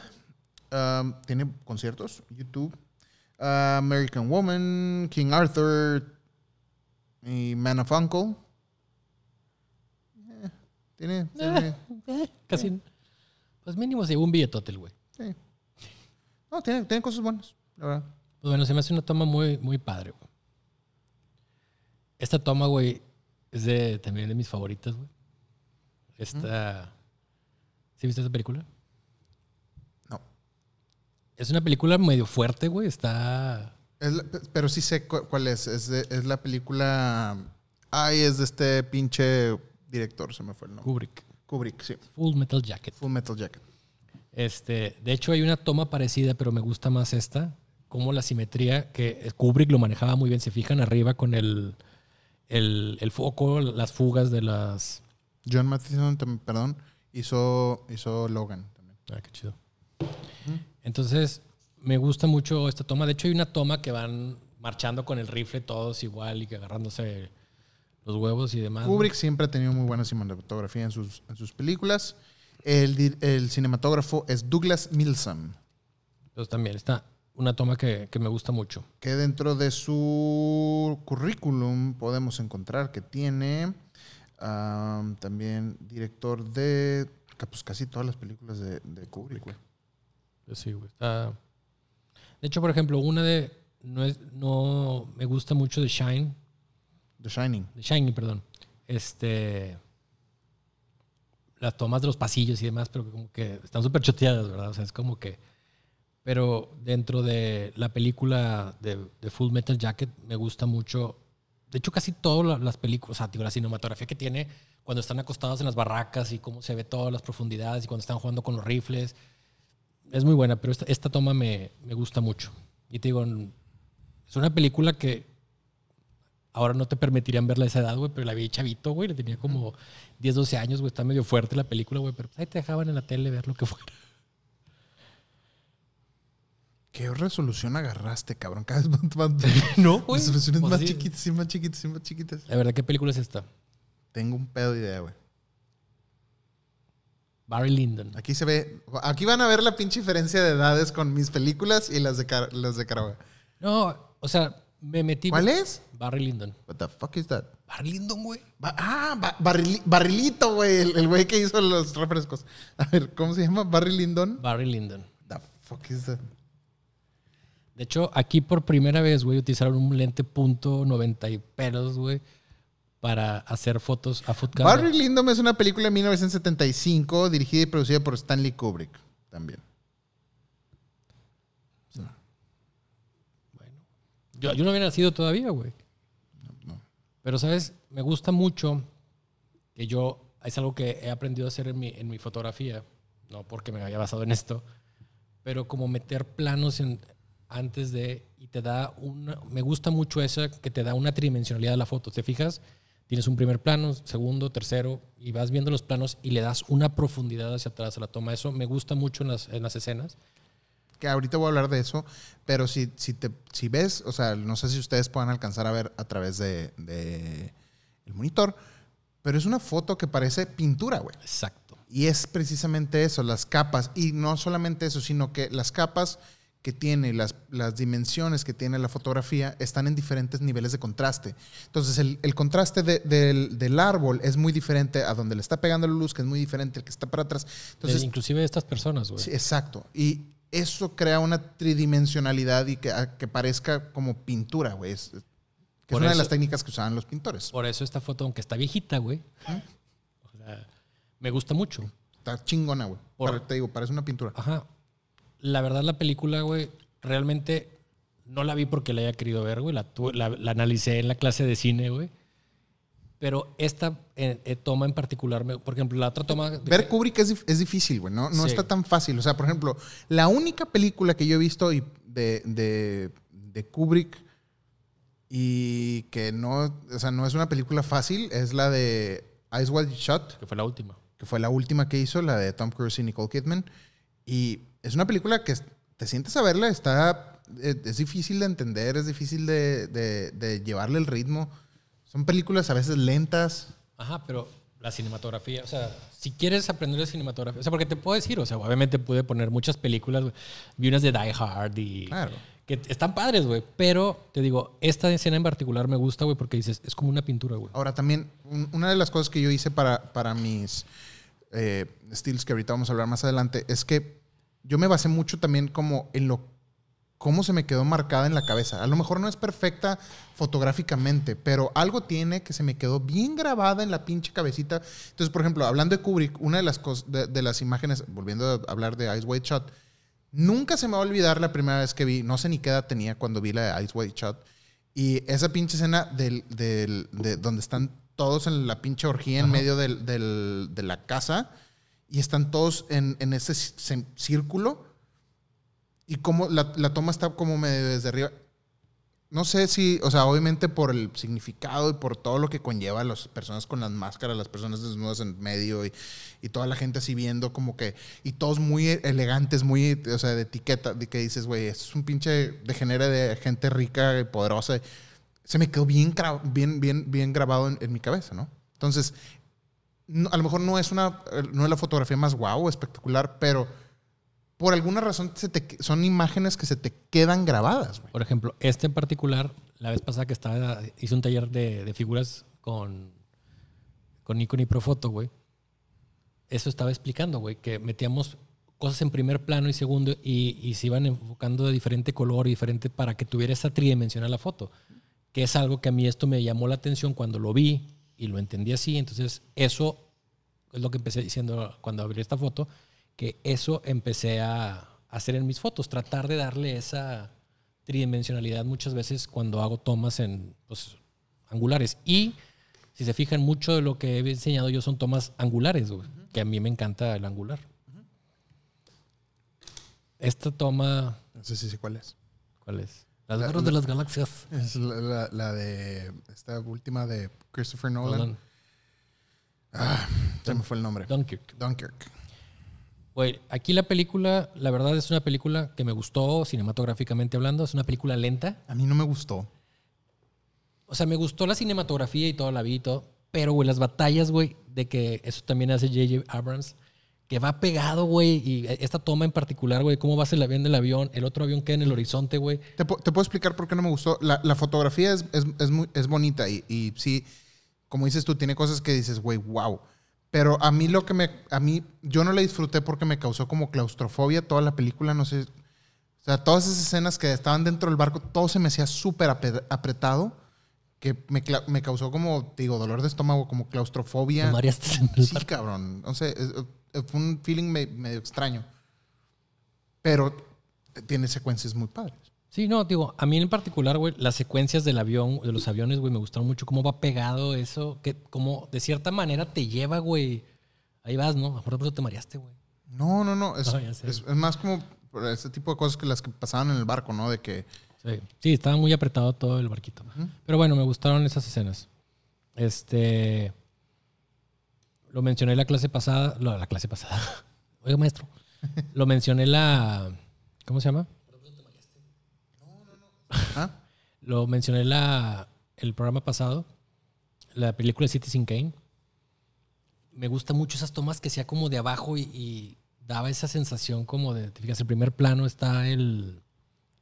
um, tiene conciertos, YouTube. uh, American Woman, King Arthur y Man of Uncle. Tiene, Eh, casi. Pues mínimo se llevó un billetote el güey. sí. No, tiene, tiene cosas buenas, la verdad. Pues bueno, se me hace una toma muy, muy padre, güey. Esta toma, güey, es de, también de mis favoritas, güey. Esta. ¿Sí viste esta película? No. Es una película medio fuerte, güey. Está. Es la- pero sí sé cu- cuál es. Es, de- es la película. Ay, es de este pinche director, se me fue el nombre. Kubrick. Kubrick, sí. Full Metal Jacket. Full Metal Jacket. Este, de hecho, hay una toma parecida, pero me gusta más esta, cómo la simetría, que Kubrick lo manejaba muy bien, se fijan arriba con el, el, el foco, las fugas de las... John Matheson, perdón, hizo, hizo Logan también. Ah, qué chido. Entonces, me gusta mucho esta toma. De hecho, hay una toma que van marchando con el rifle todos igual y que agarrándose los huevos y demás. ¿no? Kubrick siempre ha tenido muy buena cinematografía en sus, en sus películas. El, el cinematógrafo es Douglas Milsom, Entonces, también está una toma que, que me gusta mucho. que dentro de su currículum podemos encontrar que tiene am, también director de pues, casi todas las películas de, de Kubrick. sí, güey. Está- De hecho, por ejemplo, una de... No, es, no me gusta mucho de Shine. The Shining. De Shiny, perdón. Este... Las tomas de los pasillos y demás, pero como que están súper choteadas, ¿verdad? O sea, es como que... Pero dentro de la película de, de Full Metal Jacket me gusta mucho... De hecho, casi todas la- las películas, o sea, la cinematografía que tiene cuando están acostados en las barracas y cómo se ve todas las profundidades y cuando están jugando con los rifles. Es muy buena, pero esta, esta toma me, me gusta mucho. Y te digo, es una película que ahora no te permitirían verla a esa edad, güey, pero la vi chavito, güey, le tenía como 10, 12 años, güey, está medio fuerte la película, güey, pero pues, ahí te dejaban en la tele ver lo que fuera. ¿Qué resolución agarraste, cabrón? Cada vez más, más- No, güey. resoluciones Pues más sí. chiquitas y más chiquitas y más chiquitas. La verdad, ¿qué película es esta? Tengo un pedo de idea, güey. Barry Lyndon. Aquí se ve. Aquí van a ver la pinche diferencia de edades con mis películas y las de, Car- las de Caravaggio. No, o sea, me metí. ¿Cuál es? Barry Lyndon. What the fuck is that? Barry Lyndon, güey. Ba- ah, ba- barrili- barrilito, güey. El güey que hizo los refrescos. A ver, ¿cómo se llama? Barry Lyndon. Barry Lyndon. The fuck is that? De hecho, aquí por primera vez, güey, utilizaron un lente punto 90 y pelos, güey, para hacer fotos a camera. Barry Lyndon es una película de 1975 dirigida y producida por Stanley Kubrick. También. Yo, yo no había nacido todavía, güey. no. Pero, ¿sabes? Me gusta mucho que yo, es algo que he aprendido a hacer en mi, en mi fotografía, no porque me haya basado en esto, pero como meter planos en, antes de, y te da una, me gusta mucho esa que te da una tridimensionalidad a la foto. ¿Te fijas? Tienes un primer plano, segundo, tercero, y vas viendo los planos y le das una profundidad hacia atrás a la toma. Eso me gusta mucho en las, en las escenas. Que ahorita voy a hablar de eso, pero si, si, te, si ves, o sea, no sé si ustedes puedan alcanzar a ver a través de, de el monitor, pero es una foto que parece pintura, güey. Exacto. Y es precisamente eso, las capas. Y no solamente eso, sino que las capas que tiene, las, las dimensiones que tiene la fotografía están en diferentes niveles de contraste. Entonces, el, el contraste de- del, del árbol es muy diferente a donde le está pegando la luz, que es muy diferente al que está para atrás. Entonces, inclusive de estas personas, güey. sí, exacto. Y eso crea una tridimensionalidad y que, a- que parezca como pintura, güey. Es, que es Por una de las técnicas que usaban los pintores. Por eso esta foto, aunque está viejita, güey, o sea, me gusta mucho. Está chingona, güey. Te digo, parece una pintura. Ajá. La verdad, la película, güey, realmente no la vi porque la haya querido ver, güey. La, la, la analicé en la clase de cine, güey. Pero esta eh, eh, toma en particular, por ejemplo, la otra toma... de- Ver Kubrick es, es difícil, güey. No, no Sí. está tan fácil. O sea, por ejemplo, la única película que yo he visto y de, de, de Kubrick y que no, o sea, no es una película fácil es la de Eyes Wide Shut, que fue la última. que fue la última que hizo, la de Tom Cruise y Nicole Kidman. Y es una película que te sientes a verla, está, es, es difícil de entender, es difícil de, de- de llevarle el ritmo. Son películas a veces lentas. Ajá, pero la cinematografía, o sea, si quieres aprender de cinematografía, o sea, porque te puedo decir, o sea, obviamente pude poner muchas películas, güey. vi unas de Die Hard y Claro. que están padres, güey, pero te digo, esta escena en particular me gusta, güey, porque dices, es como una pintura, güey. Ahora también, un- una de las cosas que yo hice para, para mis eh, estilos que ahorita vamos a hablar más adelante es que yo me basé mucho también como en lo cómo se me quedó marcada en la cabeza. A lo mejor no es perfecta fotográficamente, pero algo tiene que se me quedó bien grabada en la pinche cabecita. Entonces, por ejemplo, hablando de Kubrick, una de las de, de las imágenes, volviendo a hablar de Ice White Shot, nunca se me va a olvidar la primera vez que vi, no sé ni qué edad tenía cuando vi la de Ice White Shot, y esa pinche escena del, del- de donde están todos en la pinche orgía en Ajá. medio del- de la casa y están todos en, en ese círculo. Y cómo la, la toma está como medio desde arriba. No sé si, o sea, obviamente por el significado y por todo lo que conlleva las personas con las máscaras, las personas desnudas en medio y, y toda la gente así viendo como que, y todos muy elegantes, muy, o sea, de etiqueta, de que dices, güey, es un pinche degenere de gente rica y poderosa. Se me quedó bien, bien, bien, bien grabado en, en mi cabeza, ¿no? Entonces, no- a lo mejor no es, una, no es la fotografía más guau, espectacular, pero por alguna razón se te- son imágenes que se te quedan grabadas, güey. Por ejemplo, este en particular, la vez pasada que estaba, hice un taller de, de figuras con, con Nikon y Profoto, güey. Eso estaba explicando, güey, que metíamos cosas en primer plano y segundo y, y se iban enfocando de diferente color y diferente para que tuviera esa tridimensional la foto. Que es algo que a mí esto me llamó la atención cuando lo vi y lo entendí así. Entonces, eso es lo que empecé diciendo cuando abrí esta foto, que eso empecé a hacer en mis fotos, tratar de darle esa tridimensionalidad muchas veces cuando hago tomas en pues, angulares. Y si se fijan, mucho de lo que he enseñado yo son tomas angulares, que a mí me encanta el angular. Esta toma, No sé si sé cuál es. ¿cuál es? Las La- garras de las galaxias. Es la, la- la de esta última de Christopher Nolan. Nolan. Ah, se me fue el nombre. Dunkirk. Dunkirk. Güey, aquí la película, la verdad es una película que me gustó cinematográficamente hablando. Es una película lenta. A mí no me gustó. O sea, me gustó la cinematografía y todo, la vi y todo. Pero, güey, las batallas, güey, de que eso también hace J.J. Abrams, que va pegado, güey. Y esta toma en particular, güey, cómo va el avión del avión, el otro avión queda en el horizonte, güey. Te, pu- te puedo explicar por qué no me gustó. La, la fotografía es, es, es muy- es bonita y, y sí, como dices tú, tiene cosas que dices, güey, wow. Pero a mí lo que me... A mí, yo no la disfruté porque me causó como claustrofobia toda la película, no sé. O sea, todas esas escenas que estaban dentro del barco, todo se me hacía súper apretado, que me, me causó como, digo, dolor de estómago, como claustrofobia. Sí, cabrón. No sé, fue un feeling me- medio extraño. Pero tiene secuencias muy padres. Sí, no, digo, a mí en particular, güey, las secuencias del avión, de los aviones, güey, me gustaron mucho cómo va pegado eso, que como de cierta manera te lleva, güey. Ahí vas, ¿no? A lo mejor por eso te mareaste, güey. No, no, no. Es, No, más como ese tipo de cosas que las que pasaban en el barco, ¿no? De que. Sí. Sí, estaba muy apretado todo el barquito. Pero bueno, me gustaron esas escenas. Este. Lo mencioné la clase pasada. lo- la clase pasada. Oiga, maestro. Lo mencioné la. ¿Cómo se llama? ¿Ah? Lo mencioné la, el programa pasado. La película Citizen Kane. Me gusta mucho esas tomas que sea como de abajo y, y daba esa sensación como de. Te fijas, el primer plano está el,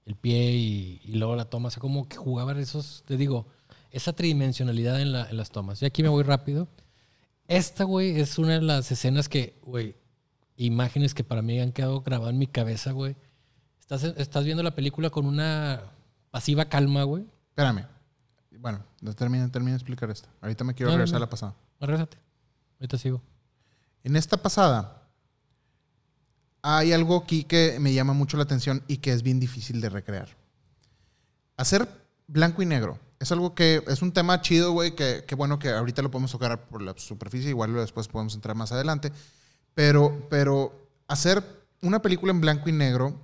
el pie y, y luego la toma. O sea, como que jugaban esos. Te digo, esa tridimensionalidad en, la- en las tomas. Y aquí me voy rápido. Esta, güey, es una de las escenas que, güey, imágenes que para mí han quedado grabadas en mi cabeza, güey. Estás, estás viendo la película con una pasiva calma, güey. Espérame. Bueno, no termina, termina de explicar esto. Ahorita me quiero No, no, regresar no. a la pasada. Regrésate. Ahorita sigo. En esta pasada hay algo aquí que me llama mucho la atención y que es bien difícil de recrear. Hacer blanco y negro es algo que es un tema chido, güey, que, que bueno que ahorita lo podemos tocar por la superficie, igual después podemos entrar más adelante. Pero, pero hacer una película en blanco y negro,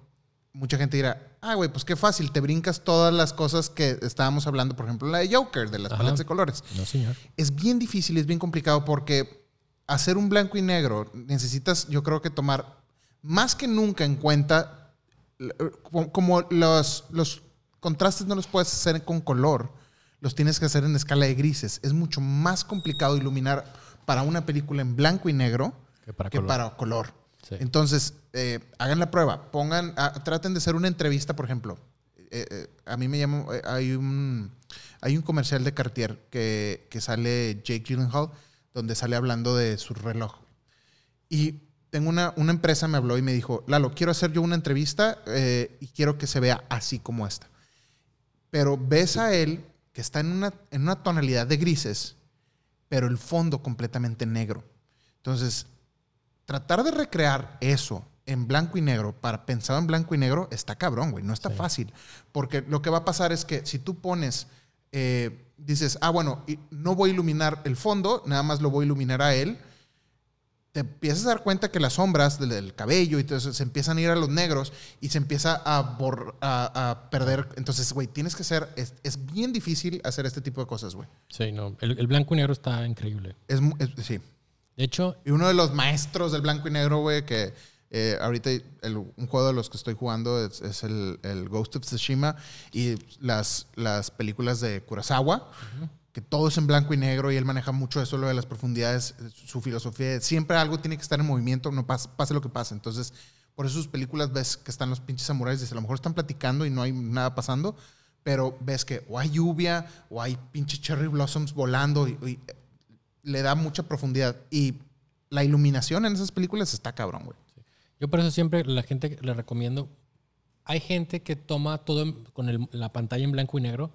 mucha gente dirá, ah, güey, pues qué fácil, te brincas todas las cosas que estábamos hablando, por ejemplo, la de Joker, de las Ajá. paletas de colores No, señor. es bien difícil, es bien complicado porque hacer un blanco y negro necesitas, yo creo que tomar más que nunca en cuenta, l- como- como los, los contrastes no los puedes hacer con color, los tienes que hacer en escala de grises. Es mucho más complicado iluminar para una película en blanco y negro Que para que color. para color. Entonces, eh, hagan la prueba, pongan, ah, traten de hacer una entrevista, por ejemplo. Eh, eh, a mí me llama, eh, hay un, hay un comercial de Cartier que, que sale Jake Gyllenhaal, donde sale hablando de su reloj. Y tengo una, una empresa me habló y me dijo, Lalo, quiero hacer yo una entrevista y quiero que se vea así como esta. Pero ves a él que está en una, en una tonalidad de grises, pero el fondo completamente negro. Entonces, tratar de recrear eso en blanco y negro, para pensado en blanco y negro, está cabrón, güey. No está Sí. fácil. Porque lo que va a pasar es que si tú pones, eh, dices, ah, bueno, y no voy a iluminar el fondo, nada más lo voy a iluminar a él, te empiezas a dar cuenta que las sombras del, del cabello y todo eso se empiezan a ir a los negros y se empieza a, bor- a, a perder. Entonces, güey, tienes que ser. Es, es bien difícil hacer este tipo de cosas, güey. Sí, no. El, el blanco y negro está increíble. Es- sí. De hecho, Y uno de los maestros del blanco y negro, güey, que eh, ahorita el- un juego de los que estoy jugando es, es el, el Ghost of Tsushima y las, las películas de Kurosawa, que todo es en blanco y negro y él maneja mucho eso, lo de las profundidades, su filosofía. Siempre algo tiene que estar en movimiento, no pas- pase lo que pase. Entonces, por eso sus películas ves que están los pinches samuráis, dice, a lo mejor están platicando y no hay nada pasando, pero ves que o hay lluvia o hay pinches cherry blossoms volando y, y le da mucha profundidad. Y la iluminación en esas películas está cabrón, güey. yo por eso siempre la gente le recomiendo. Hay gente que toma todo con el- la pantalla en blanco y negro,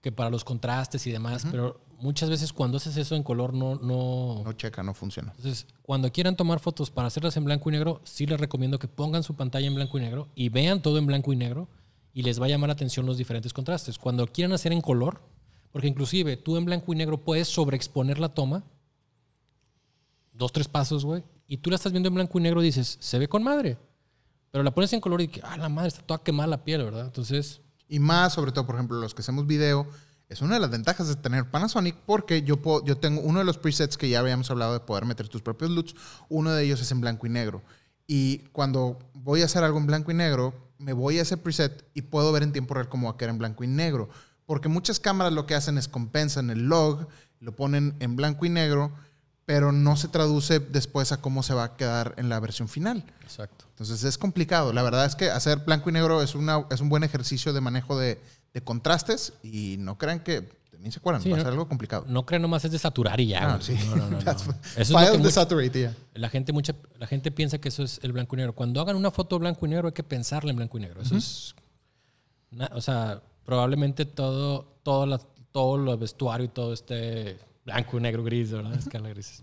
que para los contrastes y demás, pero muchas veces cuando haces eso en color no, no, No checa, no funciona. Entonces, cuando quieran tomar fotos para hacerlas en blanco y negro, sí les recomiendo que pongan su pantalla en blanco y negro y vean todo en blanco y negro y les va a llamar la atención los diferentes contrastes. Cuando quieran hacer en color, porque inclusive tú en blanco y negro puedes sobreexponer la toma, dos, tres pasos, güey, y tú la estás viendo en blanco y negro y dices, se ve con madre. Pero la pones en color y que, ah, la madre, está toda quemada la piel, ¿verdad? Entonces, Y más, sobre todo, por ejemplo, los que hacemos video, es una de las ventajas de tener Panasonic porque yo, puedo, yo tengo uno de los presets que ya habíamos hablado de poder meter tus propios LUTs. Uno de ellos es en blanco y negro. Y cuando voy a hacer algo en blanco y negro, me voy a ese preset y puedo ver en tiempo real cómo va a quedar en blanco y negro. Porque muchas cámaras lo que hacen es compensan el log, lo ponen en blanco y negro, pero no se traduce después a cómo se va a quedar en la versión final. exacto. Entonces es complicado. La verdad es que hacer blanco y negro es, una, es un buen ejercicio de manejo de, de contrastes y no crean que ni se acuerdan, Sí, va a ¿no? ser algo complicado. No creen nomás es de saturar y ya. Ah, güey. sí. No, no, no, no. Eso es lo que mucha- ya. La gente, mucha, la gente piensa que eso es el blanco y negro. Cuando hagan una foto blanco y negro hay que pensarla en blanco y negro. Eso es... o sea, probablemente todo, todo, la, todo lo vestuario y todo esté blanco, negro, gris, ¿verdad? Escala grises.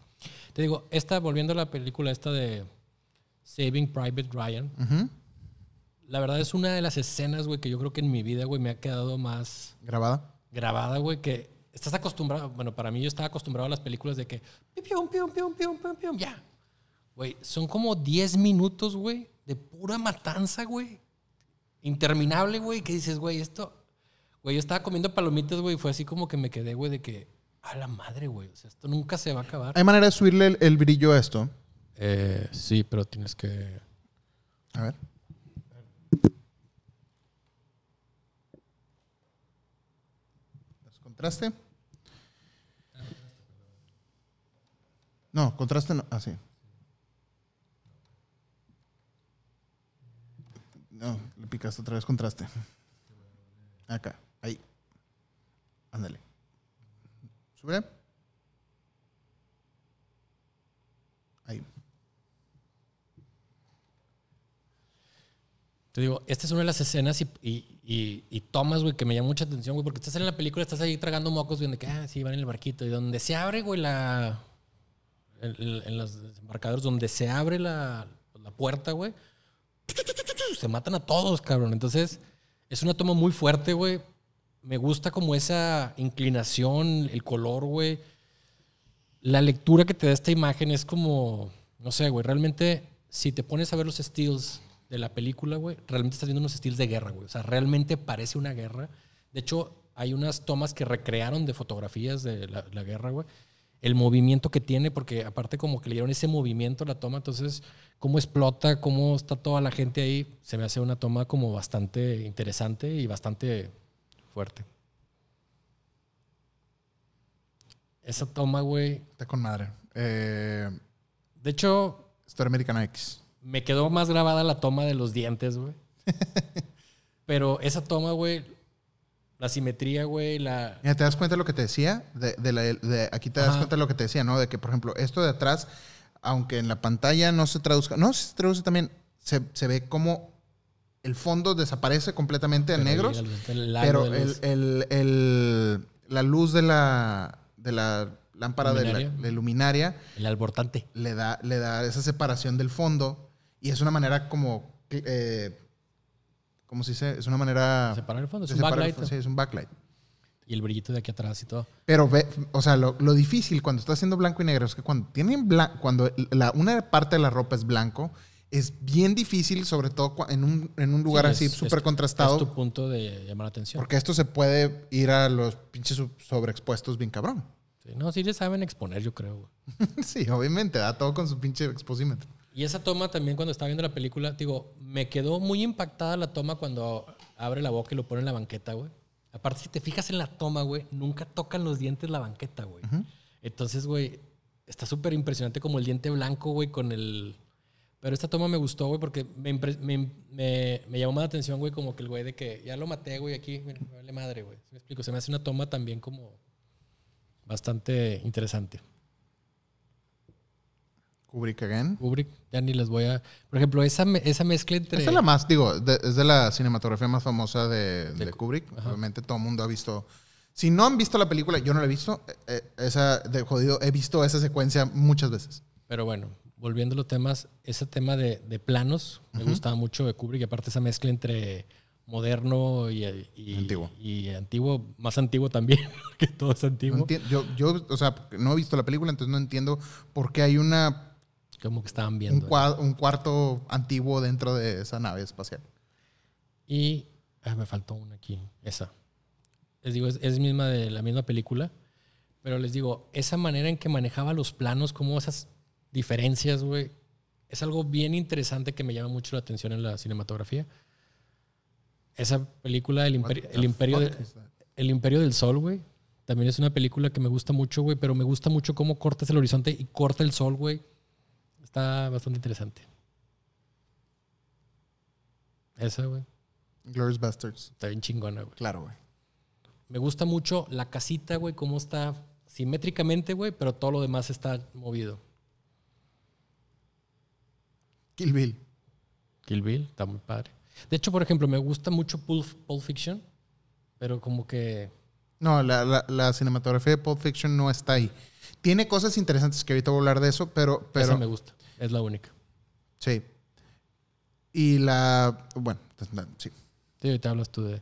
Te digo, esta, volviendo a la película esta de Saving Private Ryan, Ujú. la verdad es una de las escenas, güey, que yo creo que en mi vida, güey, me ha quedado más Grabada. grabada, güey, que estás acostumbrado, bueno, para mí yo estaba acostumbrado a las películas de que pium, pium, pium, pium, pium, pium, ya. Güey, son como 10 minutos, güey, de pura matanza, güey. Interminable, güey, que dices, güey, esto... Güey, yo estaba comiendo palomitas, güey, y fue así como que me quedé, güey, de que... A la madre, güey. O sea, esto nunca se va a acabar. Hay manera de subirle el, el brillo a esto. Eh, sí, pero tienes que... A ver. ¿Contraste? No, contraste no. Ah, sí. No, le picaste otra vez contraste. Acá. Ándale. Sube. Ahí. Te digo, esta es una de las escenas y, y, y- y tomas, güey, que me llama mucha atención, güey, porque estás en la película, estás ahí tragando mocos, güey, de que, ah, sí, van en el barquito, y donde se abre, güey, la. en los desembarcadores, donde se abre la, la puerta, güey, se matan a todos, cabrón. Entonces, es una toma muy fuerte, güey. Me gusta como esa inclinación, el color, güey. La lectura que te da esta imagen es como, no sé, güey, realmente, si te pones a ver los steals de la película, güey, realmente estás viendo unos steals de guerra, güey. O sea, realmente parece una guerra. De hecho, hay unas tomas que recrearon de fotografías de la, guerra, güey. El movimiento que tiene, porque aparte como que le dieron ese movimiento la toma, entonces cómo explota, cómo está toda la gente ahí, se me hace una toma como bastante interesante y bastante fuerte. Esa toma, güey. Está con madre. Eh, De hecho, Story American X. me quedó más grabada la toma de los dientes, güey. Pero esa toma, güey, la simetría, güey, la... Mira, ¿te das cuenta de lo que te decía? De, de la- de- aquí te das Ajá. cuenta de lo que te decía, ¿no? De que, por ejemplo, esto de atrás, aunque en la pantalla no se traduzca, no, sí se traduce también, se, se ve como el fondo desaparece completamente en el halo pero el, el- el- la luz de la, de la lámpara de la, Luminaria. de luminaria el albortante. le da, le da esa separación del fondo y es una manera como, eh, ¿cómo se dice? Es una manera... Separar el fondo, es un backlight. fondo, Sí, es un backlight. Y el brillito de aquí atrás y todo. Pero ve, o sea, lo, lo difícil cuando estás haciendo blanco y negro es que cuando tienen blan- cuando la, una parte de la ropa es blanco, es bien difícil, sobre todo en un, en un lugar Sí, así súper contrastado. Es tu punto de llamar la atención. Porque esto se puede ir a los pinches sobreexpuestos bien cabrón. Sí, no, sí le saben exponer, yo creo, sí, obviamente, da todo con su pinche exposímetro. Y esa toma también cuando estaba viendo la película, digo, me quedó muy impactada la toma cuando abre la boca y lo pone en la banqueta, güey. Aparte, si te fijas en la toma, güey, nunca tocan los dientes la banqueta, güey. Entonces, güey, está súper impresionante como el diente blanco, güey, con el... Pero esta toma me gustó, güey, porque me, me, me- me llamó más la atención, güey, como que el güey de que ya lo maté, güey, aquí, mira, me vale madre, güey. ¿Sí me explico? Se me hace una toma también como bastante interesante. Kubrick again. Kubrick, ya ni les voy a... Por ejemplo, esa, esa mezcla entre... Esta es la más, digo, de- es de la cinematografía más famosa de, de De- Kubrick. ajá. Obviamente todo el mundo ha visto. Si no han visto la película, yo no la he visto. eh, eh, esa de jodido, he visto esa secuencia muchas veces. Pero bueno, volviendo a los temas, ese tema de, de planos me gustaba mucho de Kubrick y aparte esa mezcla entre moderno y, y- Antiguo. y antiguo, más antiguo también, que todo es No antiguo, entien- yo, yo, o sea, no he visto la película, entonces no entiendo por qué hay una, como que estaban un, viendo. cua- un cuarto antiguo dentro de esa nave espacial. Y ah, me faltó una aquí, esa. Les digo, es, es misma de la misma película, pero les digo, esa manera en que manejaba los planos, como esas diferencias, güey, es algo bien interesante que me llama mucho la atención en la cinematografía. Esa película, El, Imperio- el Imperio, de- El Imperio del Sol, güey, también es una película que me gusta mucho, güey, pero me gusta mucho cómo cortas el horizonte y corta el sol, güey. Está bastante interesante. Esa, güey, Glorious Bastards. está bien chingona, güey. Claro, güey. Me gusta mucho la casita, güey, cómo está simétricamente, güey, pero todo lo demás está movido. Kill Bill. Kill Bill, está muy padre. De hecho, por ejemplo, me gusta mucho Pulp, Pulp Fiction, pero como que... No, la, la- la cinematografía de Pulp Fiction no está ahí. Tiene cosas interesantes que ahorita voy a hablar de eso, pero, esa pero me gusta, es la única. sí. Y la, bueno, pues, sí. Sí, ahorita hablas tú de...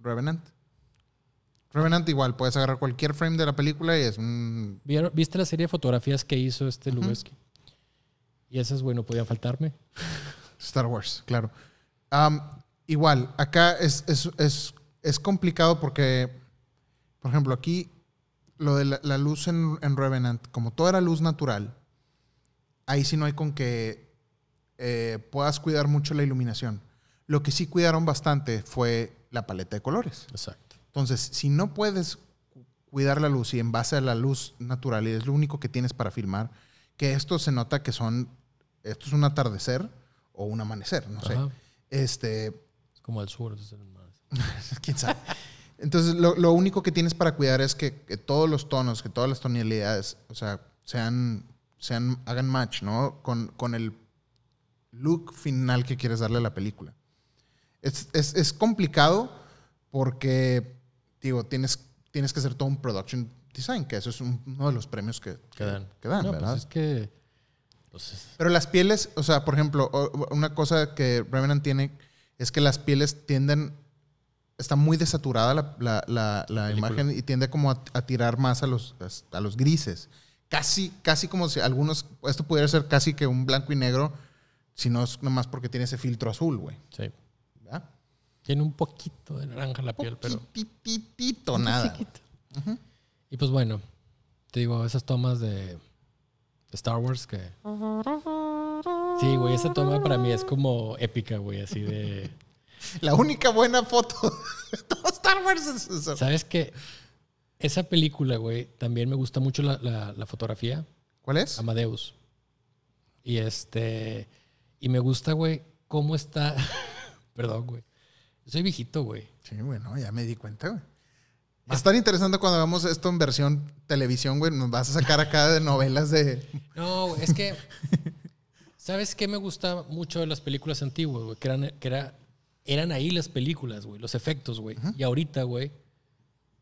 Revenant. Revenant igual, puedes agarrar cualquier frame de la película y es un... ¿Vieron- ¿Viste la serie de fotografías que hizo este Lubeski? Y esas, güey, no podían faltarme. Star Wars, claro. Igual, acá es, es, es, es complicado porque, por ejemplo, aquí lo de la, la luz en, en Revenant, como todo era luz natural, ahí sí no hay con que eh, puedas cuidar mucho la iluminación. Lo que sí cuidaron bastante fue la paleta de colores. Exacto. Entonces, si no puedes cu- cuidar la luz y en base a la luz natural y es lo único que tienes para filmar, que esto se nota que son, esto es un atardecer o un amanecer, no sé. Ajá. Este, Es como al sur. entonces, quién sabe. Entonces, lo, lo único que tienes para cuidar es que, que todos los tonos, que todas las tonalidades, o sea, sean, sean, hagan match, ¿no? Con, con el look final que quieres darle a la película. Es, es, es complicado porque, digo, tienes, tienes que hacer todo un production design, que eso es un- uno de los premios que, Que dan. que dan, No, ¿verdad? Pues es que... Pero las pieles, o sea, por ejemplo, una cosa que Revenant tiene es que las pieles tienden, está muy desaturada la, la- la- imagen y tiende como a, a tirar más a los, a los grises. Casi, casi como si algunos, esto pudiera ser casi que un blanco y negro, si no es nomás porque tiene ese filtro azul, güey. sí. ¿verdad? Tiene un poquito de naranja la piel, pero... Poquititito, un nada. chiquito. Y pues bueno, te digo, esas tomas de Star Wars que... Sí, güey, esa toma para mí es como épica, güey, así de... La única buena foto de todo Star Wars es eso. ¿Sabes qué? Esa película, güey, también me gusta mucho la, la- la fotografía. ¿Cuál es? Amadeus. Y este... Y me gusta, güey, cómo está... Perdón, güey. Soy viejito, güey. Sí, bueno, ya me di cuenta, güey. Va a estar interesante cuando hagamos esto en versión televisión, güey. Nos vas a sacar acá de novelas de. No, es que. ¿Sabes qué me gusta mucho de las películas antiguas, güey? Que eran, que era, eran ahí las películas, güey, los efectos, güey. Y ahorita, güey,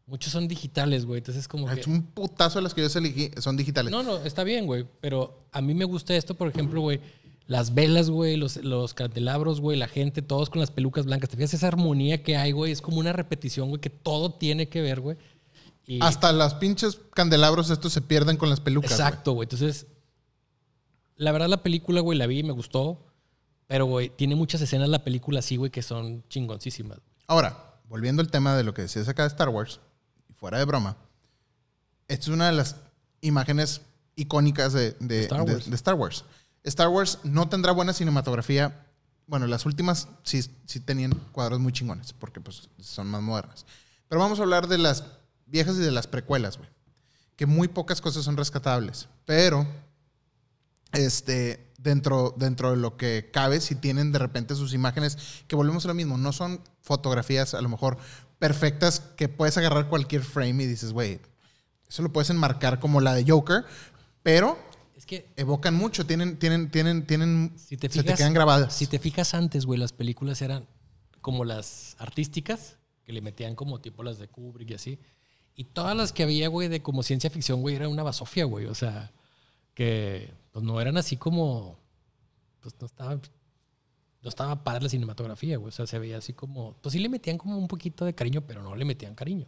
muchos son digitales, güey. Entonces es como que. Es un putazo de las que yo elegí, son digitales. No, no, está bien, güey. Pero a mí me gusta esto, por ejemplo, güey. Las velas, güey, los, los candelabros, güey, la gente, todos con las pelucas blancas. ¿Te fijas esa armonía que hay, güey? Es como una repetición, güey, que todo tiene que ver, güey. Y- Hasta las pinches candelabros estos se pierden con las pelucas. Exacto, güey. Entonces, la verdad, la película, güey, la vi y me gustó. Pero, güey, tiene muchas escenas la película así, güey, que son chingoncísimas. Ahora, volviendo al tema de lo que decías acá de Star Wars, y fuera de broma, esta es una de las imágenes icónicas de, de- Star de- Wars. de Star Wars. Star Wars no tendrá buena cinematografía. Bueno, las últimas sí, sí tenían cuadros muy chingones, porque pues son más modernas. Pero vamos a hablar de las viejas y de las precuelas, güey. Que muy pocas cosas son rescatables. Pero este, dentro, dentro de lo que cabe, si tienen de repente sus imágenes, que volvemos a lo mismo, no son fotografías a lo mejor perfectas que puedes agarrar cualquier frame y dices, güey, eso lo puedes enmarcar como la de Joker, pero Es que, evocan mucho, tienen, tienen, tienen, tienen, si te se fijas, te quedan grabadas. si te fijas antes, güey, las películas eran como las artísticas, que le metían como tipo las de Kubrick y así. Y todas las que había, güey, de como ciencia ficción, güey, era una basofia, güey. O sea, que pues no eran así como. Pues no estaba. No estaba padre la cinematografía, güey. O sea, se veía así como. Pues sí le metían como un poquito de cariño, pero no le metían cariño.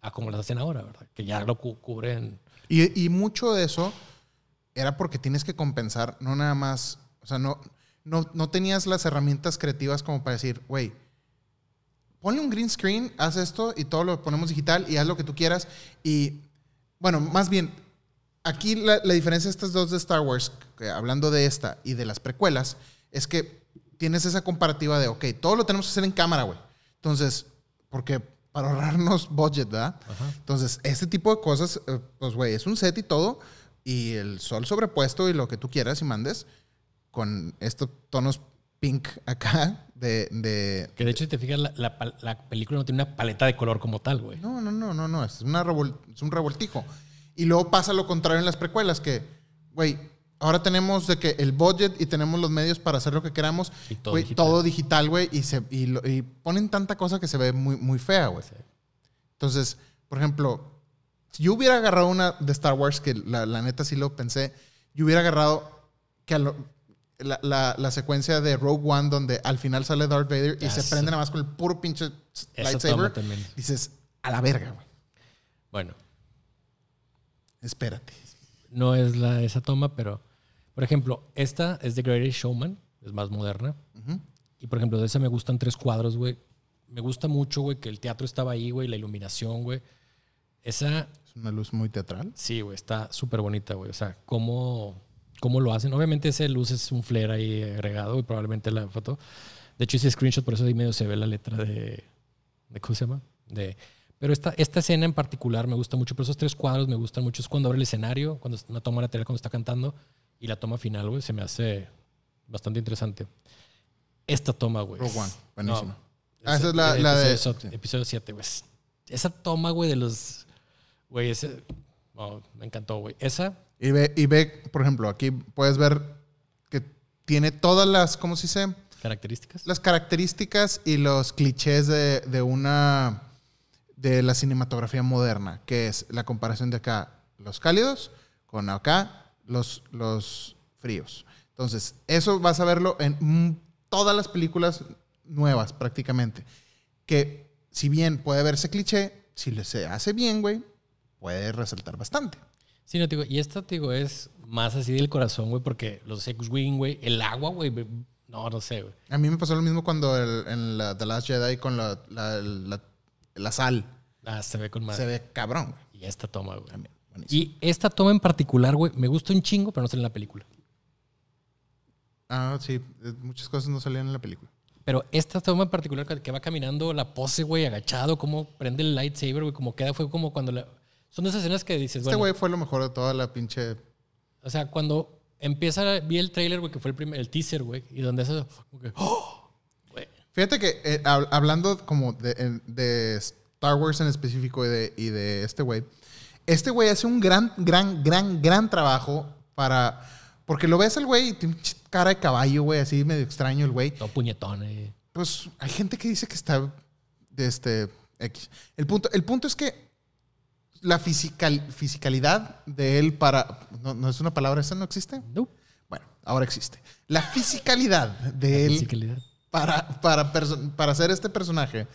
A como las hacen ahora, ¿verdad? Que ya lo cu- cubren. Y, y mucho de eso era porque tienes que compensar, no nada más, o sea, no, no, no tenías las herramientas creativas como para decir, güey, ponle un green screen, haz esto y todo lo ponemos digital y haz lo que tú quieras. Y bueno, más bien, aquí la, la diferencia de estas dos de Star Wars, que hablando de esta y de las precuelas, es que tienes esa comparativa de, ok, todo lo tenemos que hacer en cámara, güey. Entonces, porque para ahorrarnos budget, ¿verdad? Ajá. Entonces, este tipo de cosas, eh, pues, güey, es un set y todo, y el sol sobrepuesto y lo que tú quieras y mandes, con estos tonos pink acá de... de- Que de hecho, si te fijas, la, la la película no tiene una paleta de color como tal, güey. no, no, no, no, no, es, una revol- es un revoltijo. Y luego pasa lo contrario en las precuelas, que, güey, ahora tenemos de que el budget y tenemos los medios para hacer lo que queramos, Y todo digital. todo digital, güey, y, se, y, lo- y ponen tanta cosa que se ve muy, muy fea, güey. Sí. Entonces, por ejemplo, si yo hubiera agarrado una de Star Wars, que la, la neta sí lo pensé, yo hubiera agarrado que lo- la, la- la secuencia de Rogue One, donde al final sale Darth Vader y se prende nada más con el puro pinche lightsaber, dices, a la verga, güey. Bueno, Espérate. no es la, esa toma, pero, por ejemplo, esta es The Greatest Showman, es más moderna. Y, por ejemplo, de esa me gustan tres cuadros, güey. Me gusta mucho, güey, que el teatro estaba ahí, güey, la iluminación, güey. Esa, Es una luz muy teatral. sí, güey, está súper bonita, güey. O sea, cómo, cómo lo hacen. Obviamente ese luz es un flare ahí agregado y probablemente la foto. De hecho, hice screenshot, por eso ahí medio se ve la letra de... de ¿Cómo se llama? De, pero esta, esta escena en particular me gusta mucho. Pero esos tres cuadros me gustan mucho. Es cuando abre el escenario, cuando una toma lateral, cuando está cantando. Y la toma final, güey, se me hace bastante interesante. Esta toma, güey. Rogue One, buenísima. No, Ah, esa es la- la de- episodio 7, güey. Esa toma, güey, de los... Güey, ese... oh, me encantó, güey. Esa... Y ve, y ve, por ejemplo, aquí puedes ver que tiene todas las, ¿cómo se dice? Características. las características y los clichés de, de una de la cinematografía moderna, que es la comparación de acá los cálidos con acá los, los fríos. Entonces, eso vas a verlo en todas las películas nuevas prácticamente. Que si bien puede verse cliché, si le se hace bien, güey, puede resaltar bastante. Sí, no, te digo, y esta, te digo, es más así del corazón, güey, porque los X-Wing, güey, el agua, güey, no, no sé, güey. A mí me pasó lo mismo cuando el- en la The Last Jedi con la, la, la- la sal. Ah, se ve con madre. Se ve cabrón, güey. Y esta toma, güey. También. Y esta toma en particular, güey, me gusta un chingo, pero no sale en la película. Ah, sí, eh, muchas cosas no salían en la película. Pero esta toma en particular que que va caminando, la pose, güey, agachado, cómo prende el lightsaber, güey, como queda, fue como cuando la... Son de esas escenas que dices, Este bueno, güey fue lo mejor de toda la pinche. o sea, cuando empieza, vi el trailer, güey, que fue el, primer, el teaser, güey, y donde eso, que, ¡oh! Güey, Fíjate que eh, hab- hablando como de, de Star Wars en específico y de, y de este güey, este güey hace un gran, gran, gran, gran trabajo para. Porque lo ves el güey y tiene cara de caballo, güey, así medio extraño el güey. todo puñetón, eh. Pues hay gente que dice que está de este X. El punto, el punto es que la fisical, fisicalidad de él para. No, no es una palabra, esa no existe. No. Bueno, ahora existe. La fisicalidad de él Fisicalidad. para, para, para hacer este personaje,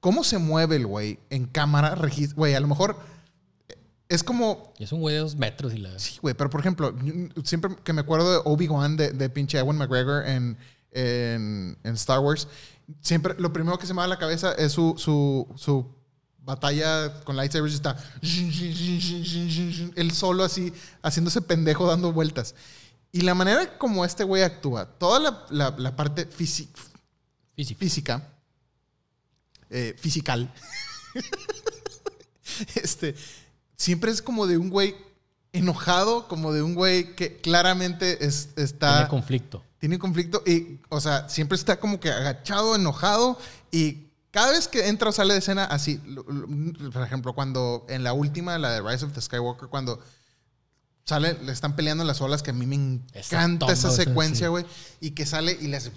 cómo se mueve el güey en cámara, güey, a lo mejor eh, es como, es un güey de dos metros y la. sí, güey, pero por ejemplo, siempre que me acuerdo de Obi-Wan, de, de pinche Ewan McGregor en, en, en Star Wars, siempre lo primero que se me va a la cabeza es su, su, su batalla con lightsabers está él solo así, haciéndose pendejo dando vueltas. Y la manera como este güey actúa, toda la, la- la parte física física, eh, fisical, este, siempre es como de un güey enojado, como de un güey que claramente es- está, Tiene conflicto. tiene conflicto y, o sea, siempre está como que agachado, enojado y cada vez que entra o sale de escena así, por ejemplo, cuando en la última, la de Rise of the Skywalker, cuando sale, le están peleando en las olas, que a mí me encanta esa secuencia, sí. güey, y que sale y le hace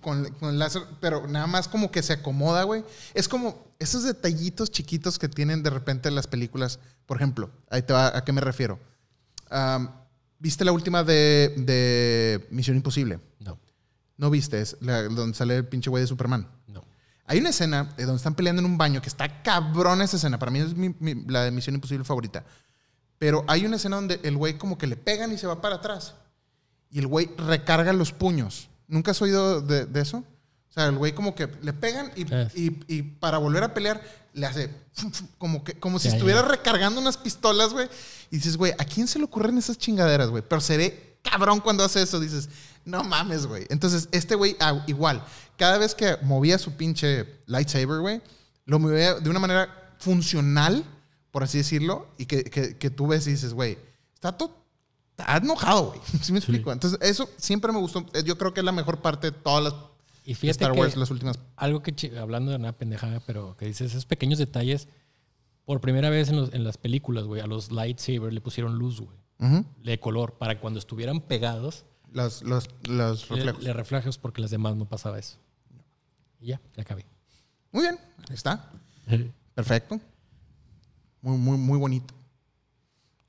con, con el láser, pero nada más como que se acomoda, güey. Es como esos detallitos chiquitos que tienen de repente las películas. Por ejemplo, ahí te va, ¿a qué me refiero? Am, ¿Viste la última de, de Misión Imposible? No, ¿No viste? Es la, donde sale el pinche güey de Superman. no. Hay una escena eh, donde están peleando en un baño que está cabrón esa escena. Para mí es mi- mi- la de Misión Imposible favorita. Pero hay una escena donde el güey como que le pegan y se va para atrás. Y el güey recarga los puños. ¿Nunca has oído de, de eso? O sea, el güey como que le pegan y, y- y para volver a pelear le hace como, que, como si estuviera recargando unas pistolas, güey. Y dices, güey, ¿a quién se le ocurren esas chingaderas, güey? Pero se ve cabrón cuando hace eso. Dices, no mames, güey. Entonces, este güey, ah, igual, cada vez que movía su pinche lightsaber, güey, lo movía de una manera funcional, por así decirlo, y que, que- que tú ves y dices, güey, está todo. Está enojado, güey. ¿Sí me explico? Entonces, eso siempre me gustó. Eh, Yo creo que es la mejor parte de todas las Y fíjate Star Wars, que las últimas. algo que, hablando de una pendejada, pero que dices, esos pequeños detalles, por primera vez en, los- en las películas, güey, a los lightsabers le pusieron luz, güey, Ujú. de color, para que cuando estuvieran pegados, Los, los, los le- reflejos. Le, reflejos, porque las demás no pasaba eso. Y ya, ya acabé. Muy bien, ahí está. Perfecto. Muy, muy, muy bonito.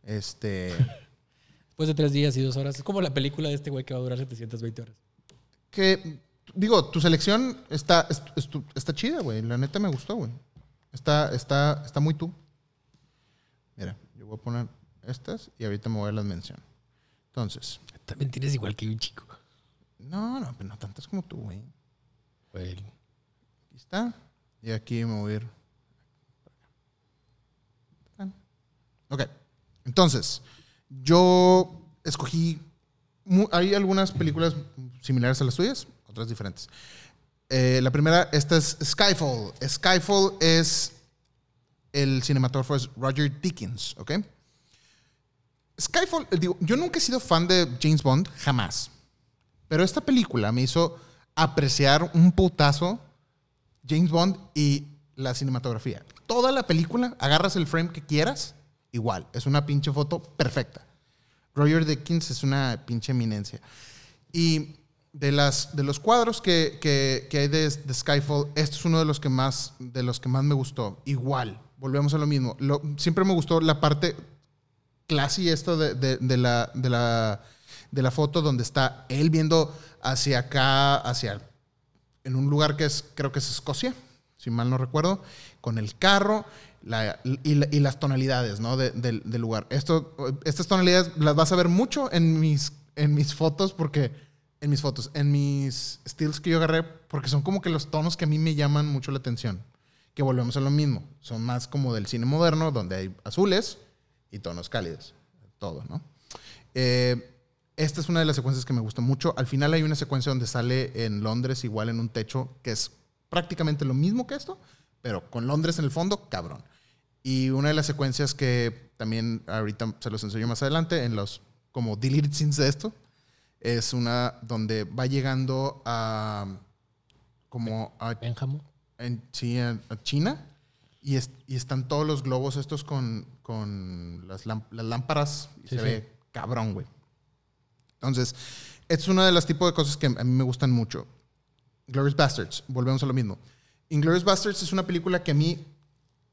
Este. Después de tres días y dos horas, es como la película de este güey que va a durar 720 horas. que, digo, tu selección está, est- está chida, güey. La neta me gustó, güey. Está, está, está muy tú. Mira, yo voy a poner estas y ahorita me voy a las menciono. Entonces, También tienes igual que un chico. no, no, pero no tantas como tú, güey. Aquí está. Y aquí me voy a ir. Ok. Entonces, yo escogí. Hay algunas películas similares a las tuyas, otras diferentes. Eh, la primera, esta es Skyfall. Skyfall es. El cinematógrafo es Roger Dickens, ¿ok? Skyfall, eh, digo, yo nunca he sido fan de James Bond, jamás. Pero esta película me hizo apreciar un putazo James Bond y la cinematografía. Toda la película, agarras el frame que quieras, igual. Es una pinche foto perfecta. Roger Dickens es una pinche eminencia. Y de, las, de los cuadros que, que- hay de, Skyfall, este es uno de los que más, de los que más me gustó. Igual, volvemos a lo mismo. Siempre me gustó la parte classy esto de, de- de la, de, la, de la foto donde está él viendo hacia acá, hacia en un lugar que es, creo que es Escocia, si mal no recuerdo, con el carro y, la- y las tonalidades ¿no? de- del, lugar. Estas tonalidades las vas a ver mucho en mis, en mis fotos, porque en mis fotos, en mis stills que yo agarré, porque son como que los tonos que a mí me llaman mucho la atención. Que volvemos a lo mismo, son más como del cine moderno, donde hay azules y tonos cálidos, todo, ¿no? Eh, esta es una de las secuencias que me gusta mucho. Al final hay una secuencia donde sale en Londres, igual en un techo, que es prácticamente lo mismo que esto, pero con Londres en el fondo, cabrón. Y una de las secuencias que también ahorita se los enseño más adelante, en los como deleted scenes de esto, es una donde va llegando a como a Benjamo. en, sí, a China y, es- y están todos los globos estos con, con las, lám- las lámparas y Sí, se sí. ve cabrón, güey. Entonces, es una de las tipos de cosas que a mí me gustan mucho. Glorious Bastards, volvemos a lo mismo. Inglourious Bastards es una película que a mí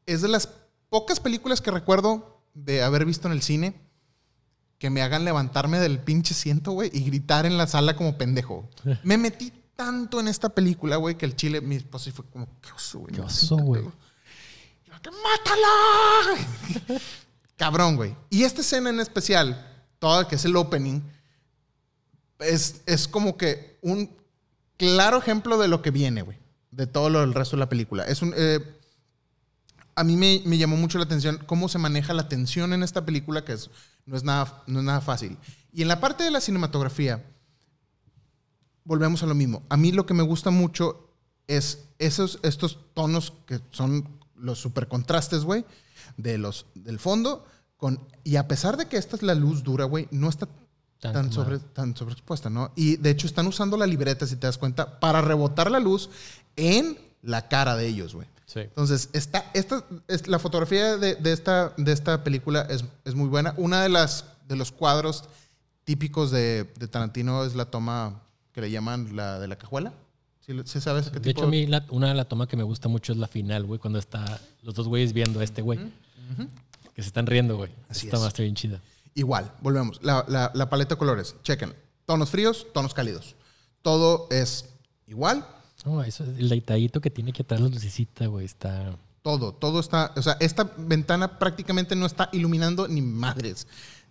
es de las pocas películas que recuerdo de haber visto en el cine que me hagan levantarme del pinche ciento, güey, y gritar en la sala como pendejo. Me metí tanto en esta película, güey, que el chile, mi esposa fue como, qué oso, güey. Qué oso, güey. ¡Mátala! Cabrón, güey. Y esta escena en especial, toda que es el opening, es, es como que un claro ejemplo de lo que viene, güey. De todo lo, el resto de la película. Es un. eh, a mí me, me llamó mucho la atención cómo se maneja la tensión en esta película, que es, no, es nada, no es nada fácil. Y en la parte de la cinematografía, volvemos a lo mismo. A mí lo que me gusta mucho es esos, estos tonos que son los super contrastes, güey, de los, del fondo. Con, y a pesar de que esta es la luz dura, güey, no está Tan sobre, tan sobreexpuesta, ¿no? Y de hecho están usando la libreta, si te das cuenta, para rebotar la luz en la cara de ellos, güey. Sí. Entonces, esta, esta, es, la fotografía de, de esta, de esta película es, es muy buena. Una de las de los cuadros típicos de, de Tarantino es la toma que le llaman la de la cajuela. ¿Sí, lo- sí sabes qué De tipo? hecho, a mí la- una de las tomas que me gusta mucho es la final, güey, cuando está los dos güeyes viendo a este güey. Que se están riendo, güey. Así Esta es. está bien chida. Igual, volvemos. La, la- la paleta de colores, chequen. Tonos fríos, tonos cálidos. Todo es igual. No, eso es el detallito que tiene que atrás la lucecita, güey, está... Todo, todo está. O sea, esta ventana prácticamente no está iluminando ni madres.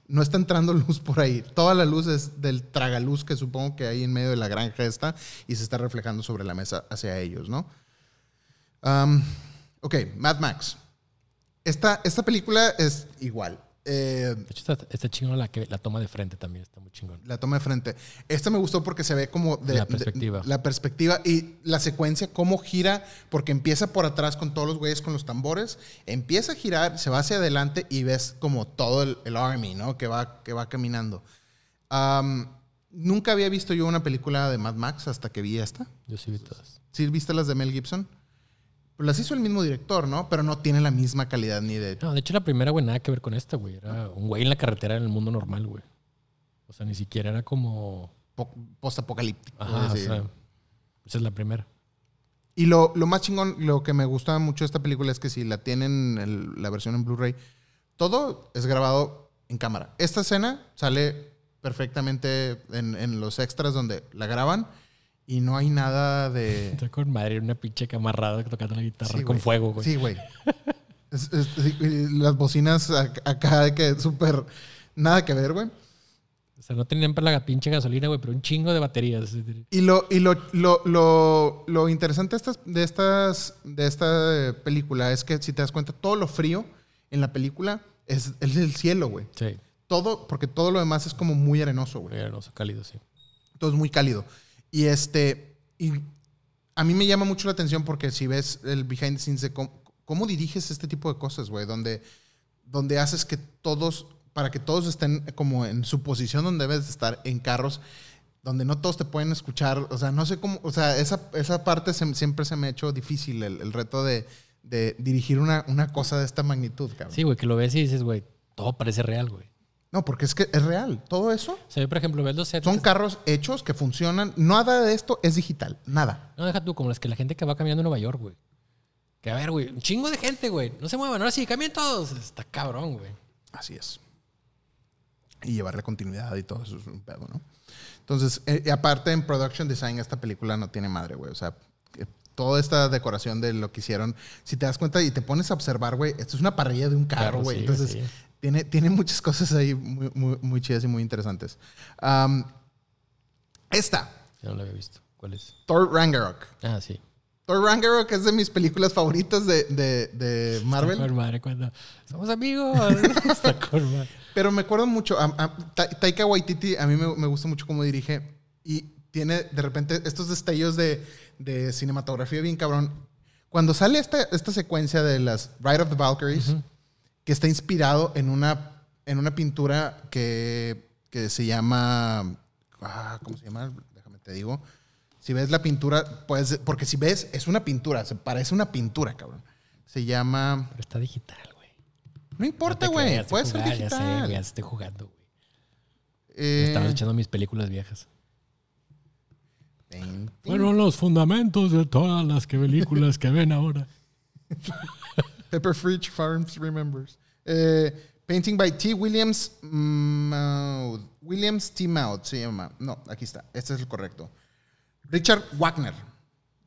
No está entrando luz por ahí. Toda la luz es del tragaluz que supongo que hay en medio de la granja esta y se está reflejando sobre la mesa hacia ellos, ¿no? Ok, Mad Max. Esta, esta película es igual. Eh, De hecho, está, está chingón la, que, la toma de frente también, está muy chingón. la toma de frente. Esta me gustó porque se ve como de La perspectiva. de- la perspectiva y la secuencia, cómo gira, porque empieza por atrás con todos los güeyes con los tambores, empieza a girar, se va hacia adelante y ves como todo el, el army, ¿no? Que va, que va caminando. Am, nunca había visto yo una película de Mad Max hasta que vi esta. Yo sí vi todas. ¿Sí viste las de Mel Gibson? Pues las hizo el mismo director, ¿no? Pero no tiene la misma calidad ni de... No, de hecho la primera, güey, nada que ver con esta, güey. Era un güey en la carretera en el mundo normal, güey. O sea, ni siquiera era como... po- Post-apocalíptico. Ajá, sí. o sea, esa es la primera. Y lo, lo más chingón, lo que me gusta mucho de esta película es que si la tienen el- la versión en Blu-ray, todo es grabado en cámara. Esta escena sale perfectamente en, en los extras donde la graban y no hay nada de... Está con madre, una pinche camarada tocando la guitarra Sí, con fuego, güey. Sí, güey. Es- es- las bocinas ac- acá de que súper... Nada que ver, güey. O sea, no tenían para la pinche gasolina, güey, pero un chingo de baterías. Y lo, y lo, lo, lo, lo interesante de, estas, de, estas, de esta película es que si te das cuenta, todo lo frío en la película es, es el cielo, güey. Sí, Todo, porque todo lo demás es como muy arenoso, güey. era oso cálido, sí. Todo es muy cálido. Y este, y a mí me llama mucho la atención porque si ves el behind the scenes de cómo, cómo diriges este tipo de cosas, güey, donde, donde haces que todos, para que todos estén como en su posición donde debes de estar en carros, donde no todos te pueden escuchar, o sea, no sé cómo, o sea, esa, esa parte se- siempre se me ha hecho difícil, el, el reto de, de dirigir una, una cosa de esta magnitud, cabrón. Sí, güey, que lo ves y dices, güey, todo parece real, güey. No, porque es que es real, todo eso O sea, yo, por ejemplo, ves los sets. son carros hechos que funcionan, nada de esto es digital, nada. No, deja tú, como las que la gente que va caminando en Nueva York, güey. Que a ver, güey, un chingo de gente, güey. No se muevan, ahora sí, cambien todos. Está cabrón, güey. Así es. Y llevarle continuidad y todo eso es un pedo, ¿no? Entonces, eh, aparte en production design esta película no tiene madre, güey. O sea, que toda esta decoración de lo que hicieron, si te das cuenta y te pones a observar, güey, esto es una parrilla de un carro, Carro, güey. sí, Entonces, sí. Tiene, tiene muchas cosas ahí muy, muy, muy chidas y muy interesantes. Am, esta, Ya no lo había visto. ¿Cuál es? Thor Ragnarok. Ah, sí. Thor Ragnarok es de mis películas favoritas de, de, de Marvel. Está con madre cuando somos amigos. Está con madre. Pero me acuerdo mucho, a, a- Ta- Taika Waititi, a mí me, me gusta mucho cómo dirige y tiene de repente estos destellos de, de cinematografía bien cabrón. Cuando sale esta, esta secuencia de las Ride of the Valkyries, que está inspirado en una, en una pintura que, que se llama... ah, ¿Cómo se llama? Déjame te digo. Si ves la pintura, pues, porque si ves, es una pintura, se parece una pintura, cabrón. Se llama... Pero está digital, güey. No importa, No güey. creas, Puede ser jugando, Ya sé, digital. güey, ya estoy jugando, güey. Eh, Estaba echando mis películas viejas. Fueron los fundamentos de todas las que películas que ven ahora. Pepper Fridge Farms Remembers. Eh, Painting by T. Williams Maud. Williams T. Maud se llama. No, aquí está. Este es el correcto. Richard Wagner.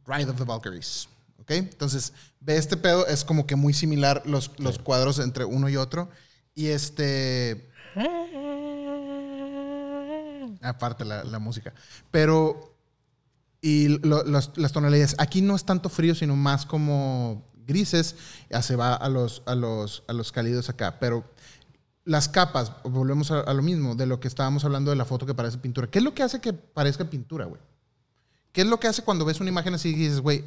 Ride of the Valkyries. ¿Ok? Entonces, ve este pedo. Es como que muy similar los, los cuadros entre uno y otro. Y este. Aparte la, la música. Pero. Y lo- los- las tonalidades. Aquí no es tanto frío, sino más como grises. Ya se va a los, a los, a los cálidos acá. Pero las capas, volvemos a, lo mismo, de lo que estábamos hablando de la foto que parece pintura. ¿Qué es lo que hace que parezca pintura, güey? ¿Qué es lo que hace cuando ves una imagen así y dices, güey,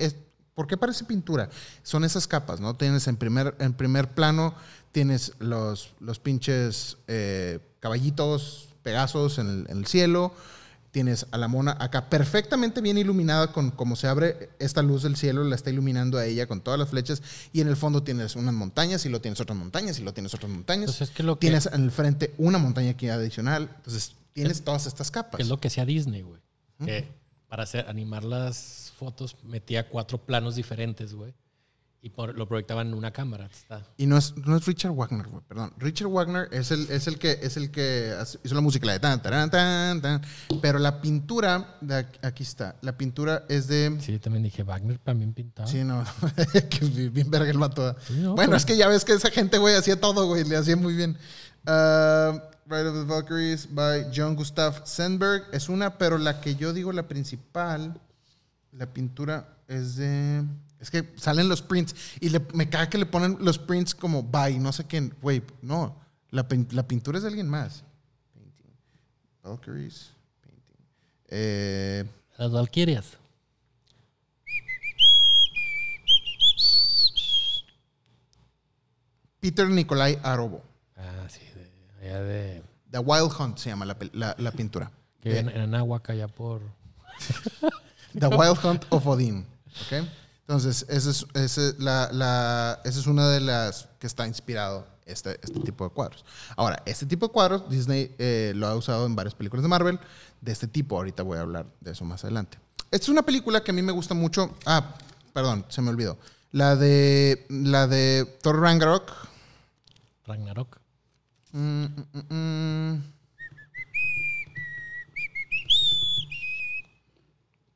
¿por qué parece pintura? Son esas capas, ¿no? Tienes en primer, en primer plano, tienes los, los pinches eh, caballitos, pegazos en el cielo, tienes a la mona acá perfectamente bien iluminada con como se abre esta luz del cielo, la está iluminando a ella con todas las flechas y en el fondo tienes unas montañas y lo tienes otras montañas y lo tienes otras montañas. Entonces, es que lo que, tienes en el frente una montaña aquí adicional, entonces tienes todas estas capas. que es lo que hacía Disney, güey. Que para hacer, animar las fotos metía cuatro planos diferentes, güey. Y por- lo proyectaban en una cámara. Está. Y no es, no es Richard Wagner, güey, perdón. Richard Wagner es el, es el que, es el que hizo la música, la de tan, taran, tan, tan. Pero la pintura, de aquí, aquí está, la pintura es de... Sí, también dije, Wagner también pintaba. Sí, no, que bien bien verga el vato. Sí, no, bueno, pero- es que ya ves que esa gente, güey, hacía todo, güey, le hacía muy bien. Uh, Ride of the Valkyries by John Gustav Sandberg es una, pero la que yo digo, la principal, la pintura es de... Es que salen los prints y le- me caga que le ponen los prints como by, no sé quién. Güey, no, la, la pintura es de alguien más. Painting. Valkyries. Painting. Eh, Las Valquirias. Peter Nikolai Arobo. Ah, sí, de, allá de. The Wild Hunt se llama la, la- la pintura. Que De- en, en Anáhuac, allá por. The Wild Hunt of Odin. ¿ok? Entonces, esa es, esa es la, la- esa es una de las que está inspirado este, este tipo de cuadros. Ahora, este tipo de cuadros, Disney eh, lo ha usado en varias películas de Marvel de este tipo. Ahorita voy a hablar de eso más adelante. Esta es una película que a mí me gusta mucho. Ah, perdón, se me olvidó. La de, la de Thor Ragnarok. Ragnarok. Mm, mm, mm,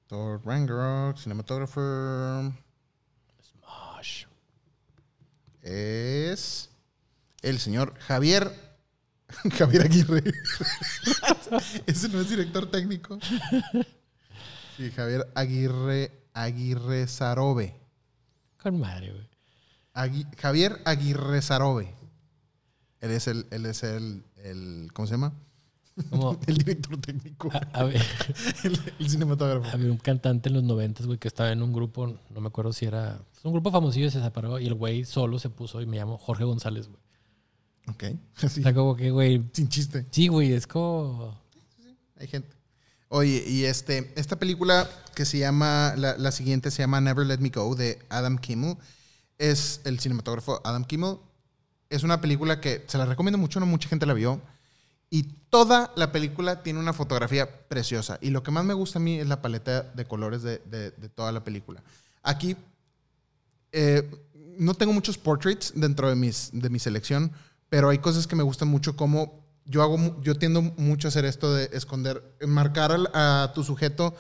Thor Ragnarok, cinematographer. Smosh. Es el señor Javier. Javier Aguirre. Ese no es director técnico. Sí, Javier Aguirre Aguirre Sarobe. Con madre, güey. Agui- Javier Aguirre Sarobe. Él es el, él es el, el- ¿cómo se llama? Como, El director técnico. a, a ver, el, el cinematógrafo. había un cantante en los noventas, güey, que estaba en un grupo, no me acuerdo si era. Es un grupo famosillo y se separó. Y el güey solo se puso y me llamo Jorge González, güey. Ok. Sí, O sea, como que, güey. sin chiste. Sí, güey, es como. Hay gente. Oye, y este, esta película que se llama, la, la siguiente se llama Never Let Me Go de Adam Kimmel. Es el cinematógrafo Adam Kimmel. Es una película que se la recomiendo mucho, no mucha gente la vio. Y toda la película tiene una fotografía preciosa. Y lo que más me gusta a mí es la paleta de colores de, de- toda la película. Aquí eh, no tengo muchos portraits dentro de, mis, de mi selección, pero hay cosas que me gustan mucho como yo hago, yo tiendo mucho a hacer esto de esconder, marcar al- a tu sujeto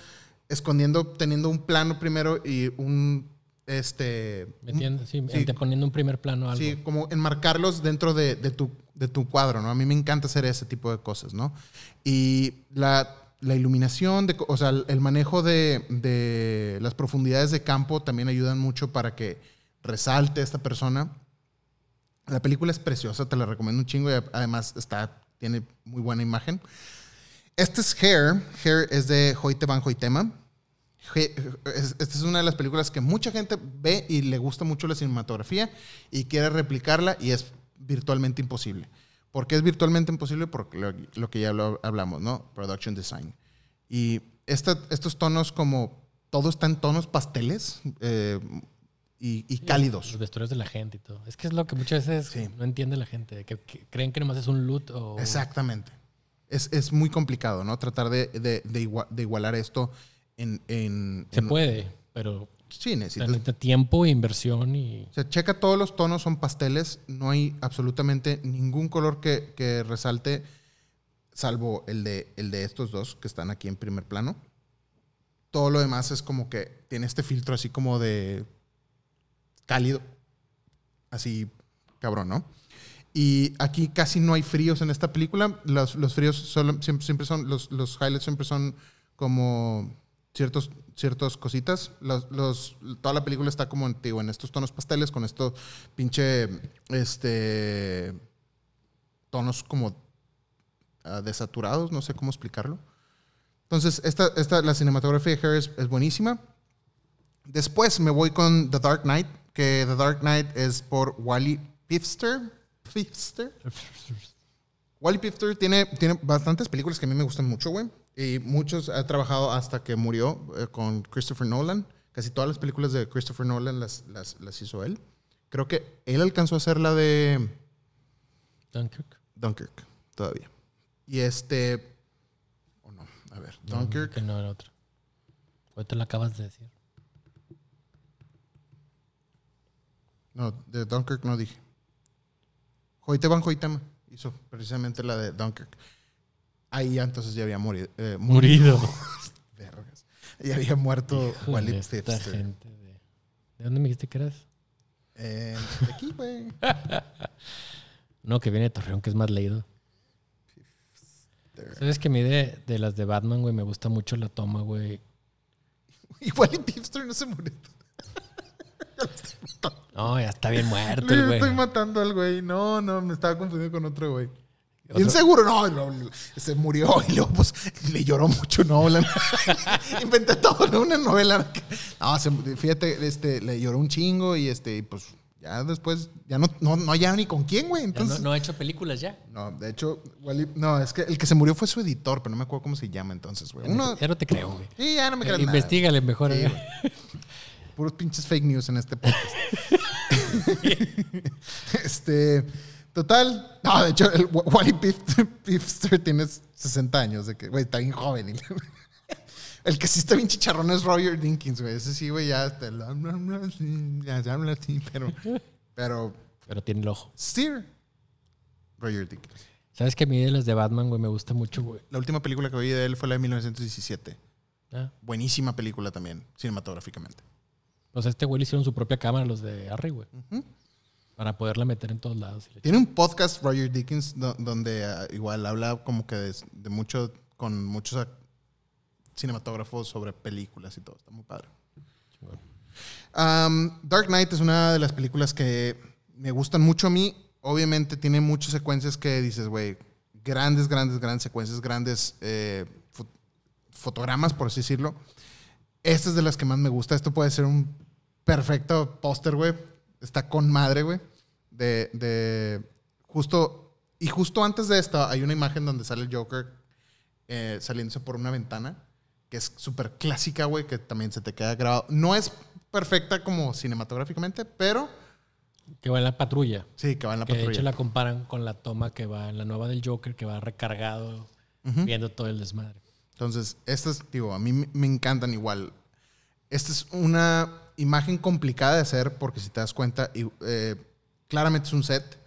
escondiendo, teniendo un plano primero y un, este, Metiendo, sí, Sí. poniendo un primer plano a algo. Sí, como enmarcarlos dentro de, de tu, de tu cuadro, ¿no? A mí me encanta hacer ese tipo de cosas, ¿no? Y la, la iluminación, de, o sea, el manejo de, de las profundidades de campo también ayudan mucho para que resalte esta persona. La película es preciosa, te la recomiendo un chingo y además está, tiene muy buena imagen. Este es Hair. Hair es de Hoyte Van Hoytema. Esta es una de las películas que mucha gente ve y le gusta mucho la cinematografía y quiere replicarla y es virtualmente imposible. ¿Por qué es virtualmente imposible? Porque lo, lo que ya lo hablamos, ¿no? Production design. Y esta- estos tonos como, todo está en tonos pasteles eh, y, y cálidos. Los vestuarios de la gente y todo. Es que es lo que muchas veces Sí. no entiende la gente. Que, que creen que nomás es un loot o. Exactamente. Es, es muy complicado, ¿no? Tratar de, de- de igua- de igualar esto en... en- Se en- puede, pero Sí, necesitas. necesita tiempo, inversión y. O sea, checa todos los tonos, son pasteles. No hay absolutamente ningún color que, que resalte, salvo el de, el de estos dos que están aquí en primer plano. Todo lo demás es como que tiene este filtro así como de cálido. Así, cabrón, ¿no? Y aquí casi no hay fríos en esta película. Los, los fríos solo- siempre, siempre son, los, los highlights siempre son como ciertos, ciertos cositas. Los, los- toda la película está como digo, en estos tonos pasteles, con estos pinche, este, tonos como ah, desaturados, no sé cómo explicarlo. Entonces, esta, esta, la cinematografía de Harris es buenísima. Después me voy con The Dark Knight, que The Dark Knight es por Wally Pfister. Pfister. Wally Pfister tiene, tiene bastantes películas que a mí me gustan mucho, güey. Y muchos ha trabajado hasta que murió eh, con Christopher Nolan. Casi todas las películas de Christopher Nolan las, las, las hizo él. Creo que él alcanzó a hacer la de Dunkirk. Dunkirk todavía. Y este... O no, a ver. No, Dunkirk. Que no era otra. Ahorita la acabas de decir. No, de Dunkirk no dije. Hoyte Van hizo precisamente la de Dunkirk. Ahí ya entonces ya había morido. eh, mu- Murido. Vergas. Ya había muerto Híjole, esta gente de... ¿De dónde me dijiste que eras? Eh, de aquí, güey. No, que viene de Torreón, que es más leído. ¿Sabes que a mí de, de las de Batman, güey, me gusta mucho la toma, güey? Y Wally Pfister no se murió. No, ya está bien muerto güey. estoy matando al güey. No, no, me estaba confundiendo con otro güey. Bien seguro, no, no, no, se murió y luego pues le lloró mucho Nolan. Inventé todo, ¿no? Una novela. No, se- fíjate, este, le lloró un chingo y este, pues ya después, ya no, no, no ya ni con quién, güey. Entonces, no, no ha hecho películas ya. no, de hecho, Wally, no, es que el que se murió fue su editor, pero no me acuerdo cómo se llama entonces, güey. Uno, Ya no te creo, güey. sí, ya no me creas nada. Investígale mejor. Sí, güey. Puros pinches fake news en este podcast. este, total. No, de hecho, el Wa- Wally Pif- Pifster tiene 60 años. De que, güey, está bien joven. y- El que sí está bien chicharrón es Roger Dinkins, güey. Ese sí, güey, ya, está- ya se habla así, pero, pero, Pero tiene el ojo. Steer, Roger Dinkins. ¿Sabes que a mí de las de Batman, güey, me gusta mucho, güey? La última película que vi de él fue la de 1917. Ah, Buenísima película también, cinematográficamente. Pues a este güey le hicieron su propia cámara, los de Harry, güey. Ujú. Para poderla meter en todos lados. Tiene un podcast, Roger Dickens, do- donde ah, igual habla como que de, de mucho, con muchos cinematógrafos sobre películas y todo. Está muy padre. Um, Dark Knight es una de las películas que me gustan mucho a mí. Obviamente tiene muchas secuencias que dices, güey, grandes, grandes, grandes secuencias, grandes eh, fo- fotogramas, por así decirlo. Esta es de las que más me gusta. Esto puede ser un perfecto póster, güey. Está con madre, güey. De, de justo, y justo antes de esto hay una imagen donde sale el Joker eh, saliéndose por una ventana, que es súper clásica, güey, que también se te queda grabado. No es perfecta como cinematográficamente, pero Que va en la patrulla. sí, que va en la Que de hecho patrulla. la comparan con la toma que va en la nueva del Joker, que va recargado, viendo todo el desmadre. Entonces, estas, digo, a mí me encantan igual. Esta es una imagen complicada de hacer porque si te das cuenta, eh, claramente es un set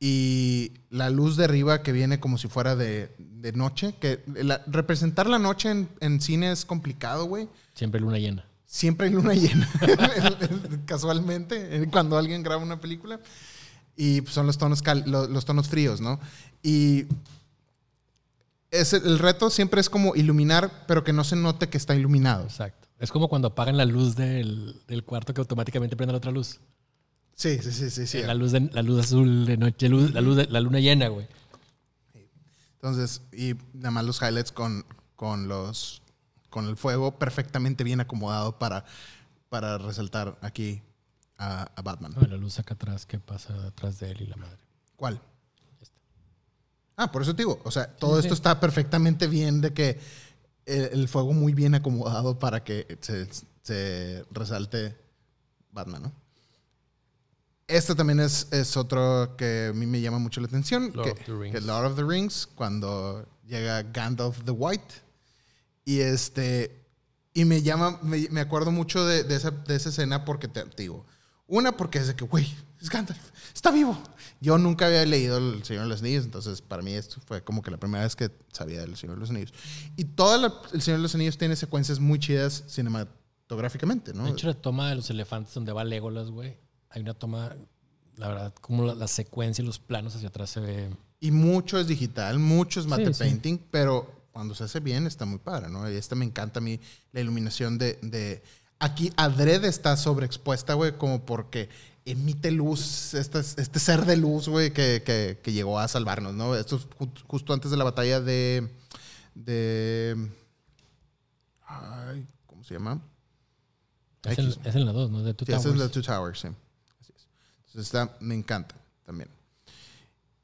y la luz de arriba que viene como si fuera de, de noche, que la- representar la noche en, en cine es complicado, güey. Siempre luna llena. Siempre hay luna llena, casualmente, eh, cuando alguien graba una película. Y son los tonos, cal- lo- los, tonos fríos, ¿no? Y es el reto siempre es como iluminar, pero que no se note que está iluminado. Exacto. Es como cuando apagan la luz del, del cuarto que automáticamente prende la otra luz. Sí, sí, sí, sí. sí. La, luz de- la luz azul de noche, luz- la luz de la luna llena, güey. Entonces, y nada más los highlights con, con los con el fuego perfectamente bien acomodado para, para resaltar aquí a, a Batman. No, la luz acá atrás que pasa atrás de él y la madre. ¿Cuál? Ah, por eso te digo, o sea, todo Sí, esto sí. está perfectamente bien de que el, el fuego muy bien acomodado para que se, se resalte Batman, ¿no? Este también es, es otro que a mí me llama mucho la atención, Lord que, of the Rings. que Lord of the Rings, cuando llega Gandalf the White. Y este, Y me llama, me, me acuerdo mucho de, de esa, de esa escena porque te, te digo, una porque es de que, güey, es Gandalf, está vivo. Yo nunca había leído El Señor de los Anillos, entonces para mí esto fue como que la primera vez que sabía del Señor de los Anillos. Y todo la- El Señor de los Anillos tiene secuencias muy chidas cinematográficamente, ¿no? De hecho, la toma de los elefantes donde va Legolas, güey. Hay una toma, la verdad, como la, la secuencia y los planos hacia atrás se ve. Y mucho es digital, mucho es matte Sí, sí. painting, pero cuando se hace bien está muy padre, ¿no? Y esta me encanta a mí, la iluminación de... de aquí adrede está sobreexpuesta, güey, como porque emite luz, este, este ser de luz, güey, que, que- que llegó a salvarnos, ¿no? Esto es ju- justo antes de la batalla de... de ay, ¿Cómo se llama? Es, el, es en la 2, ¿no? De Two Sí, esa es Towers. la Two Towers, sí. Así es. Entonces esta me encanta también.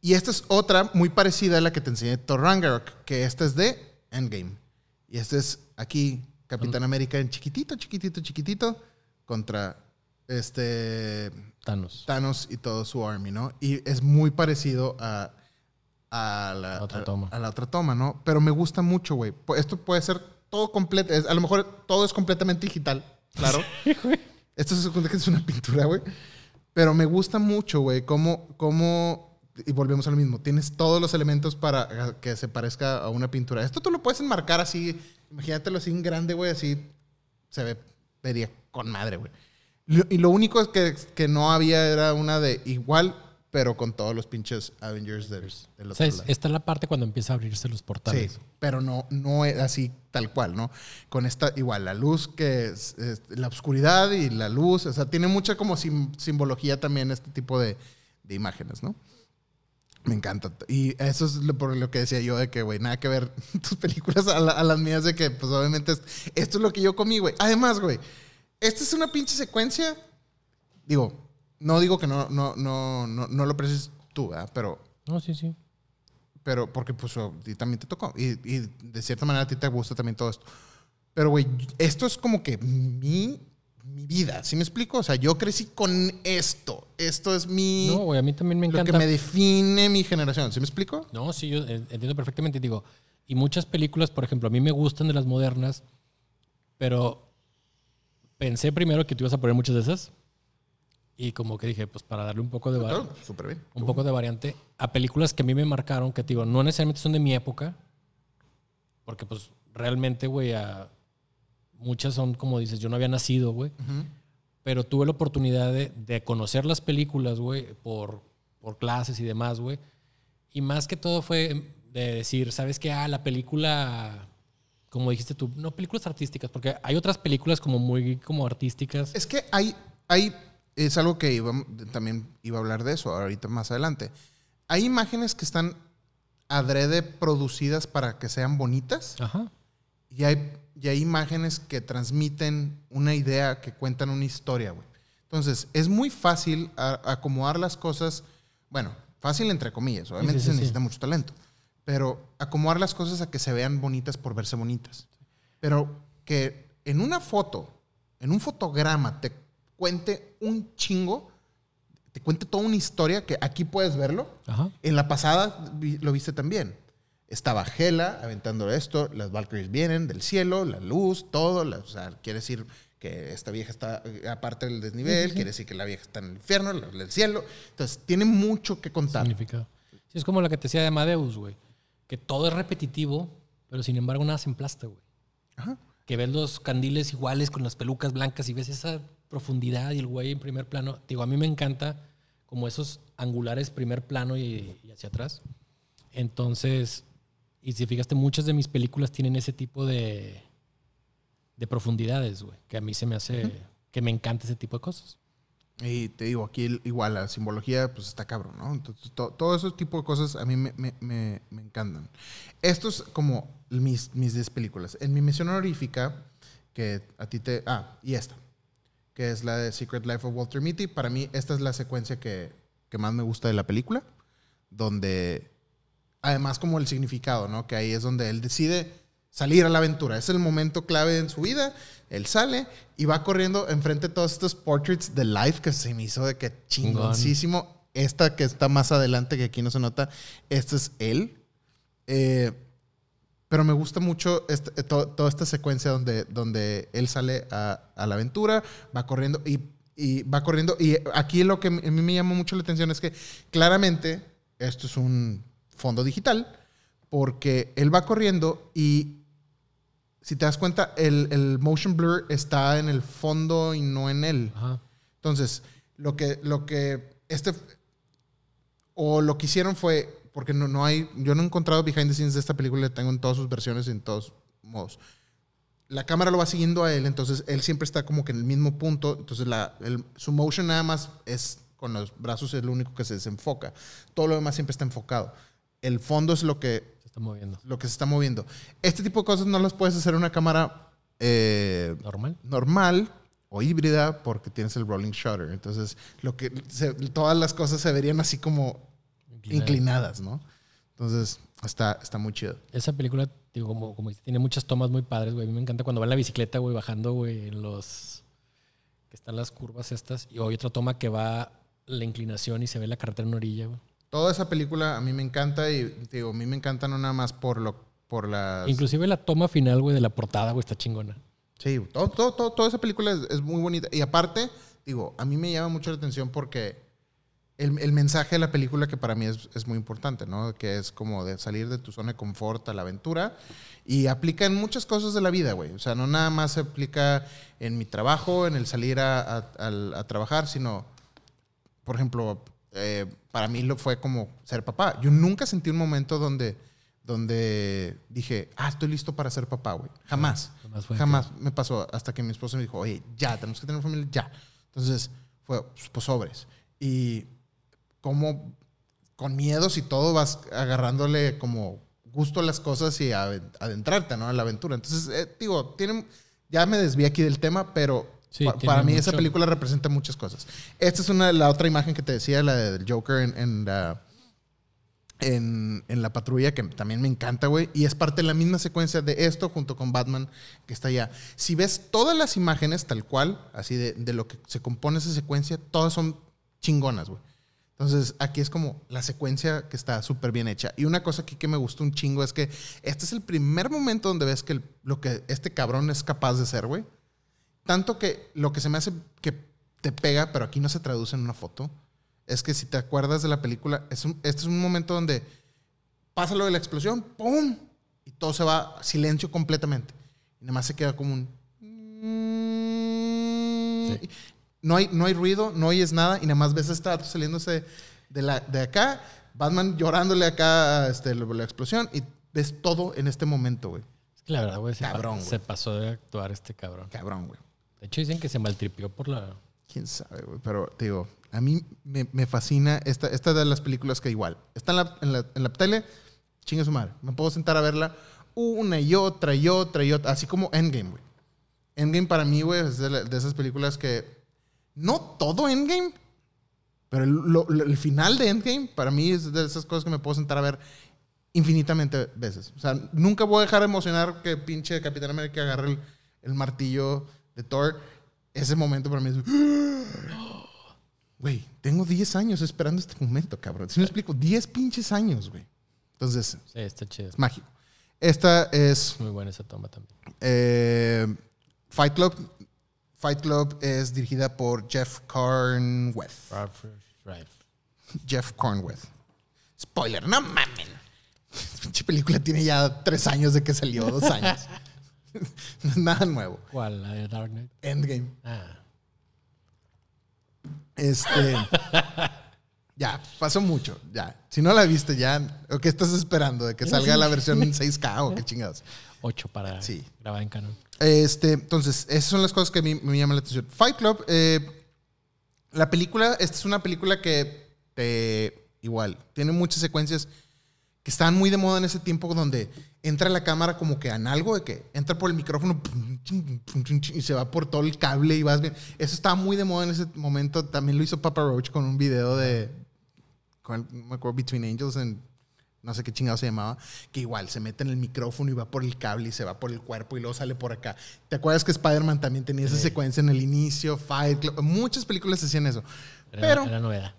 Y esta es otra muy parecida a la que te enseñé Thor Ragnarok, que esta es de Endgame. Y este es aquí Capitán América en chiquitito, chiquitito, chiquitito contra este Thanos. Thanos y todo su army, ¿no? Y es muy parecido a, a, la, otra a- toma. a la otra toma, ¿no? Pero me gusta mucho, güey. Esto puede ser todo completo. A lo mejor todo es completamente digital, claro. Esto se supone que es una pintura, güey. Pero me gusta mucho, güey, cómo, cómo... Y volvemos a lo mismo. Tienes todos los elementos para que se parezca a una pintura. Esto tú lo puedes enmarcar así. Imagínatelo así en grande, güey, así. Se ve, vería con madre, güey. Y lo único es que, que no había era una de igual, pero con todos los pinches Avengers del, del otro lado. esta es la parte cuando empieza a abrirse los portales. Sí, pero no, no es así tal cual, ¿no? Con esta, igual, la luz que es, es la oscuridad y la luz, o sea, tiene mucha como sim- simbología también este tipo de, de imágenes, ¿no? Me encanta. Y eso es lo, por lo que decía yo de que, güey, nada que ver tus películas a, la- a las mías de que, pues obviamente, es- esto es lo que yo comí, güey. Además, güey, esta es una pinche secuencia, digo, no digo que no, no, no, no, no lo aprecies tú, ¿verdad? Pero No, sí, sí. pero porque pues a ti también te tocó. Y, y de cierta manera a ti te gusta también todo esto. Pero, güey, esto es como que mi, mi vida, ¿sí me explico? O sea, yo crecí con esto. Esto es mi... No, güey, a mí también me lo encanta. que me define mi generación, ¿sí me explico? No, sí, yo en- entiendo perfectamente. Digo, y muchas películas, por ejemplo, a mí me gustan de las modernas, pero pensé primero que tú ibas a poner muchas de esas. Y como que dije, pues para darle un poco de, Claro, bien. un poco de variante a películas que a mí me marcaron, que te digo, no necesariamente son de mi época, porque pues realmente, güey, muchas son como dices, yo no había nacido, güey, Ujú. pero tuve la oportunidad de, de conocer las películas, güey, por, por clases y demás, güey. Y más que todo fue de decir, ¿sabes qué? Ah, la película, como dijiste tú, no películas artísticas, porque hay otras películas como muy como artísticas. Es que hay, hay, es algo que iba- también iba a hablar de eso ahorita más adelante. Hay imágenes que están adrede producidas para que sean bonitas. Ajá. Y hay, y hay imágenes que transmiten una idea, que cuentan una historia, güey. Entonces, es muy fácil a- acomodar las cosas, bueno, fácil entre comillas, obviamente sí, se sí. necesita mucho talento, pero acomodar las cosas a que se vean bonitas por verse bonitas. Pero que en una foto, en un fotograma, te cuente un chingo, te cuente toda una historia que aquí puedes verlo, Ajá. en la pasada lo viste también. Estaba Hela aventando esto, las Valkyries vienen del cielo, la luz, todo. la- o sea, quiere decir que esta vieja está eh, aparte del desnivel, quiere decir que la vieja está en el infierno, la- en el cielo. Entonces, tiene mucho que contar. significado. Sí, es como lo que te decía de Amadeus, güey. Que todo es repetitivo, pero sin embargo nada se emplasta, güey. Ajá. Que ves los candiles iguales con las pelucas blancas y ves esa profundidad y el güey en primer plano. Digo, a mí me encanta como esos angulares primer plano y, y hacia atrás. Entonces, y si fijaste, muchas de mis películas tienen ese tipo de, de profundidades, güey. Que a mí se me hace, que me encanta ese tipo de cosas. Y te digo, aquí igual la simbología, pues está cabrón, ¿no? Entonces, to- todo ese tipo de cosas a mí me, me- me- me encantan. Esto es como mis, mis 10 películas. En mi misión honorífica, que a ti te. Ah, y esta, que es la de Secret Life of Walter Mitty. Para mí, esta es la secuencia que, que más me gusta de la película, donde. Además, como el significado, ¿no? Que ahí es donde él decide salir a la aventura. Es el momento clave en su vida. Él sale y va corriendo enfrente de todos estos portraits de life que se me hizo de que chingoncísimo. Esta que está más adelante, que aquí no se nota, este es él. Eh, Pero me gusta mucho este- eh, to- toda esta secuencia donde, donde él sale a, a la aventura, va corriendo y, y va corriendo. Y aquí lo que a mí me llama mucho la atención es que claramente esto es un fondo digital porque él va corriendo y si te das cuenta, el, el motion blur está en el fondo y no en él. Ajá. Entonces, lo que, lo que este o lo que hicieron fue, porque no, no hay, yo no he encontrado behind the scenes de esta película, la tengo en todas sus versiones, en todos modos. La cámara lo va siguiendo a él, entonces él siempre está como que en el mismo punto, entonces la, el- su motion nada más es con los brazos es lo único que se desenfoca. Todo lo demás siempre está enfocado. El fondo es lo que está moviendo. lo que se está moviendo. Este tipo de cosas no las puedes hacer en una cámara eh, ¿Normal? normal o híbrida porque tienes el rolling shutter. Entonces, lo que se- todas las cosas se verían así como inclinadas, ¿no? Entonces, está, está muy chido. Esa película, digo, como, como tiene muchas tomas muy padres, güey. A mí me encanta cuando va en la bicicleta, güey, bajando, güey, en los... que están las curvas estas. Y hay otra toma que va la inclinación y se ve la carretera en una orilla, güey. Toda esa película a mí me encanta y digo, a mí me encanta no nada más por lo por las Inclusive la toma final, güey, de la portada, güey, está chingona. Sí, todo, todo, todo- toda esa película es, es muy bonita. Y aparte, digo, a mí me llama mucho la atención porque el, el mensaje de la película que para mí es, es muy importante, ¿no? Que es como de salir de tu zona de confort a la aventura. Y aplica en muchas cosas de la vida, güey. O sea, no nada más se aplica en mi trabajo, en el salir a, a trabajar, sino, por ejemplo, eh, para mí lo fue como ser papá. Yo nunca sentí un momento donde, donde dije, ah, estoy listo para ser papá, güey. Jamás. Jamás fue Jamás me pasó hasta que mi esposa me dijo, oye, ya, tenemos que tener familia, ya. Entonces, fue, pues, sobres. Y como con miedos y todo vas agarrándole como gusto a las cosas y adentrarte, ¿no? A la aventura. Entonces, eh, digo, tienen, ya me desvié aquí del tema, pero Sí, pa- tiene para mí esa película representa muchas cosas. Esta es una, la otra imagen que te decía, la del Joker en, en la, en, en la patrulla, que también me encanta, güey. Y es parte de la misma secuencia de esto junto con Batman que está allá. Si ves todas las imágenes tal cual, así de, de lo que se compone esa secuencia, todas son chingonas, güey. Entonces, aquí es como la secuencia que está súper bien hecha. Y una cosa aquí que me gustó un chingo es que este es el primer momento donde ves que el- lo que este cabrón es capaz de ser, güey. Tanto que lo que se me hace que te pega, pero aquí no se traduce en una foto, es que si te acuerdas de la película, es un- este es un momento donde pasa lo de la explosión, ¡pum! Y todo se va a silencio completamente. Y nada más se queda como un... Sí. No, hay, no hay ruido, no oyes nada, y nada más ves a este saliéndose de, la, de acá, Batman llorándole acá este, la, la explosión, y ves todo en este momento, güey. Es que la verdad, güey, se, pa- Cabrón, güey. se pasó de actuar este cabrón. Cabrón, güey. De hecho, dicen que se maltripió por la... Quién sabe, güey. Pero te digo, a mí me, me fascina esta, esta de las películas que igual está en la, en la, tele, chingue su madre. Me puedo sentar a verla una y otra y otra y otra, así como Endgame, güey. Endgame para mí, güey, es de, la- de esas películas que no todo Endgame, pero el final de Endgame para mí es de esas cosas que me puedo sentar a ver infinitamente veces. O sea, nunca voy a dejar de emocionar que pinche Capitán América agarre el, el martillo de Thor. Ese momento para mí es... Güey, tengo 10 años esperando este momento, cabrón. Si me explico, 10 pinches años, güey. Entonces, Sí, está chido. es mágico. Esta es Muy buena esa toma también. eh, Fight Club. Fight Club es dirigida por Jeff Cornweth. Right. Jeff Cornweth. Spoiler, no mamen. Pinche película tiene ya tres años de que salió, dos años. No es Nada nuevo. ¿Cuál? ¿La de Dark Knight? Endgame. Ah. Este. ya, pasó mucho. Ya. Si no la viste, ya. ¿O qué estás esperando? ¿De que salga la versión en 6K o qué chingados? Ocho para Sí. grabar en canon. Este, entonces, esas son las cosas que a mí me llaman la atención. Fight Club, eh, la película, esta es una película que te, igual, tiene muchas secuencias que estaban muy de moda en ese tiempo donde entra la cámara como que en algo de que entra por el micrófono y se va por todo el cable y vas bien. Eso estaba muy de moda en ese momento. También lo hizo Papa Roach con un video de, con, me acuerdo, Between Angels en no sé qué chingado se llamaba, que igual se mete en el micrófono y va por el cable y se va por el cuerpo y luego sale por acá. ¿Te acuerdas que Spider-Man también tenía esa Sí. secuencia en el inicio? Fight Club, muchas películas hacían eso. Era, Pero, era novedad.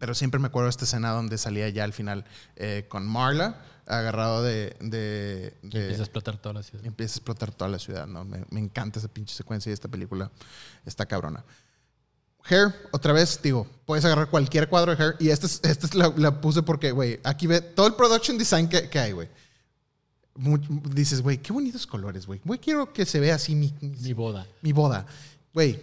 Pero siempre me acuerdo de esta escena donde salía ya al final eh, con Marla, agarrado de... de, de- empieza a explotar toda la ciudad. empieza a explotar toda la ciudad, ¿no? Me, me encanta esa pinche secuencia y esta película está cabrona. Hair, otra vez, digo, puedes agarrar cualquier cuadro de Hair y esta, es, esta es la, la puse porque, güey, aquí ve todo el production design que, que hay, güey. Dices, güey, qué bonitos colores, güey. Güey, quiero que se vea así mi, mi- Mi boda. mi boda. Güey,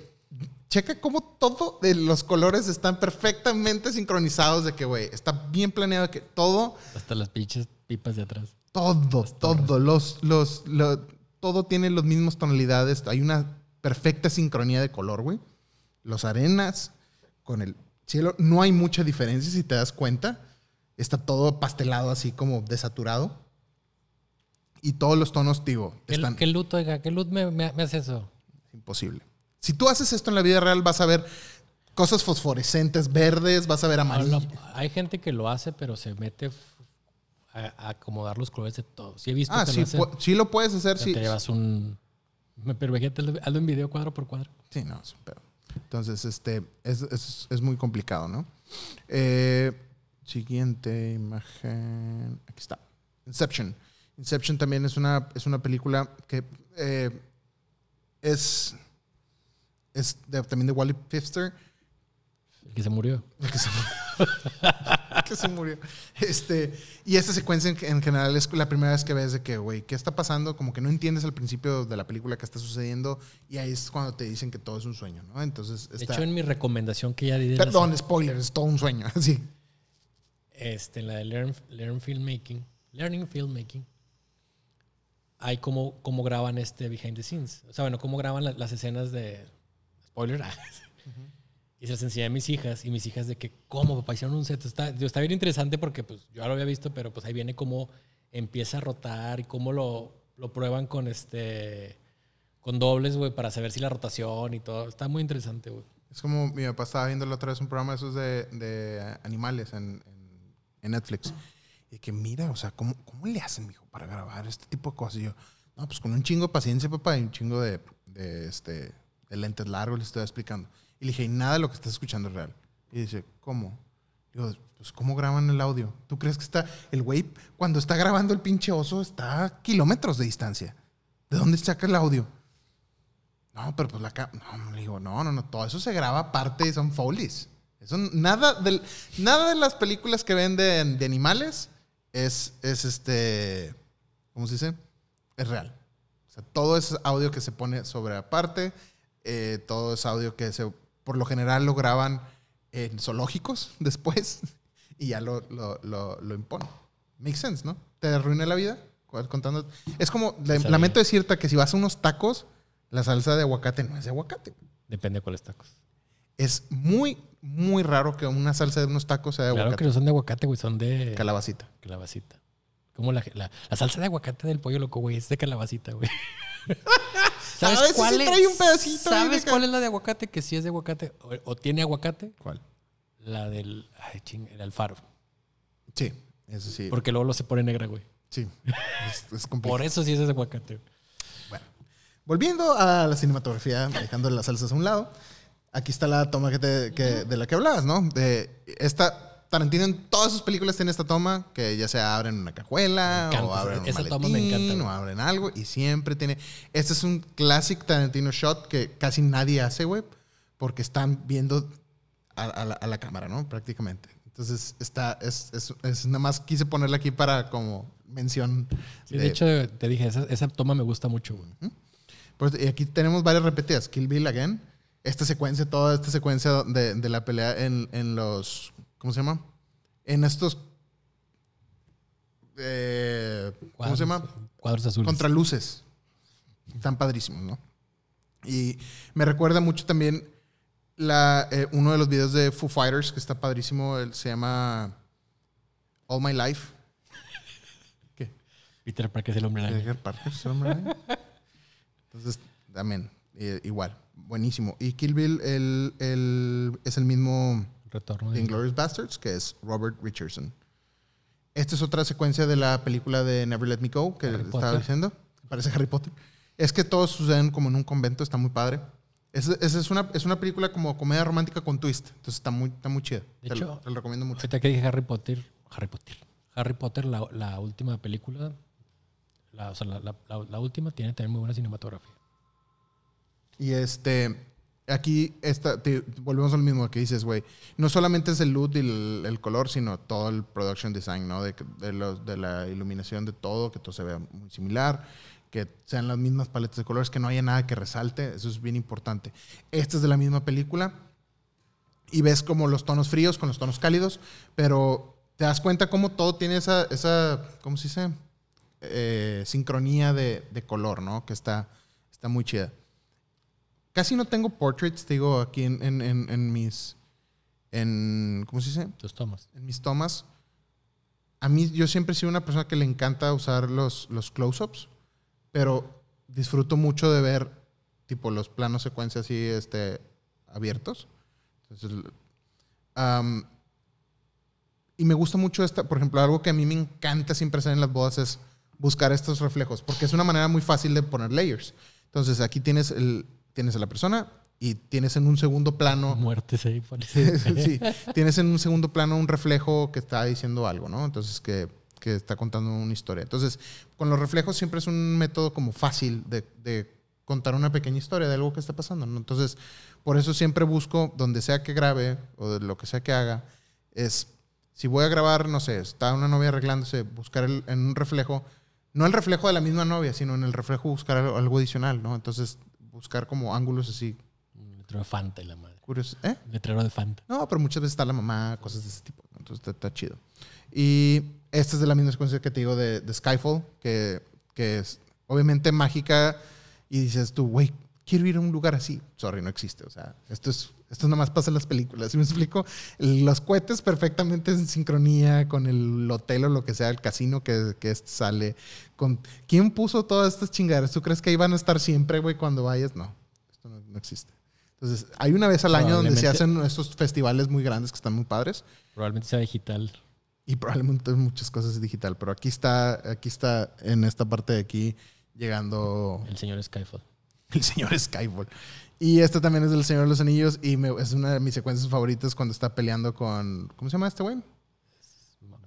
checa cómo todo de los colores están perfectamente sincronizados de que, güey, está bien planeado que todo Hasta las pinches pipas de atrás. todo, todo, los, los, lo- todo tiene las mismas tonalidades. Hay una perfecta sincronía de color, güey. Los arenas con el cielo, no hay mucha diferencia si te das cuenta. Está todo pastelado así como desaturado. Y todos los tonos, digo, ¿Qué, están qué loot, oiga? ¿Qué loot me, me- me hace eso? imposible. Si tú haces esto en la vida real, vas a ver cosas fosforescentes, verdes, vas a ver amarillo. no, hay gente que lo hace, pero se mete a, a acomodar los colores de todo. Sí he visto Ah, que sí, lo hacen. sí lo puedes hacer, sí. Te llevas un... Pero fíjate, hazlo hazlo en video cuadro por cuadro. Sí, no, es un pedo. Entonces, este, es, es- es muy complicado, ¿no? Eh, siguiente imagen. Aquí está. Inception. Inception también es una, es una película que eh, es, es de- también de Wally Pfister. El que se murió. El que se murió. que se murió. Este, y esta secuencia en, en general es la primera vez que ves de que, güey, ¿qué está pasando? Como que no entiendes al principio de la película qué está sucediendo y ahí es cuando te dicen que todo es un sueño, ¿no? Entonces, De hecho, en mi recomendación que ya di de la- Perdón, spoiler, es todo un sueño. Sí. este, en la de Learn, Learn Filmmaking, Learning Filmmaking, hay cómo, cómo graban este behind the scenes. O sea, bueno, cómo graban la- las escenas de... Spoiler. ah. Y se las enseñé a mis hijas y mis hijas de que, ¿cómo, papá? Hicieron un set. Está, digo, está bien interesante porque pues yo ya lo había visto, pero pues ahí viene cómo empieza a rotar y cómo lo, lo prueban con este... Con dobles, güey, para saber si la rotación y todo. Está muy interesante, güey. Es como mi papá estaba viendo la otra vez un programa de esos de, de animales en, en- en Netflix. Y que mira, o sea, ¿cómo, ¿cómo le hacen, mijo, para grabar este tipo de cosas? Y yo, no, pues con un chingo de paciencia, papá, y un chingo de, de, este, de lentes largos, le estoy explicando. Y le dije, y nada de lo que estás escuchando es real. Y dice, ¿cómo? Digo, pues, ¿cómo graban el audio? ¿Tú crees que está, el güey, cuando está grabando el pinche oso, está a kilómetros de distancia? ¿De dónde saca el audio? No, pero pues la No, le digo, no, no, no. Todo eso se graba aparte son Foleys. Eso nada, del, nada de las películas que ven de, de animales es, es este. ¿Cómo se dice? Es real. O sea, todo es audio que se pone sobre aparte. Eh, todo es audio que se, por lo general lo graban en zoológicos después y ya lo, lo, lo, lo imponen. Makes sense, ¿no? Te arruina la vida contando. Es como, le- lamento decirte que si vas a unos tacos, la salsa de aguacate no es de aguacate. Depende de cuáles tacos. Es muy, muy raro que una salsa de unos tacos sea de Claro que aguacate. no son de aguacate, güey, son de Calabacita. calabacita. Como la, la, la salsa de aguacate del pollo loco, güey, es de calabacita, güey. A veces sí trae un pedacito ¿Sabes cuál es la de aguacate? Que sí es de aguacate o, o tiene aguacate. ¿Cuál? La del ay, ching, el alfaro. Sí, eso sí. Porque luego lo se pone negra, güey. Sí, es, es complicado. Por eso sí es de aguacate. güey. Bueno, volviendo a la cinematografía, dejando las salsas a un lado, aquí está la toma que te- que- de la que hablabas, ¿no? De esta Tarantino en todas sus películas tiene esta toma que ya sea abren una cajuela o abren un esa maletín toma me encanta, o abren algo y siempre tiene este es un classic Tarantino shot que casi nadie hace, güey, porque están viendo a, a la, a la cámara, ¿no? Prácticamente. Entonces está es, es, es- nada más quise ponerla aquí para como mención Sí, de, hecho, te dije, esa, esa toma me gusta mucho, güey. pues, y aquí tenemos varias repetidas. Kill Bill Again. Esta secuencia, toda esta secuencia de, de la pelea en, en los. ¿Cómo se llama? En estos. eh, ¿Cómo se llama? Cuadros azules. Contraluces. Están padrísimos, ¿no? Y me recuerda mucho también la, eh, uno de los videos de Foo Fighters que está padrísimo. él se llama All My Life. ¿Qué? Peter Parker es el hombre araña. Edgar Parker, ¿es el hombre araña? Entonces, también, eh, igual, buenísimo. Y Kill Bill el, el- es el mismo Retorno de de Inglourious Bastards, que es Robert Richardson. Esta es otra secuencia de la película de Never Let Me Go, que Harry estaba Potter. diciendo. Parece Harry Potter. Es que todos suceden como en un convento, está muy padre. Esa es, una, es una película como comedia romántica con twist. Entonces está muy, está muy chida. De te, hecho, lo, te lo recomiendo mucho. Ahorita que dije Harry Potter, Harry Potter. Harry Potter, la, la última película, la, o sea, la última tiene también muy buena cinematografía. Y este, aquí esta, te- volvemos al mismo que dices, güey. No solamente es el look y el, color, sino todo el production design, ¿no? De, de la iluminación de todo, que todo se vea muy similar, que sean las mismas paletas de colores, que no haya nada que resalte. Eso es bien importante. Esta es de la misma película. Y ves como los tonos fríos con los tonos cálidos, pero te das cuenta cómo todo tiene esa, esa ¿cómo se dice? Eh, sincronía de, de color, ¿no? Que está, está muy chida. Casi no tengo portraits, te digo, aquí en, en- en- en mis. En, ¿Cómo se dice? Tus tomas. En mis tomas. A mí, yo siempre he sido una persona que le encanta usar los, los close-ups, pero disfruto mucho de ver, tipo, los planos secuencia así, este, abiertos. Entonces, y me gusta mucho esta, por ejemplo, algo que a mí me encanta siempre hacer en las bodas es buscar estos reflejos, porque es una manera muy fácil de poner layers. Entonces, aquí tienes, el, tienes a la persona y tienes en un segundo plano Muertes ahí, parece. sí, tienes en un segundo plano un reflejo que está diciendo algo, ¿no? Entonces, que, que está contando una historia. Entonces, con los reflejos siempre es un método como fácil de, de contar una pequeña historia de algo que está pasando, ¿no? Entonces, por eso siempre busco, donde sea que grabe o de lo que sea que haga, es, si voy a grabar, no sé, está una novia arreglándose, buscar el- en un reflejo, no el reflejo de la misma novia, sino en el reflejo buscar algo, algo adicional, ¿no? Entonces, buscar como ángulos así Un letrero de Fanta y la madre. curiosos. ¿Eh? Un letrero de Fanta. No, pero muchas veces está la mamá, cosas de ese tipo. Entonces está, está chido. Y esta es de la misma secuencia que te digo de, de Skyfall, que, que es obviamente mágica. Y dices tú, güey, quiero ir a un lugar así. Sorry, no existe. O sea, esto es. Esto nada más pasa en las películas. ¿Sí me explico? Los cohetes perfectamente en sincronía con el hotel o lo que sea, el casino que, que este sale. Con, ¿Quién puso todas estas chingaderas? ¿Tú crees que iban a estar siempre, güey, cuando vayas? No, esto no, no existe. Entonces, hay una vez al año donde se hacen estos festivales muy grandes que están muy padres Probablemente sea digital. y probablemente muchas cosas digital, pero aquí está, aquí está en esta parte de aquí llegando El señor Skyfall. el señor Skyfall. Y esta también es del Señor de los Anillos y me- es una de mis secuencias favoritas cuando está peleando con ¿cómo se llama este güey?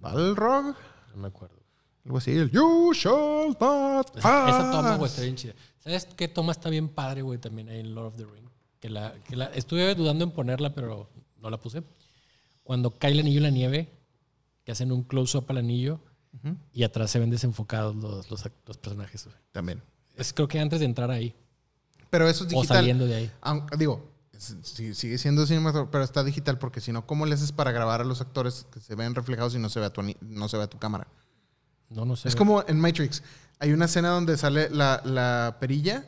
Balrog, No me acuerdo. algo así, el You shall not Esa, esa toma, güey, está bien chida. ¿Sabes qué toma está bien padre, güey, también ahí en Lord of the Ring? Que la, que la, estuve dudando en ponerla, pero no la puse. Cuando cae el anillo en la nieve, que hacen un close-up al anillo Ujú, y atrás se ven desenfocados los, los, los personajes. güey. También. Es creo que antes de entrar ahí Pero eso es o digital. saliendo de ahí. Aunque- digo, sí- sigue siendo cinematográfico, pero está digital porque si no, ¿cómo le haces para grabar a los actores que se ven reflejados y no se ve a tu, no se ve a tu cámara? No, no sé. Es como en Matrix. Hay una escena donde sale la, la perilla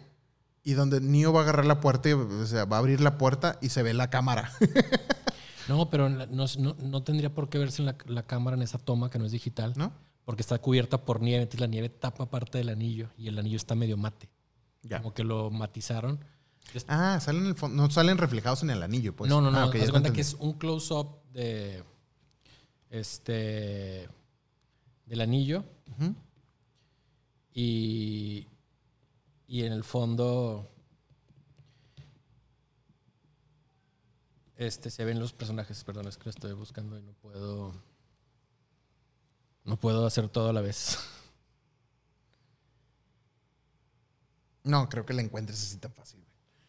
y donde Neo va a agarrar la puerta y o sea, va a abrir la puerta y se ve la cámara. No, pero no, no- no tendría por qué verse en la, la cámara en esa toma que no es digital, ¿No? porque está cubierta por nieve, entonces la nieve tapa parte del anillo y el anillo está medio mate. Ya. Como que lo matizaron. Ah, salen en el no salen reflejados en el anillo, pues. no, no, no. Ah, haz ok, ya de te cuenta entendí. que es un close-up de. Este. Del anillo. Y. Y en el fondo. Este, se ven los personajes. Perdón, es que lo estoy buscando y no puedo. No puedo hacer todo a la vez. No, creo que la encuentres así tan fácil.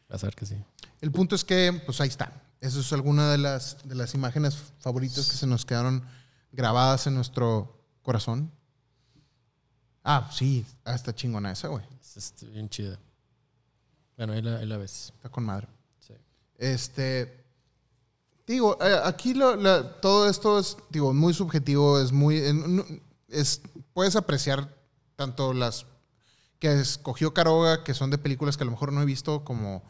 a ver que sí. El punto es que, pues ahí está. Eso es alguna de las, de las imágenes favoritas que se nos quedaron grabadas en nuestro corazón. Ah, sí, ah, está chingona esa, güey. Es, este, bien chida. Bueno, ahí la, ahí la ves. Está con madre. Sí. Este. Digo, aquí lo- la- todo esto es, digo, muy subjetivo, es muy. es, puedes apreciar tanto las que escogió Caroga, que son de películas que a lo mejor no he visto, como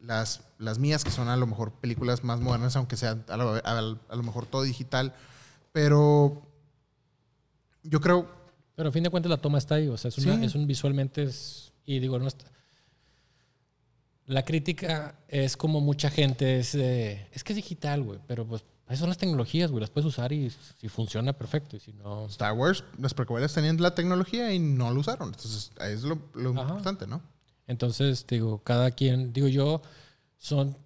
las, las mías, que son a lo mejor películas más modernas, aunque sean a lo, a- a lo mejor todo digital. Pero yo creo, Pero a fin de cuentas la toma está ahí, o sea, es, una- Sí. es un visualmente es, y digo, no está. La crítica es como mucha gente es de, es que es digital, güey, pero pues esas son las tecnologías, güey, las puedes usar y si funciona perfecto y si no, Star Wars, las precuelas tenían la tecnología y no lo usaron. Entonces, ahí es lo, lo importante, ¿no? entonces digo, cada quien, digo yo, son,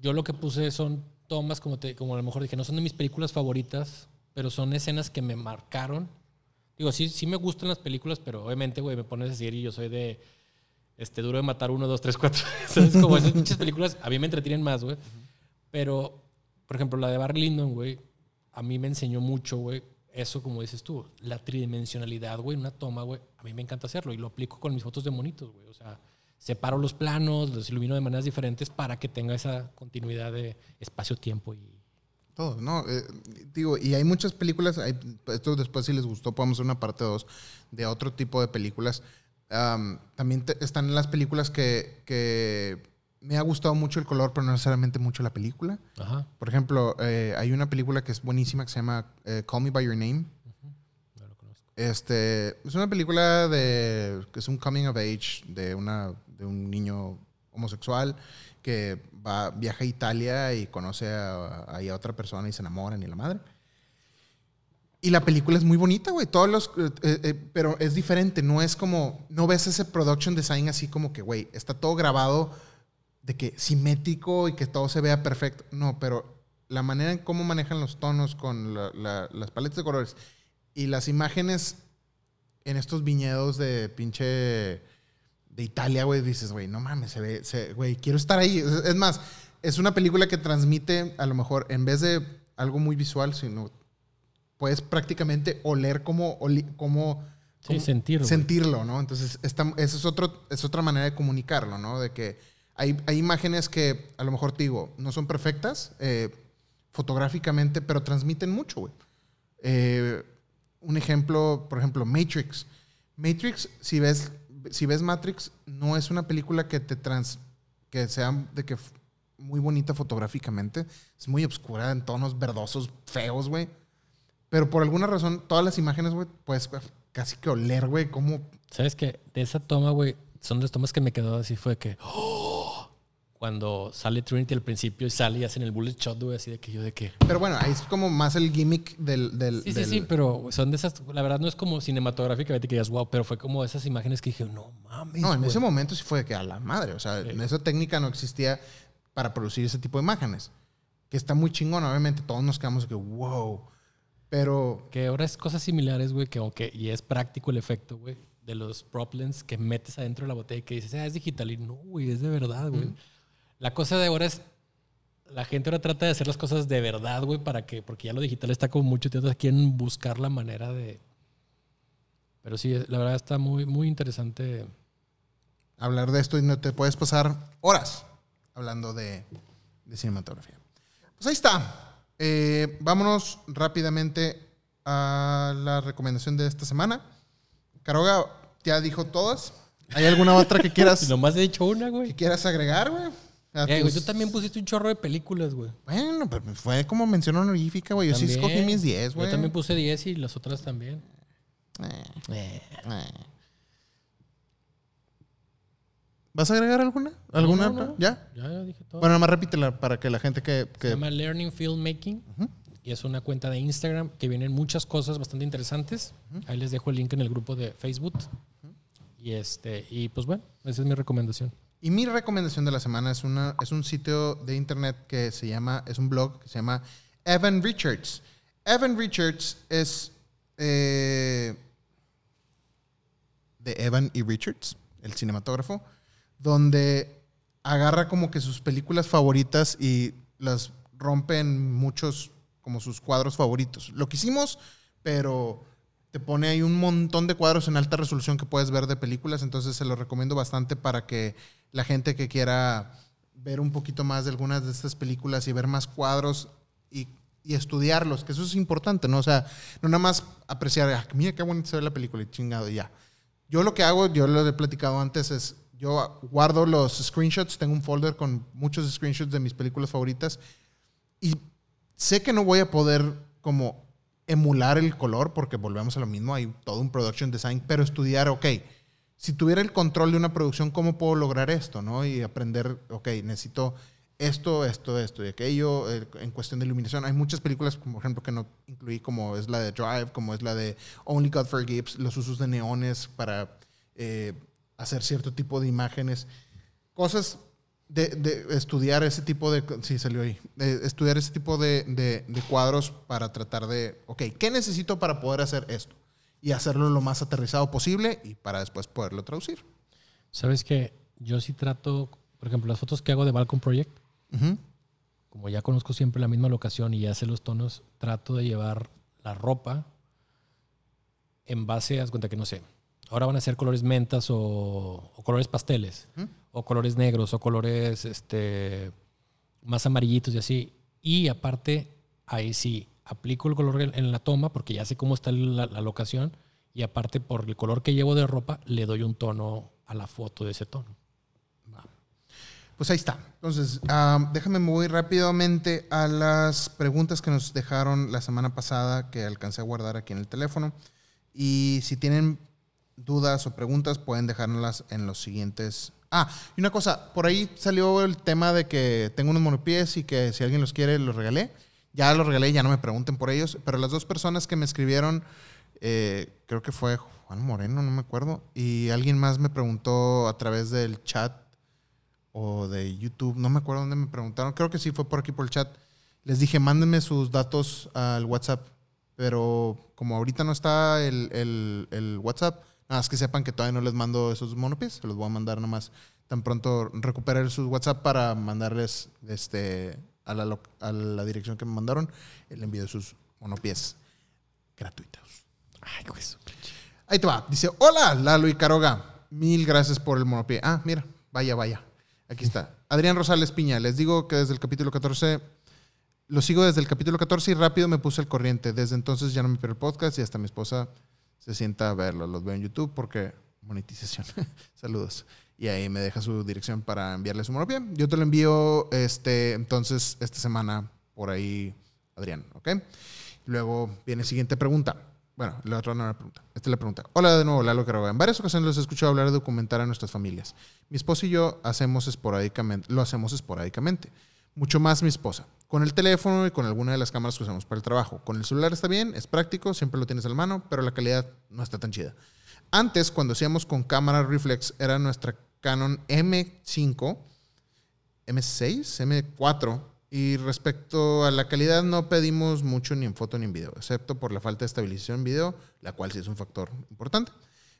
yo lo que puse son tomas, como, te, como a lo mejor dije, no son de mis películas favoritas, pero son escenas que me marcaron. Digo, sí, sí me gustan las películas, pero obviamente, güey, me pones a decir y yo soy de este, Duro de Matar uno, dos, tres, cuatro. ¿Sabes? Como esas muchas películas a mí me entretienen más, güey. Pero, por ejemplo, la de Barry Lyndon, güey, a mí me enseñó mucho, güey, eso, como dices tú, la tridimensionalidad, güey, una toma, güey, a mí me encanta hacerlo y lo aplico con mis fotos de monitos, güey. O sea, separo los planos, los ilumino de maneras diferentes para que tenga esa continuidad de espacio-tiempo y... Todo, ¿no? Eh, digo, y hay muchas películas, hay- esto después si les gustó podemos hacer una parte 2 de otro tipo de películas. Am, también te- están las películas que, que me ha gustado mucho el color, pero no necesariamente mucho la película. Ajá, Por ejemplo, eh, hay una película que es buenísima que se llama eh, Call Me By Your Name. no lo conozco. Este, es una película de que es un coming of age de una de un niño homosexual que va viaja a Italia y conoce a, otra persona y se enamoran y la madre. Y la película es muy bonita, güey. Todos los, eh, eh, pero es diferente. No es como, no ves ese production design así como que, güey, está todo grabado de que simétrico y que todo se vea perfecto. No, pero la manera en cómo manejan los tonos con la- la- las paletas de colores y las imágenes en estos viñedos de pinche de Italia, güey, dices, güey, no mames, se ve, se- güey, quiero estar ahí. Es, más, es una película que transmite, a lo mejor, en vez de algo muy visual, sino puedes prácticamente oler como, oli- como Sí, como- sentirlo. sentirlo, ¿no? Entonces, esta, esa es, otro, es otra manera de comunicarlo, ¿no? De que hay, hay imágenes que a lo mejor te digo, no son perfectas eh, fotográficamente, pero transmiten mucho, güey. Eh, un ejemplo, por ejemplo, Matrix. Matrix, si ves, si ves Matrix, no es una película que te trans, que sea de que muy bonita fotográficamente. Es muy oscura, en tonos verdosos, feos, güey. Pero por alguna razón, todas las imágenes, güey, pues casi que oler, güey, como... ¿Sabes qué? De esa toma, güey, son las tomas que me quedó así, fue que... ¡oh! Cuando sale Trinity al principio y sale y hacen el bullet shot, güey, así de que yo de que... Pero bueno, ahí es como más el gimmick del... del Sí, sí, del- sí, pero son de esas... La verdad no es como cinematográficamente que digas, wow, pero fue como esas imágenes que dije, no mames, No, en güey". ese momento sí fue de que a la madre. O sea, Sí. en esa técnica no existía para producir ese tipo de imágenes. Que está muy chingón, obviamente. Todos nos quedamos de que, wow. Pero Que ahora es cosas similares, güey, que aunque... Y es práctico el efecto, güey, de los prop lens que metes adentro de la botella y que dices, ah, es digital. Y no, güey, es de verdad, güey. La cosa de ahora es... La gente ahora trata de hacer las cosas de verdad, güey, para que... Porque ya lo digital está como mucho. Entonces quieren buscar la manera de... Pero sí, la verdad está muy, muy interesante. hablar de esto y no te puedes pasar horas hablando de, de cinematografía. Pues ahí está. Eh, vámonos rápidamente a la recomendación de esta semana. Caroga ya dijo todas. ¿Hay alguna otra que quieras, Nomás he dicho una, que güey. quieras agregar, güey? Eh, tus- tú también pusiste un chorro de películas, güey. Bueno, pero fue como mención honorífica, güey. Yo sí escogí mis 10, güey. Yo también puse 10 y las otras también. Eh, eh. ¿Vas a agregar alguna? ¿Alguna? No, no, no. ¿Ya? Ya, ya dije todo. Bueno, nada más repítela para que la gente que... Se que llama Learning Filmmaking y es una cuenta de Instagram que vienen muchas cosas bastante interesantes. Ahí les dejo el link en el grupo de Facebook. Y este y pues bueno, esa es mi recomendación. Y mi recomendación de la semana es, una, es un sitio de internet que se llama, es un blog que se llama Evan Richards. Evan Richards es eh, de Evan y Richards, el cinematógrafo, donde agarra como que sus películas favoritas y las rompe en muchos como sus cuadros favoritos. Lo que hicimos, pero te pone ahí un montón de cuadros en alta resolución que puedes ver de películas, entonces se lo recomiendo bastante para que la gente que quiera ver un poquito más de algunas de estas películas y ver más cuadros y, y estudiarlos, que eso es importante, ¿no? O sea, no nada más apreciar, "Ah, mira qué bonito se ve la película y chingado, ya. Yo lo que hago, yo lo he platicado antes, es yo guardo los screenshots, tengo un folder con muchos screenshots de mis películas favoritas y sé que no voy a poder como emular el color porque volvemos a lo mismo, hay todo un production design, pero estudiar, ok, si tuviera el control de una producción, ¿cómo puedo lograr esto? ¿no? Y aprender, ok, necesito esto, esto, esto y aquello eh, en cuestión de iluminación. Hay muchas películas, por ejemplo, que no incluí, como es la de Drive, como es la de Only God Forgives, los usos de neones para eh, hacer cierto tipo de imágenes. Cosas de, de estudiar ese tipo de... Sí, salió ahí. De estudiar ese tipo de, de- cuadros para tratar de... Ok, ¿qué necesito para poder hacer esto? Y hacerlo lo más aterrizado posible y para después poderlo traducir. Sabes que yo sí trato, por ejemplo, las fotos que hago de Balcon Project, como ya conozco siempre la misma locación y ya sé los tonos, trato de llevar la ropa en base, haz cuenta que no sé, ahora van a ser colores mentas o, o colores pasteles, Ujú. O colores negros, o colores este, más amarillitos y así. Y aparte, ahí sí, aplico el color en, la toma porque ya sé cómo está la, locación y aparte por el color que llevo de ropa, le doy un tono a la foto de ese tono. Pues ahí está. Entonces, ah, déjame muy rápidamente a las preguntas que nos dejaron la semana pasada que alcancé a guardar aquí en el teléfono. Y si tienen dudas o preguntas, pueden dejárnoslas en los siguientes. Ah, y una cosa, por ahí salió el tema de que tengo unos monopies y que si alguien los quiere, los regalé. Ya los regalé, ya no me pregunten por ellos. Pero las dos personas que me escribieron, eh, creo que fue Juan Moreno, no me acuerdo. Y alguien más me preguntó a través del chat o de YouTube, no me acuerdo dónde me preguntaron, creo que sí fue por aquí por el chat. Les dije, mándenme sus datos al WhatsApp, pero como ahorita no está el, WhatsApp, nada más que sepan que todavía no les mando esos monopies, se los voy a mandar nomás tan pronto recupere sus WhatsApp para mandarles este, a, la, a la dirección que me mandaron el envío de sus monopies gratuitos. Ay, pues. Ahí te va. Dice, hola, Lalo y Caroga. Mil gracias por el monopié. Ah, mira, vaya, vaya. Aquí está. Adrián Rosales Piña. Les digo que desde el capítulo 14, lo sigo desde el capítulo 14 y rápido me puse al corriente. Desde entonces ya no me pierdo el podcast y hasta mi esposa se sienta a verlo. Los veo en YouTube porque monetización. Saludos. Y ahí me deja su dirección para enviarle su monopié. Yo te lo envío este, entonces esta semana por ahí, Adrián, ¿ok? Luego viene siguiente pregunta. Bueno, la otra no era la pregunta. Esta es la pregunta. Hola de nuevo, Lalo Caroga. En varias ocasiones los he escuchado hablar de documentar a nuestras familias. Mi esposo y yo hacemos esporádicamente, lo hacemos esporádicamente. Mucho más mi esposa. Con el teléfono y con alguna de las cámaras que usamos para el trabajo. Con el celular está bien, es práctico, siempre lo tienes a la mano, pero la calidad no está tan chida. Antes, cuando hacíamos con cámara reflex, era nuestra Canon M5, M6, M4. Y respecto a la calidad, no pedimos mucho ni en foto ni en video, excepto por la falta de estabilización en video, la cual sí es un factor importante.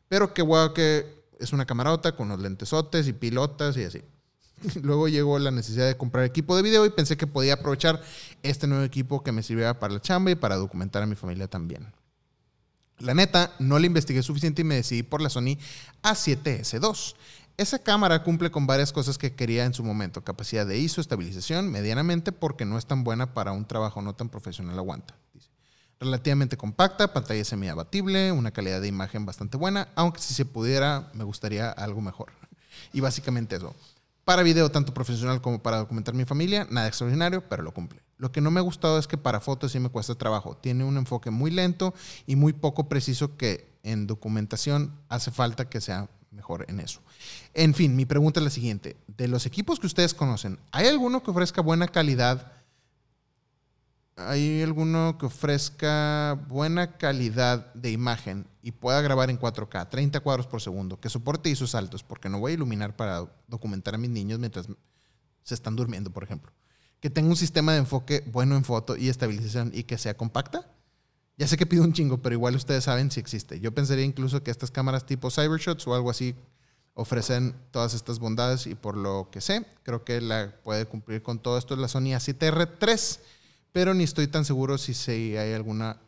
Pero qué guau que es una camarota con los lentesotes y pilotas y así. Luego llegó la necesidad de comprar equipo de video y pensé que podía aprovechar este nuevo equipo que me sirviera para la chamba y para documentar a mi familia también. La neta, no la investigué suficiente y me decidí por la Sony A7S2. Esa cámara cumple con varias cosas que quería en su momento. Capacidad de ISO, estabilización, medianamente porque no es tan buena para un trabajo no tan profesional aguanta. dice. Relativamente compacta, pantalla semi-abatible, una calidad de imagen bastante buena, aunque si se pudiera me gustaría algo mejor. Y básicamente eso. Para video, tanto profesional como para documentar mi familia, nada extraordinario, pero lo cumple. Lo que no me ha gustado es que para fotos sí me cuesta trabajo. Tiene un enfoque muy lento y muy poco preciso que en documentación hace falta que sea mejor en eso. En fin, mi pregunta es la siguiente. De los equipos que ustedes conocen, ¿hay alguno que ofrezca buena calidad? ¿Hay alguno que ofrezca buena calidad de imagen y pueda grabar en 4K, 30 cuadros por segundo, que soporte ISOs altos? Porque no voy a iluminar para documentar a mis niños mientras se están durmiendo, por ejemplo. Que tenga un sistema de enfoque bueno en foto y estabilización y que sea compacta. Ya sé que pido un chingo, pero igual ustedes saben si existe. Yo pensaría incluso que estas cámaras tipo Cybershots o algo así ofrecen todas estas bondades y por lo que sé, creo que la puede cumplir con todo esto la Sony A7R3, pero ni estoy tan seguro si sí hay alguna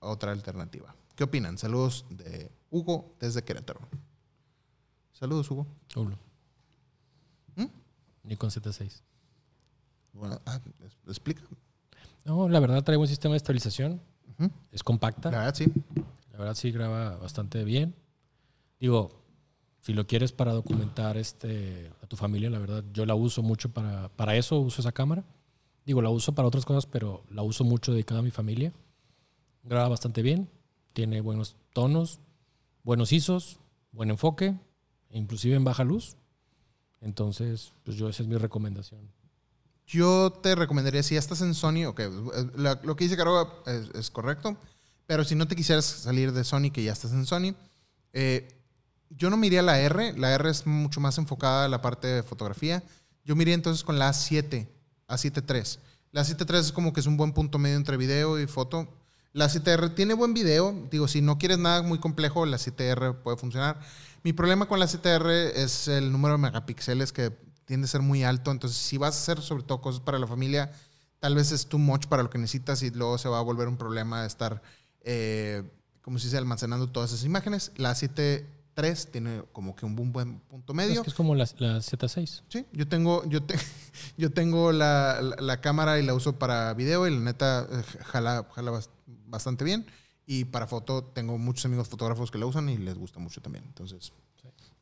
otra alternativa. ¿Qué opinan? Saludos de Hugo desde Querétaro. Saludos, Hugo. Uno. ¿Mm? Nikon Z6. Bueno, ah, explica. No, la verdad trae un sistema de estabilización. Es compacta. La verdad, sí. La verdad sí graba bastante bien. Digo, si lo quieres para documentar este, a tu familia, la verdad, yo la uso mucho para, para eso, uso esa cámara. Digo, la uso para otras cosas, pero la uso mucho dedicada a mi familia. Graba bastante bien, tiene buenos tonos, buenos ISOs, buen enfoque, inclusive en baja luz. Entonces, pues yo esa es mi recomendación. Yo te recomendaría, si ya estás en Sony, ok, la- lo que dice Caro es, es correcto, pero si no te quisieras salir de Sony, que ya estás en Sony, eh, yo no me iría a la R, la R es mucho más enfocada a la parte de fotografía, Yo miré entonces con la A7, A7 III. La A7 III es como que es un buen punto medio entre video y foto. La 7R tiene buen video. Digo, si no quieres nada muy complejo, la 7R puede funcionar. Mi problema con la 7R es el número de megapíxeles que tiende a ser muy alto. Entonces, si vas a hacer sobre todo cosas para la familia, tal vez es too much para lo que necesitas y luego se va a volver un problema de estar, eh, como si se almacenando todas esas imágenes. La 7 3 tiene como que un buen punto medio. Es que es como la, la Z6. Sí, yo tengo, yo te- yo tengo la, la- la cámara y la uso para video y la neta eh, jala, jala bas- bastante bien. Y para foto tengo muchos amigos fotógrafos que la usan y les gusta mucho también. Entonces,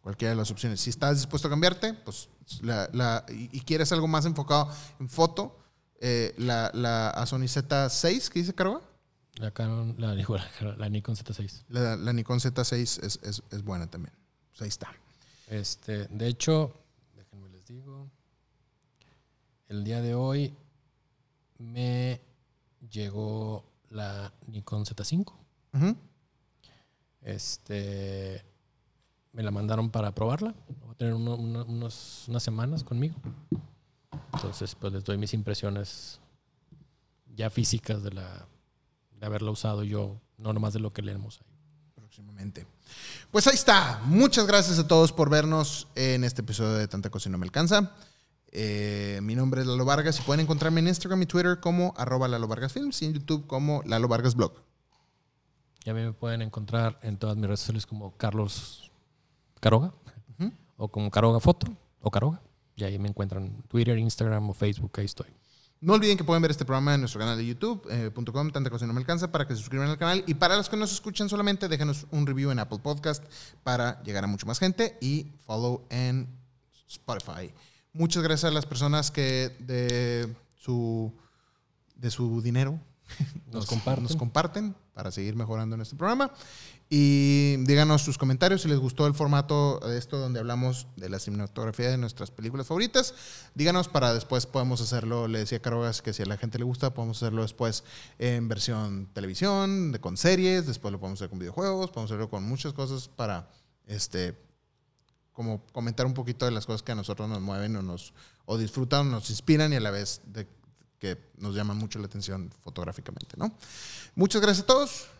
cualquiera de las opciones. Si estás dispuesto a cambiarte, pues la, la- y, y quieres algo más enfocado en foto, eh, la, la Sony Z6, ¿qué dice Caroga? La Canon, la, Nikon Z6. La, la Nikon Z6 es, es- es buena también. Pues ahí está. Este, de hecho, déjenme les digo. El día de hoy me llegó la Nikon Z5. Ujú. Este, me la mandaron para probarla. Voy a tener uno- uno- unos- unas semanas conmigo. Entonces, pues les doy mis impresiones ya físicas de la de haberla usado yo, no nomás de lo que leemos ahí. próximamente. Pues ahí está. Muchas gracias a todos por vernos en este episodio de Tanta Cosa y No Me Alcanza. Eh, mi nombre es Lalo Vargas y pueden encontrarme en Instagram y Twitter como arroba Lalo Vargas Films y en YouTube como Lalo Vargas Blog. Y a mí me pueden encontrar en todas mis redes sociales como Carlos Caroga o como Caroga Foto o Caroga. Y ahí me encuentran en Twitter, Instagram o Facebook, ahí estoy. No olviden que pueden ver este programa en nuestro canal de youtube.com, tanta cosa no me alcanza, para que se suscriban al canal. Y para los que nos escuchan solamente, déjenos un review en Apple Podcast para llegar a mucha más gente y follow en Spotify. Muchas gracias a las personas que de su, de su dinero Nos comparten. nos comparten para seguir mejorando en este programa. Y díganos sus comentarios si les gustó el formato de esto donde hablamos de la cinematografía de nuestras películas favoritas. Díganos para después podemos hacerlo, le decía Carogas que si a la gente le gusta podemos hacerlo después en versión televisión, de, con series, después lo podemos hacer con videojuegos, podemos hacerlo con muchas cosas para este como comentar un poquito de las cosas que a nosotros nos mueven o nos o disfrutan, nos inspiran y a la vez de que nos llaman mucho la atención fotográficamente, ¿no? Muchas gracias a todos